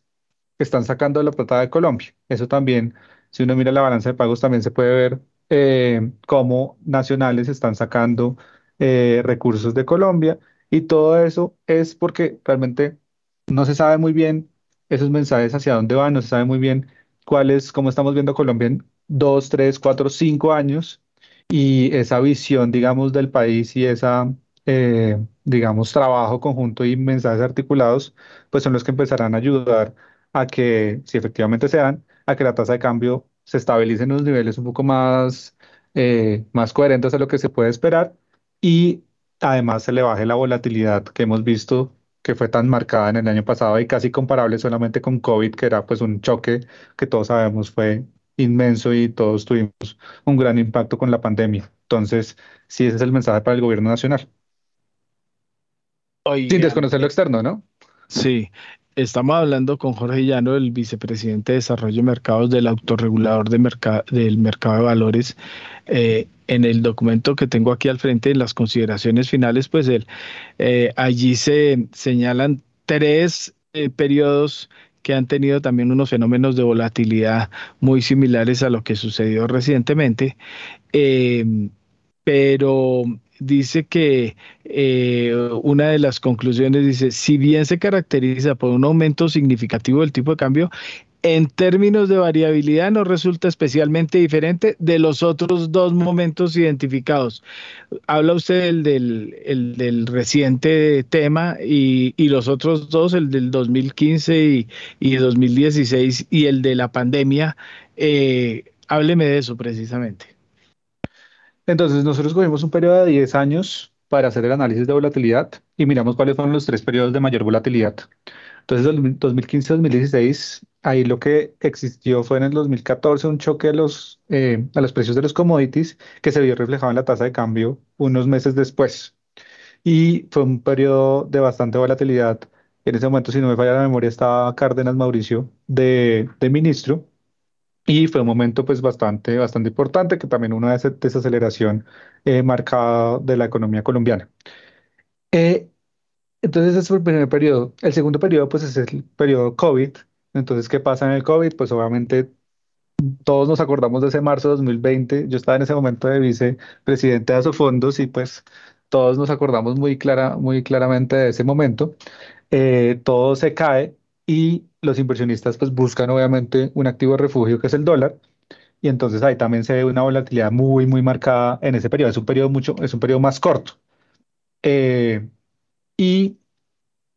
están sacando la plata de Colombia. Eso también, si uno mira la balanza de pagos, también se puede ver eh, cómo nacionales están sacando eh, recursos de Colombia y todo eso es porque realmente no se sabe muy bien esos mensajes hacia dónde van, no se sabe muy bien cuál es, cómo estamos viendo Colombia en dos, tres, cuatro, cinco años y esa visión, digamos, del país y esa, eh, digamos, trabajo conjunto y mensajes articulados, pues son los que empezarán a ayudar a que, si efectivamente se dan, a que la tasa de cambio se estabilice en unos niveles un poco más, eh, más coherentes a lo que se puede esperar y además se le baje la volatilidad que hemos visto que fue tan marcada en el año pasado y casi comparable solamente con COVID, que era pues un choque que todos sabemos fue inmenso y todos tuvimos un gran impacto con la pandemia. Entonces, sí, ese es el mensaje para el gobierno nacional. Sin desconocer lo externo, ¿no? Sí, Estamos hablando con Jorge Llano, el vicepresidente de Desarrollo de Mercados del autorregulador de del mercado de valores. Eh, en el documento que tengo aquí al frente, en las consideraciones finales, pues él, eh, allí se señalan tres eh, periodos que han tenido también unos fenómenos de volatilidad muy similares a lo que sucedió recientemente, pero dice que eh, una de las conclusiones dice, si bien se caracteriza por un aumento significativo del tipo de cambio, en términos de variabilidad no resulta especialmente diferente de los otros dos momentos identificados. Habla usted del, del, reciente tema y, los otros dos, el del 2015 y, 2016 y el de la pandemia. Eh, hábleme de eso precisamente. Entonces, nosotros cogimos un periodo de 10 años para hacer el análisis de volatilidad y miramos cuáles fueron los tres periodos de mayor volatilidad. Entonces, 2015-2016, ahí lo que existió fue en el 2014 un choque a los, eh, a los precios de los commodities que se vio reflejado en la tasa de cambio unos meses después. Y fue un periodo de bastante volatilidad. En ese momento, si no me falla la memoria, estaba Cárdenas Mauricio de, de ministro y fue un momento pues bastante, bastante importante, que también una desaceleración eh, marcada de la economía colombiana. Eh, entonces ese fue el primer periodo. El segundo periodo pues es el periodo COVID. Entonces, ¿qué pasa en el COVID? Pues obviamente todos nos acordamos de ese marzo de 2020. Yo estaba en ese momento de vicepresidente de Asofondos y pues todos nos acordamos muy, clara, muy claramente de ese momento. Eh, todo se cae y los inversionistas pues buscan obviamente un activo de refugio que es el dólar y entonces ahí también se ve una volatilidad muy muy marcada en ese periodo, es un periodo mucho, es un periodo más corto. Eh, y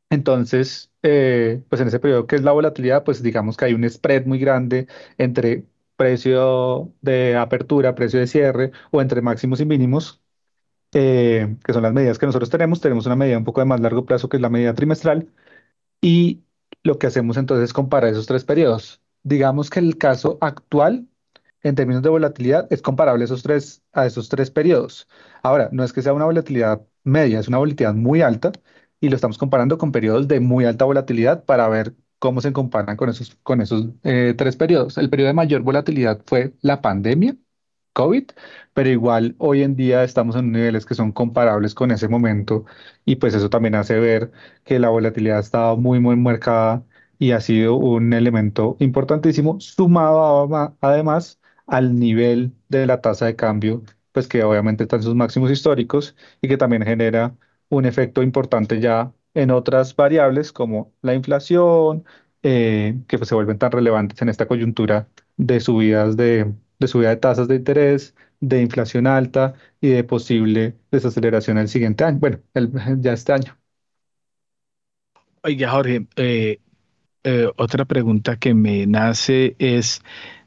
entonces, eh, pues en ese periodo que es la volatilidad, pues digamos que hay un spread muy grande entre precio de apertura, precio de cierre o entre máximos y mínimos, eh, que son las medidas que nosotros tenemos. Tenemos una medida un poco de más largo plazo que es la medida trimestral y lo que hacemos entonces es comparar esos tres periodos. Digamos que el caso actual, en términos de volatilidad, es comparable a esos tres, a periodos. Ahora, no es que sea una volatilidad media, es una volatilidad muy alta y lo estamos comparando con periodos de muy alta volatilidad para ver cómo se comparan con esos, con esos eh, tres periodos. El periodo de mayor volatilidad fue la pandemia, COVID, pero igual hoy en día estamos en niveles que son comparables con ese momento y pues eso también hace ver que la volatilidad ha estado muy, muy marcada y ha sido un elemento importantísimo, sumado además al nivel de la tasa de cambio, pues que obviamente está en sus máximos históricos y que también genera un efecto importante ya en otras variables como la inflación, eh, que pues se vuelven tan relevantes en esta coyuntura de subidas de, de subida de tasas de interés, de inflación alta y de posible desaceleración el siguiente año, bueno, el, ya este año. Oiga, Jorge, eh, eh, otra pregunta que me nace es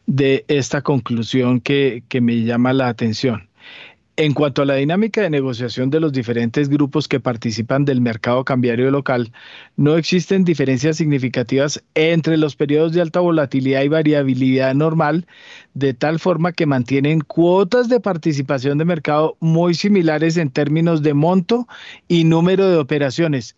de esta conclusión que, que me llama la atención. En cuanto a la dinámica de negociación de los diferentes grupos que participan del mercado cambiario local, no existen diferencias significativas entre los periodos de alta volatilidad y variabilidad normal, de tal forma que mantienen cuotas de participación de mercado muy similares en términos de monto y número de operaciones.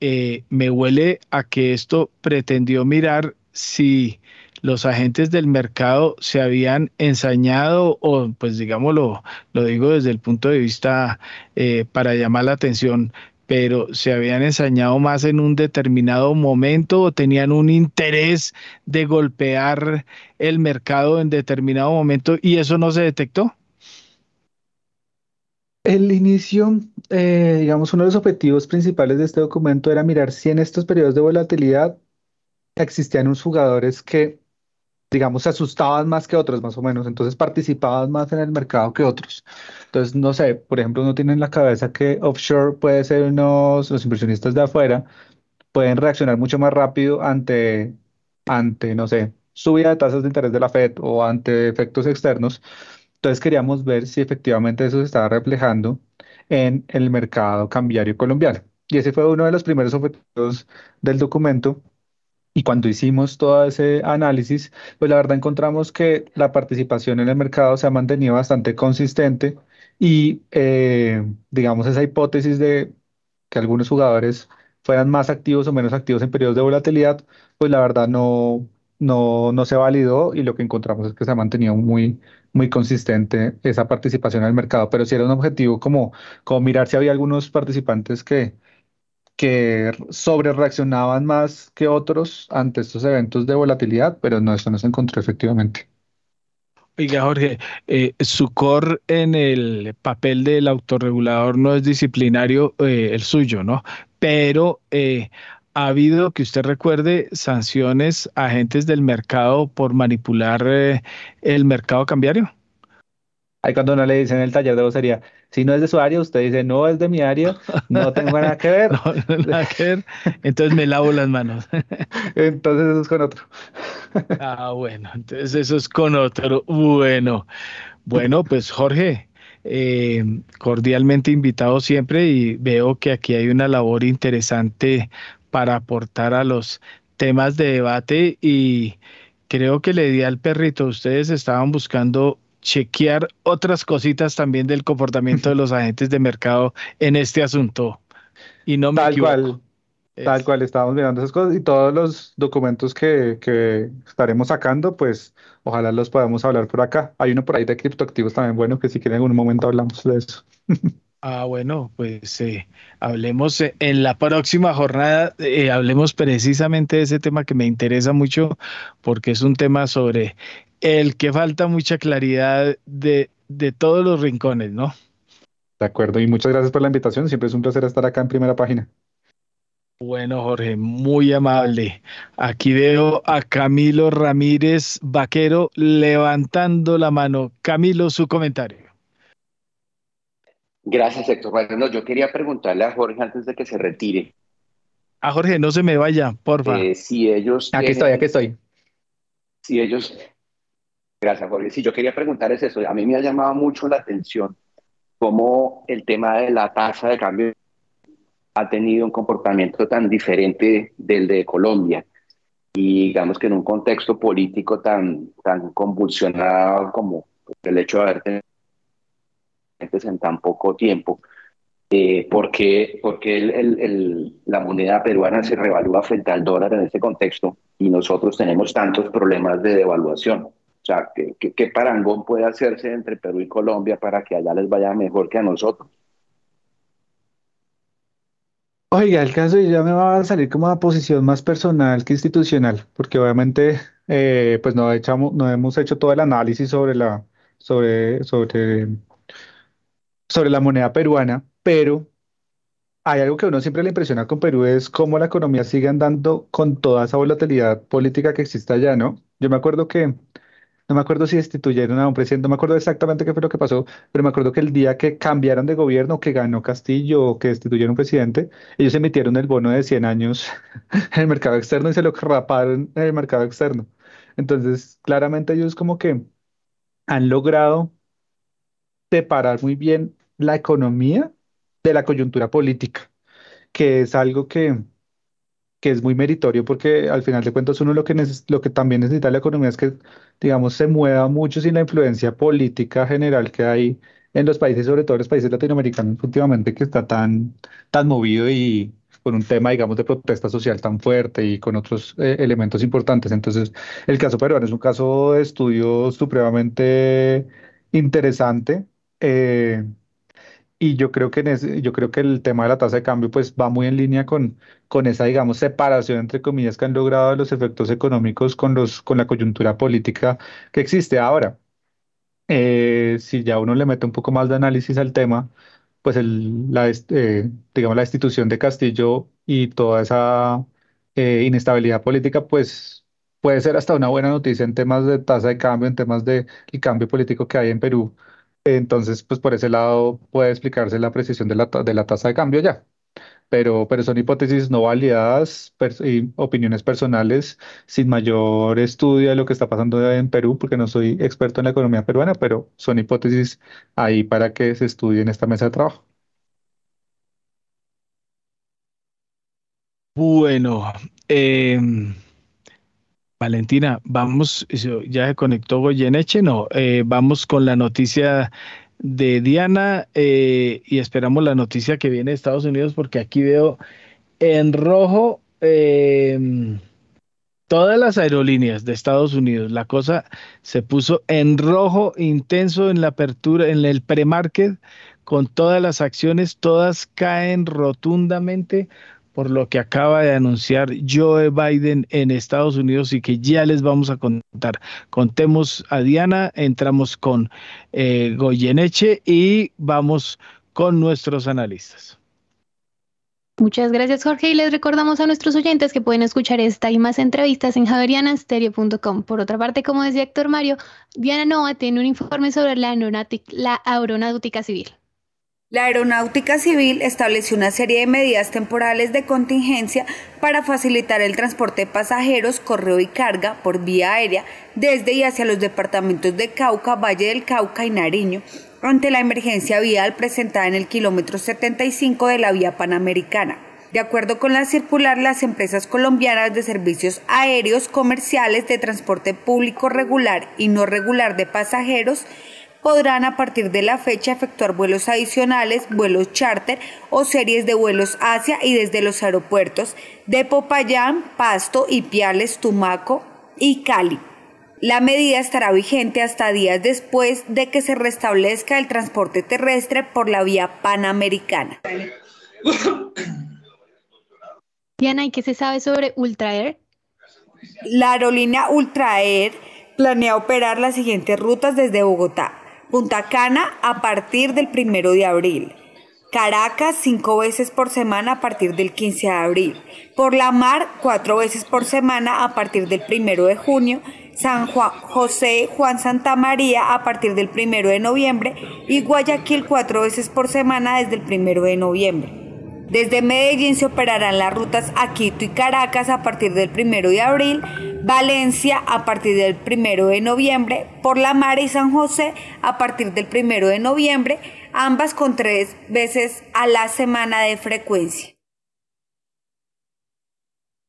Eh, me huele a que esto pretendió mirar si los agentes del mercado se habían ensañado o pues digámoslo, lo digo desde el punto de vista eh, para llamar la atención, pero se habían ensañado más en un determinado momento o tenían un interés de golpear el mercado en determinado momento y eso no se detectó. El inicio, eh, digamos, uno de los objetivos principales de este documento era mirar si en estos periodos de volatilidad existían unos jugadores que digamos, se asustaban más que otros, más o menos, entonces participaban más en el mercado que otros. Entonces, no sé, por ejemplo, uno tiene en la cabeza que offshore puede ser unos, los inversionistas de afuera, pueden reaccionar mucho más rápido ante, ante, no sé, subida de tasas de interés de la Fed o ante efectos externos. Entonces, queríamos ver si efectivamente eso se estaba reflejando en el mercado cambiario colombiano. Y ese fue uno de los primeros objetivos del documento y cuando hicimos todo ese análisis, pues la verdad encontramos que la participación en el mercado se ha mantenido bastante consistente y eh, digamos esa hipótesis de que algunos jugadores fueran más activos o menos activos en periodos de volatilidad, pues la verdad no, no, no se validó y lo que encontramos es que se ha mantenido muy, muy consistente esa participación en el mercado, pero si era un objetivo como, como mirar si había algunos participantes que que sobre reaccionaban más que otros ante estos eventos de volatilidad, pero no, eso no se encontró efectivamente. Oiga, Jorge, eh, su core en el papel del autorregulador no es disciplinario eh, el suyo, ¿no? Pero eh, ha habido, que usted recuerde, sanciones a agentes del mercado por manipular el mercado cambiario. Ahí cuando uno le dice en el taller de vocería, si no es de su área, usted dice, no es de mi área, no tengo nada que ver. No, no, nada que ver. Entonces me lavo las manos. Entonces eso es con otro. Ah, bueno, entonces eso es con otro. Bueno, bueno, pues Jorge, eh, cordialmente invitado siempre y veo que aquí hay una labor interesante para aportar a los temas de debate y creo que le di al perrito, ustedes estaban buscando chequear otras cositas también del comportamiento de los agentes de mercado en este asunto. Y no me Tal equivoco. cual, tal cual, estábamos mirando esas cosas y todos los documentos que, que estaremos sacando, pues ojalá los podamos hablar por acá. Hay uno por ahí de criptoactivos también, bueno, que si quieren en algún momento hablamos de eso. Ah, bueno, pues eh, hablemos eh, en la próxima jornada, eh, hablemos precisamente de ese tema que me interesa mucho porque es un tema sobre el que falta mucha claridad de, de todos los rincones, ¿no? De acuerdo, y muchas gracias por la invitación. Siempre es un placer estar acá en primera página. Bueno, Jorge, muy amable. Aquí veo a Camilo Ramírez Vaquero levantando la mano. Camilo, su comentario. Gracias, Héctor. Bueno, yo quería preguntarle a Jorge antes de que se retire. A Jorge, no se me vaya, porfa. eh, si ellos Aquí estoy, tienen- aquí estoy. si ellos, gracias Jorge, si yo quería preguntar es eso, a mí me ha llamado mucho la atención cómo el tema de la tasa de cambio ha tenido un comportamiento tan diferente del de Colombia. Y digamos que en un contexto político tan, tan convulsionado como el hecho de haber tenido en tan poco tiempo, eh, porque, porque el- el- el- la moneda peruana se revalúa frente al dólar en este contexto y nosotros tenemos tantos problemas de devaluación. Sea, ¿qué, qué, qué parangón puede hacerse entre Perú y Colombia para que allá les vaya mejor que a nosotros? Oiga, el caso ya me va a salir como una posición más personal que institucional, porque obviamente eh, pues no echamos, no hemos hecho todo el análisis sobre la, sobre, sobre, sobre la moneda peruana, pero hay algo que a uno siempre le impresiona con Perú es cómo la economía sigue andando con toda esa volatilidad política que existe allá, ¿no? Yo me acuerdo que, no me acuerdo si destituyeron a un presidente, no me acuerdo exactamente qué fue lo que pasó, pero me acuerdo que el día que cambiaron de gobierno, que ganó Castillo o que destituyeron un presidente, ellos emitieron el bono de 100 años en el mercado externo y se lo raparon en el mercado externo. Entonces, claramente ellos como que han logrado separar muy bien la economía de la coyuntura política, que es algo que, que es muy meritorio porque al final de cuentas uno lo que, lo que también necesita la economía es que, digamos, se mueva mucho sin la influencia política general que hay en los países, sobre todo en los países latinoamericanos últimamente, que está tan, tan movido y con un tema, digamos, de protesta social tan fuerte y con otros eh, elementos importantes. Entonces, el caso peruano es un caso de estudio supremamente interesante. eh, y yo creo que en ese- yo creo que el tema de la tasa de cambio pues va muy en línea con, con esa, digamos, separación entre comillas que han logrado de los efectos económicos con los, con la coyuntura política que existe ahora. Eh, si ya uno le mete un poco más de análisis al tema, pues el, la, eh, digamos, la institución de Castillo y toda esa eh, inestabilidad política, pues puede ser hasta una buena noticia en temas de tasa de cambio, en temas de el cambio político que hay en Perú. Entonces, pues por ese lado puede explicarse la precisión de la, de la tasa de cambio ya. Pero, pero son hipótesis no validadas y opiniones personales sin mayor estudio de lo que está pasando en Perú, porque no soy experto en la economía peruana, pero son hipótesis ahí para que se estudie en esta mesa de trabajo. Bueno, em, Valentina, vamos, ya se conectó Goyeneche, no, eh, vamos con la noticia de Diana eh, y esperamos la noticia que viene de Estados Unidos porque aquí veo en rojo em, todas las aerolíneas de Estados Unidos. La cosa se puso en rojo intenso en la apertura, en el pre-market, con todas las acciones, todas caen rotundamente por lo que acaba de anunciar Joe Biden en Estados Unidos y que ya les vamos a contar. Contemos a Diana, entramos con eh, Goyeneche y vamos con nuestros analistas. Muchas gracias Jorge y les recordamos a nuestros oyentes que pueden escuchar esta y más entrevistas en javerianastereo.com. Por otra parte, como decía Héctor Mario, Diana Nova tiene un informe sobre la aeronáutica civil. La Aeronáutica Civil estableció una serie de medidas temporales de contingencia para facilitar el transporte de pasajeros, correo y carga por vía aérea desde y hacia los departamentos de Cauca, Valle del Cauca y Nariño ante la emergencia vial presentada en el kilómetro 75 de la vía panamericana. De acuerdo con la circular, las empresas colombianas de servicios aéreos comerciales de transporte público regular y no regular de pasajeros podrán a partir de la fecha efectuar vuelos adicionales, vuelos charter o series de vuelos hacia y desde los aeropuertos de Popayán, Pasto, Ipiales, Tumaco y Cali. La medida estará vigente hasta días después de que se restablezca el transporte terrestre por la vía panamericana. Diana, ¿y qué se sabe sobre Ultraer? La aerolínea Ultraer planea operar las siguientes rutas desde Bogotá. Punta Cana a partir del primero de abril. Caracas cinco veces por semana a partir del 15 de abril. Por la mar cuatro veces por semana a partir del primero de junio. San Juan, José Juan Santa María a partir del primero de noviembre y Guayaquil cuatro veces por semana desde el primero de noviembre. Desde Medellín se operarán las rutas a Quito y Caracas a partir del primero de abril, Valencia a partir del primero de noviembre, por la Mar y San José a partir del primero de noviembre, ambas con tres veces a la semana de frecuencia.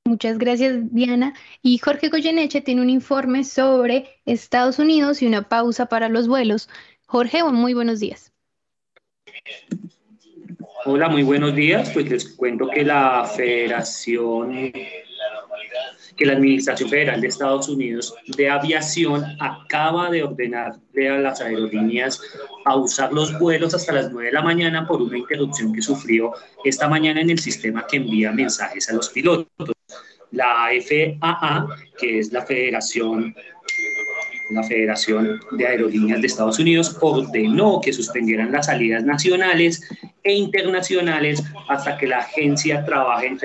Muchas gracias, Diana. Y Jorge Goyeneche tiene un informe sobre Estados Unidos y una pausa para los vuelos. Jorge, muy buenos días. Hola, muy buenos días. Pues les cuento que la Federación, que la Administración Federal de Estados Unidos de Aviación acaba de ordenarle a las aerolíneas a usar los vuelos hasta las 9 de la mañana por una interrupción que sufrió esta mañana en el sistema que envía mensajes a los pilotos. La FAA, que es la Federación la Federación de Aerolíneas de Estados Unidos ordenó que suspendieran las salidas nacionales e internacionales hasta que la agencia trabaje en,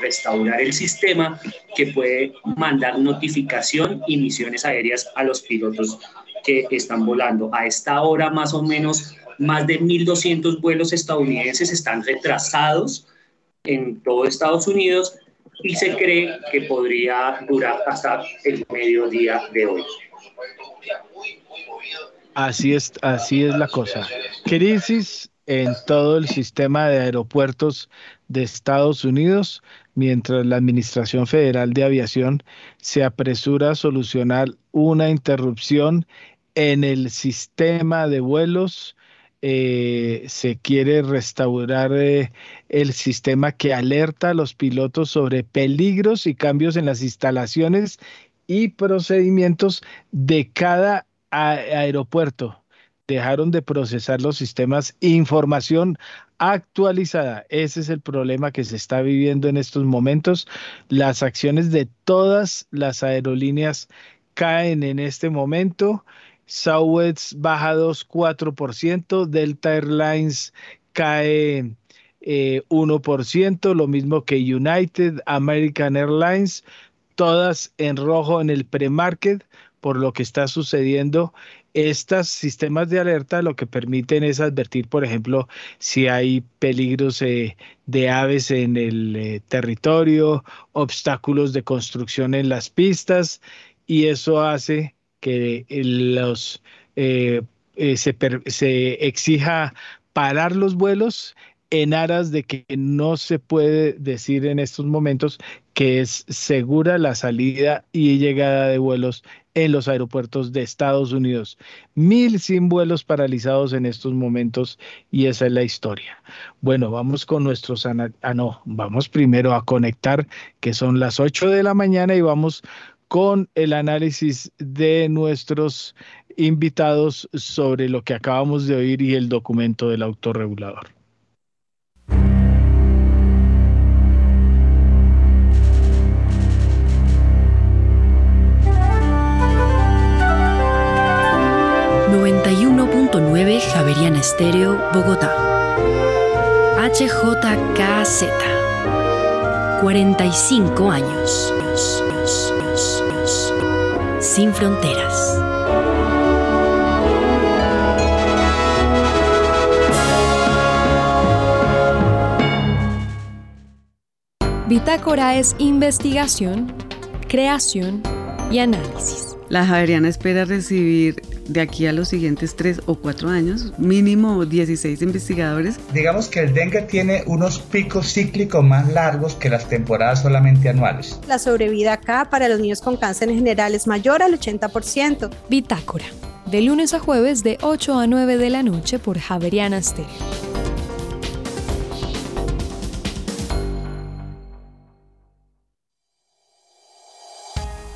restaurar el sistema que puede mandar notificación y misiones aéreas a los pilotos que están volando. A esta hora más o menos más de 1.200 vuelos estadounidenses están retrasados en todo Estados Unidos y se cree que podría durar hasta el mediodía de hoy. Así es, así es la cosa. Crisis en todo el sistema de aeropuertos de Estados Unidos, mientras la Administración Federal de Aviación se apresura a solucionar una interrupción en el sistema de vuelos. Eh, se quiere restaurar eh, el sistema que alerta a los pilotos sobre peligros y cambios en las instalaciones y procedimientos de cada aeropuerto. Dejaron de procesar los sistemas información actualizada. Ese es el problema que se está viviendo en estos momentos. Las acciones de todas las aerolíneas caen en este momento. Southwest baja 2,4%, Delta Airlines cae 1%, eh, lo mismo que United, American Airlines, todas en rojo en el pre-market por lo que está sucediendo. Estos sistemas de alerta lo que permiten es advertir, por ejemplo, si hay peligros eh, de aves en el eh, territorio, obstáculos de construcción en las pistas, y eso hace que los, eh, se, se exija parar los vuelos en aras de que no se puede decir en estos momentos que es segura la salida y llegada de vuelos en los aeropuertos de Estados Unidos. Mil sin vuelos paralizados en estos momentos y esa es la historia. Bueno, vamos con nuestros... Ah, no, vamos primero a conectar que son las 8 de la mañana y vamos con el análisis de nuestros invitados sobre lo que acabamos de oír y el documento del autorregulador. Javeriana Estéreo, Bogotá. HJKZ. 45 años. Sin fronteras. Bitácora es investigación, creación y análisis. La Javeriana espera recibir de aquí a los siguientes tres o cuatro años, mínimo 16 investigadores. Digamos que el dengue tiene unos picos cíclicos más largos que las temporadas solamente anuales. La sobrevida acá para los niños con cáncer en general es mayor al 80%. Bitácora, de lunes a jueves de 8 a 9 de la noche por Javeriana Stereo.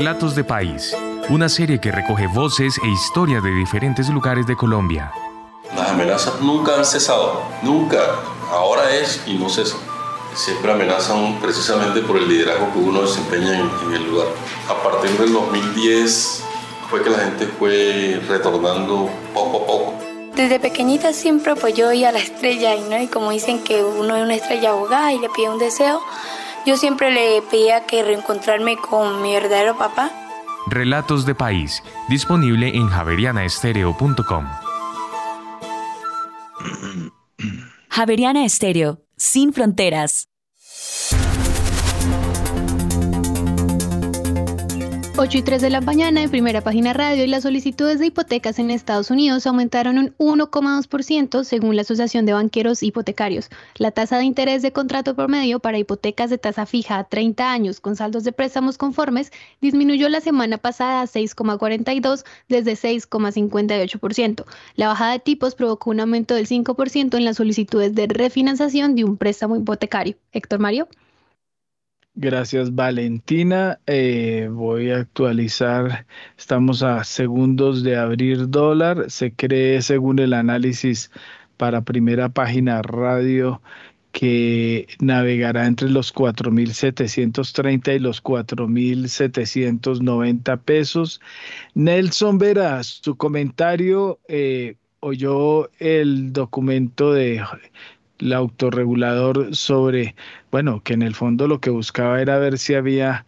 Relatos de País, una serie que recoge voces e historias de diferentes lugares de Colombia. Las amenazas nunca han cesado, nunca. Ahora es y no cesan. Siempre amenazan precisamente por el liderazgo que uno desempeña en, en el lugar. A partir del 2010 fue que la gente fue retornando poco a poco. Desde pequeñita siempre pues yo iba a la estrella y, ¿no? y como dicen que uno es una estrella abogada y le pide un deseo, yo siempre le pedía que reencontrarme con mi verdadero papá. Relatos de País, disponible en javerianaestereo.com. Javeriana Estéreo, sin fronteras. 8 y 3 de la mañana en primera página radio y las solicitudes de hipotecas en Estados Unidos aumentaron un 1,2% según la Asociación de Banqueros Hipotecarios. La tasa de interés de contrato promedio para hipotecas de tasa fija a 30 años con saldos de préstamos conformes disminuyó la semana pasada a 6,42 desde 6,58%. La bajada de tipos provocó un aumento del 5% en las solicitudes de refinanciación de un préstamo hipotecario. Héctor Mario. Gracias, Valentina. Eh, voy a actualizar. Estamos a segundos de abrir dólar. Se cree, según el análisis para primera página radio, que navegará entre los 4.730 y los 4.790 pesos. Nelson Veras, su comentario eh, oyó el documento de el autorregulador sobre, bueno, que en el fondo lo que buscaba era ver si había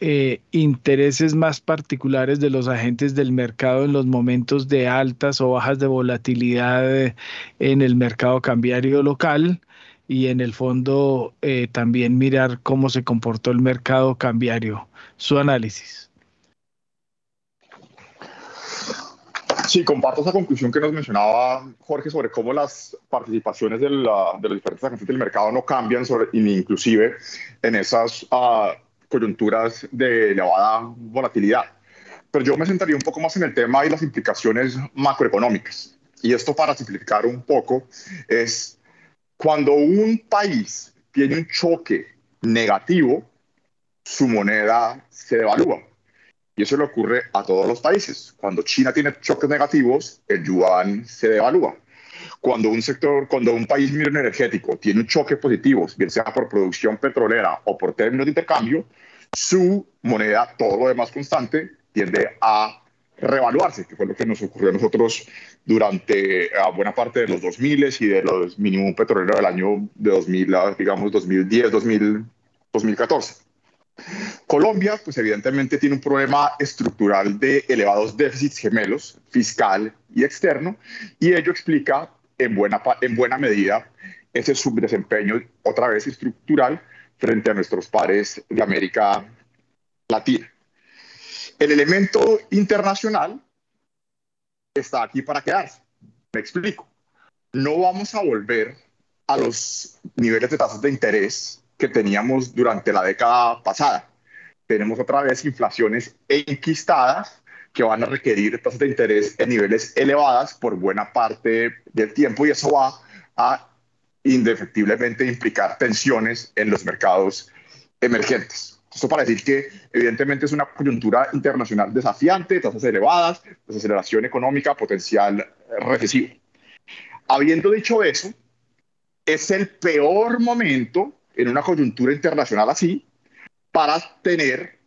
eh, intereses más particulares de los agentes del mercado en los momentos de altas o bajas de volatilidad eh, en el mercado cambiario local y en el fondo eh, también mirar cómo se comportó el mercado cambiario. Su análisis. Sí, comparto esa conclusión que nos mencionaba Jorge sobre cómo las participaciones de, la, de los diferentes agentes del mercado no cambian, sobre, inclusive en esas uh, coyunturas de elevada volatilidad. Pero yo me centraría un poco más en el tema y las implicaciones macroeconómicas. Y esto para simplificar un poco es cuando un país tiene un choque negativo, su moneda se devalúa y eso le ocurre a todos los países. Cuando China tiene choques negativos, el yuan se devalúa. Cuando un sector, cuando un país energético tiene un choque positivo, bien sea por producción petrolera o por términos de intercambio, su moneda, todo lo demás constante, tiende a revaluarse, que fue lo que nos ocurrió a nosotros durante buena parte de los 2000 y de los mínimos petroleros del año de 2000, digamos 2010, 2000, 2014. Colombia, pues evidentemente tiene un problema estructural de elevados déficits gemelos, fiscal y externo, y ello explica en buena, en buena medida ese subdesempeño, otra vez estructural, frente a nuestros pares de América Latina. El elemento internacional está aquí para quedarse. Me explico. No vamos a volver a los niveles de tasas de interés que teníamos durante la década pasada. Tenemos otra vez inflaciones enquistadas que van a requerir tasas de interés en niveles elevadas por buena parte del tiempo y eso va a indefectiblemente implicar tensiones en los mercados emergentes. Esto para decir que evidentemente es una coyuntura internacional desafiante, tasas elevadas, desaceleración económica, potencial recesivo. Habiendo dicho eso, es el peor momento en una coyuntura internacional así para tener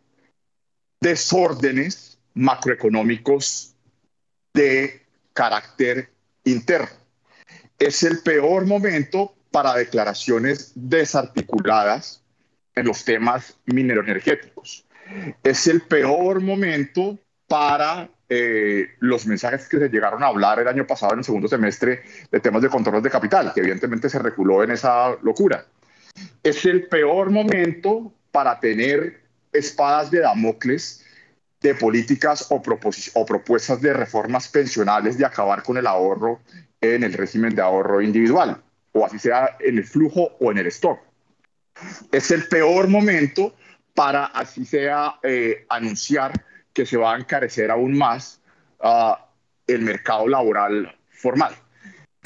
desórdenes macroeconómicos de carácter interno. Es el peor momento para declaraciones desarticuladas en los temas mineroenergéticos. Es el peor momento para eh, los mensajes que se llegaron a hablar el año pasado en el segundo semestre de temas de control de capital, que evidentemente se reculó en esa locura. Es el peor momento para tener espadas de Damocles de políticas o, propuestas de reformas pensionales de acabar con el ahorro en el régimen de ahorro individual, o así sea en el flujo o en el stock. Es el peor momento para, así sea, eh, anunciar que se va a encarecer aún más uh, el mercado laboral formal.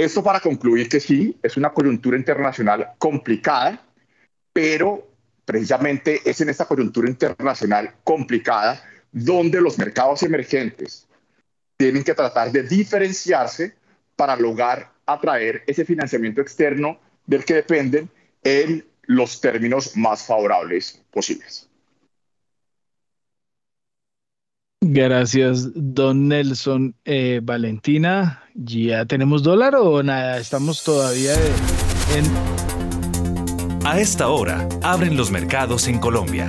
Esto para concluir que sí, es una coyuntura internacional complicada, pero precisamente es en esta coyuntura internacional complicada donde los mercados emergentes tienen que tratar de diferenciarse para lograr atraer ese financiamiento externo del que dependen en los términos más favorables posibles. Gracias, don Nelson. Eh, Valentina, ¿ya tenemos dólar o nada? Estamos todavía en... A esta hora, abren los mercados en Colombia.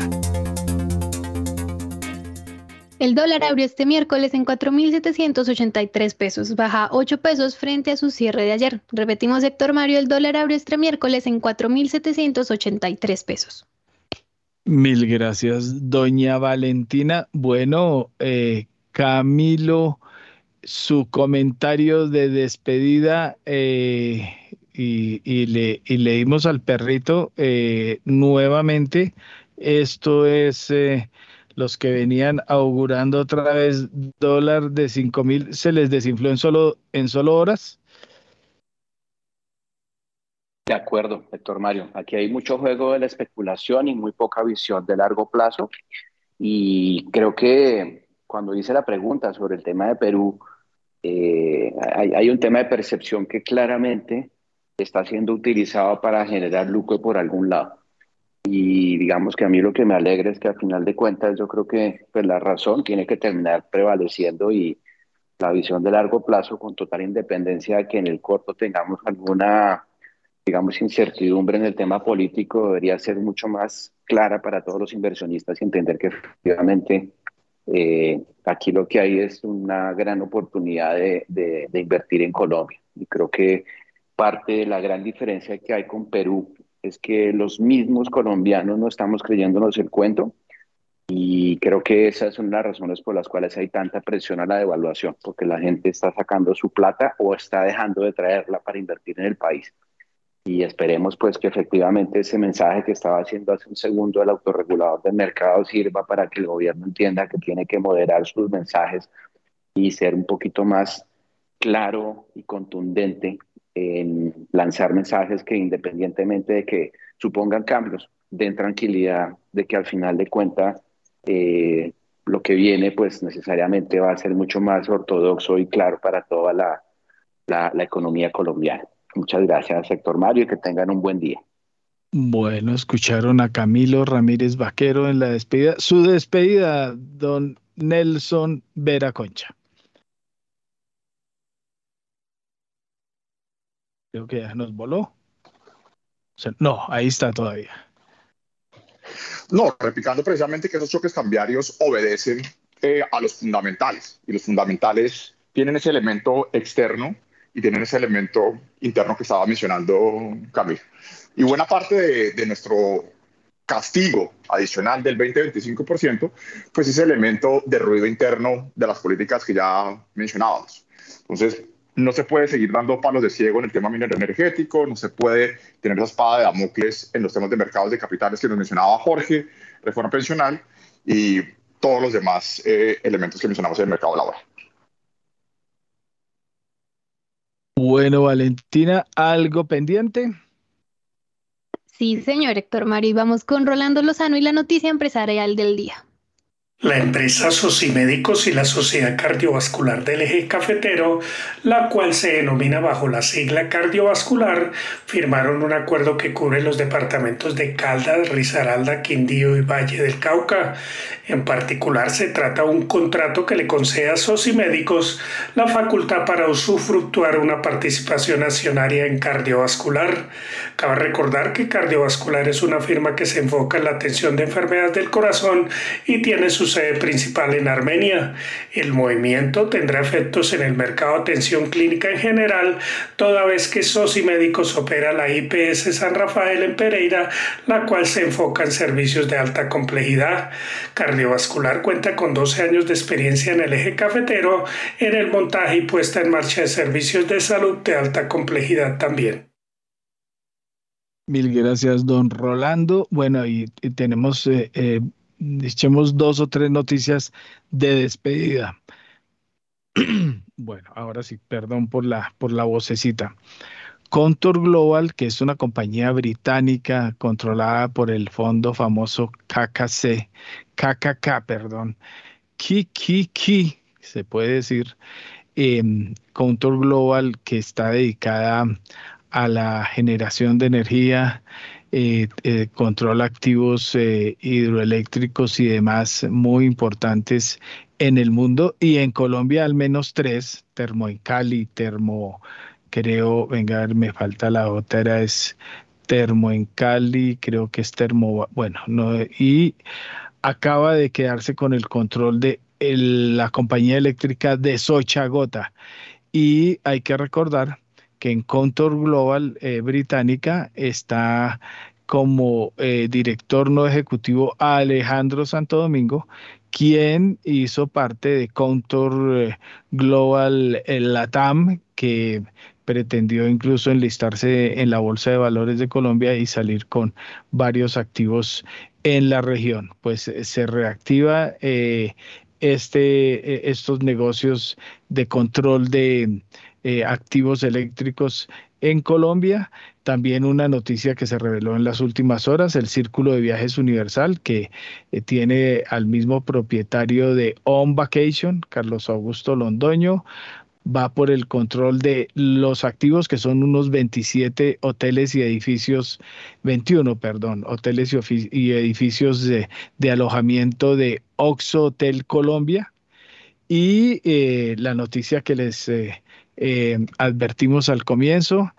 El dólar abrió este miércoles en 4.783 pesos, baja 8 pesos frente a su cierre de ayer. Repetimos, Héctor Mario, el dólar abrió este miércoles en 4.783 pesos. Mil gracias, doña Valentina. Bueno, eh, Camilo, su comentario de despedida eh, y, le, y leímos al perrito eh, nuevamente. Esto es los que venían augurando otra vez dólar de 5 mil, se les desinfló en solo, en solo horas? De acuerdo, Héctor Mario. Aquí hay mucho juego de la especulación y muy poca visión de largo plazo. Y creo que cuando hice la pregunta sobre el tema de Perú, eh, hay, hay, un tema de percepción que claramente está siendo utilizado para generar lucro por algún lado. Y digamos que a mí lo que me alegra es que al final de cuentas yo creo que pues, la razón tiene que terminar prevaleciendo y la visión de largo plazo con total independencia de que en el corto tengamos alguna, digamos, incertidumbre en el tema político debería ser mucho más clara para todos los inversionistas y entender que efectivamente eh, aquí lo que hay es una gran oportunidad de, de, de invertir en Colombia. Y creo que parte de la gran diferencia que hay con Perú es que los mismos colombianos no estamos creyéndonos el cuento y creo que esas son las razones por las cuales hay tanta presión a la devaluación, porque la gente está sacando su plata o está dejando de traerla para invertir en el país. Y esperemos pues que efectivamente ese mensaje que estaba haciendo hace un segundo el autorregulador del mercado sirva para que el gobierno entienda que tiene que moderar sus mensajes y ser un poquito más claro y contundente en lanzar mensajes que independientemente de que supongan cambios, den tranquilidad de que al final de cuentas eh, lo que viene pues necesariamente va a ser mucho más ortodoxo y claro para toda la, la, la economía colombiana. Muchas gracias, sector Mario, y que tengan un buen día. Bueno, escucharon a Camilo Ramírez Vaquero en la despedida. Su despedida, don Nelson Vera Concha. Creo que ya nos voló. no, ahí está todavía. No, replicando precisamente que esos choques cambiarios obedecen eh, a los fundamentales y los fundamentales tienen ese elemento externo y tienen ese elemento interno que estaba mencionando Camilo. Y buena parte de, nuestro castigo adicional del 20-25%, pues ese elemento de ruido interno de las políticas que ya mencionábamos. Entonces, no se puede seguir dando palos de ciego en el tema minero energético, no se puede tener esa espada de Damocles en los temas de mercados de capitales que nos mencionaba Jorge, reforma pensional y todos los demás eh, elementos que mencionamos en el mercado laboral. Bueno, Valentina, ¿algo pendiente? Sí, señor Héctor Mari, vamos con Rolando Lozano y la noticia empresarial del día. La empresa Socimédicos y la Sociedad Cardiovascular del Eje Cafetero, la cual se denomina bajo la sigla cardiovascular, firmaron un acuerdo que cubre los departamentos de Caldas, Risaralda, Quindío y Valle del Cauca. En particular, se trata de un contrato que le concede a Socimédicos la facultad para usufructuar una participación accionaria en cardiovascular. Cabe recordar que cardiovascular es una firma que se enfoca en la atención de enfermedades del corazón y tiene su sede principal en Armenia. El movimiento tendrá efectos en el mercado de atención clínica en general, toda vez que SOSI Médicos opera la IPS San Rafael en Pereira, la cual se enfoca en servicios de alta complejidad. Cardiovascular cuenta con 12 años de experiencia en el eje cafetero, en el montaje y puesta en marcha de servicios de salud de alta complejidad también. Mil gracias, don Rolando. Bueno, y, tenemos eh, eh, echemos dos o tres noticias de despedida. bueno, ahora sí, perdón por la, por la vocecita. Contour Global, que es una compañía británica controlada por el fondo famoso KKC, KKK, perdón, KKK, se puede decir, eh, Contour Global, que está dedicada a la generación de energía, eh, eh, activos eh, hidroeléctricos y demás muy importantes en el mundo y en Colombia al menos tres, Termo en Cali, Termo, creo, venga, me falta la otra, es Termo en Cali, creo que es Termo, bueno, no, y acaba de quedarse con el control de la compañía eléctrica de Sochagota. Y hay que recordar que en Contour Global eh, Británica está como eh, director no ejecutivo Alejandro Santo Domingo, quien hizo parte de Contour eh, Global Latam, que pretendió incluso enlistarse en la Bolsa de Valores de Colombia y salir con varios activos en la región. Pues se reactiva este, estos negocios de control de eh, activos eléctricos en Colombia. También una noticia que se reveló en las últimas horas, el Círculo de Viajes Universal, que eh, tiene al mismo propietario de On Vacation, Carlos Augusto Londoño, va por el control de los activos que son unos 27 hoteles y edificios, 21, perdón, hoteles y, edificios de, alojamiento de Oxo Hotel Colombia. Y eh, la noticia que les advertimos al comienzo,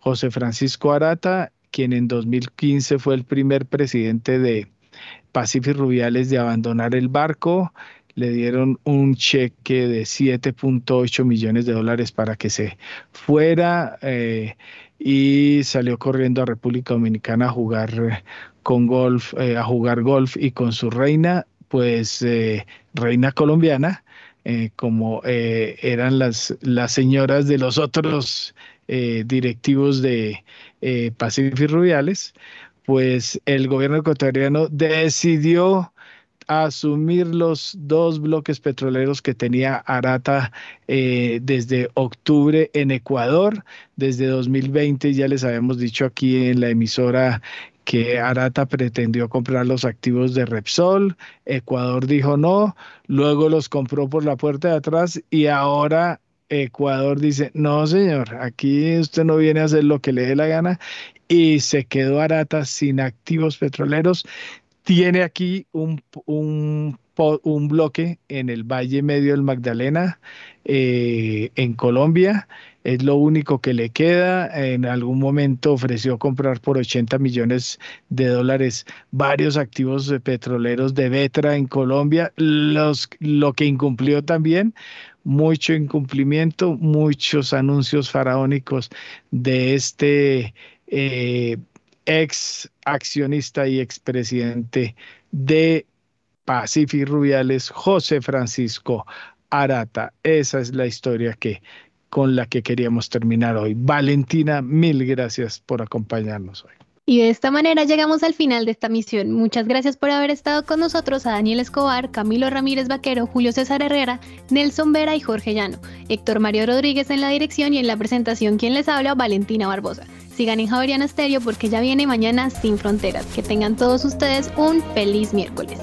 José Francisco Arata, quien en 2015 fue el primer presidente de Pacific Rubiales de abandonar el barco, le dieron un cheque de 7.8 millones de dólares para que se fuera eh, y salió corriendo a República Dominicana a jugar con golf, eh, a jugar golf y con su reina, pues reina colombiana, eh, como eh, eran las, las señoras de los otros eh, directivos de Pacific Rubiales, pues el gobierno ecuatoriano decidió asumir los dos bloques petroleros que tenía Arata desde octubre en Ecuador. Desde 2020 ya les habíamos dicho aquí en la emisora que Arata pretendió comprar los activos de Repsol, Ecuador dijo no, luego los compró por la puerta de atrás y ahora Ecuador dice, no señor, aquí usted no viene a hacer lo que le dé la gana y se quedó Arata sin activos petroleros. Tiene aquí un, un bloque en el Valle Medio del Magdalena, eh, en Colombia. Es lo único que le queda. En algún momento ofreció comprar por 80 millones de dólares varios activos petroleros de Vetra en Colombia, los, lo que incumplió también mucho incumplimiento, muchos anuncios faraónicos de este eh, ex accionista y expresidente de Pacific Rubiales, José Francisco Arata. Esa es la historia que con la que queríamos terminar hoy. Valentina, mil gracias por acompañarnos hoy. Y de esta manera llegamos al final de esta misión. Muchas gracias por haber estado con nosotros a Daniel Escobar, Camilo Ramírez Vaquero, Julio César Herrera, Nelson Vera y Jorge Llano. Héctor Mario Rodríguez en la dirección y en la presentación quien les habla, Valentina Barbosa. Sigan en Javeriana Stereo porque ya viene mañana Sin Fronteras. Que tengan todos ustedes un feliz miércoles.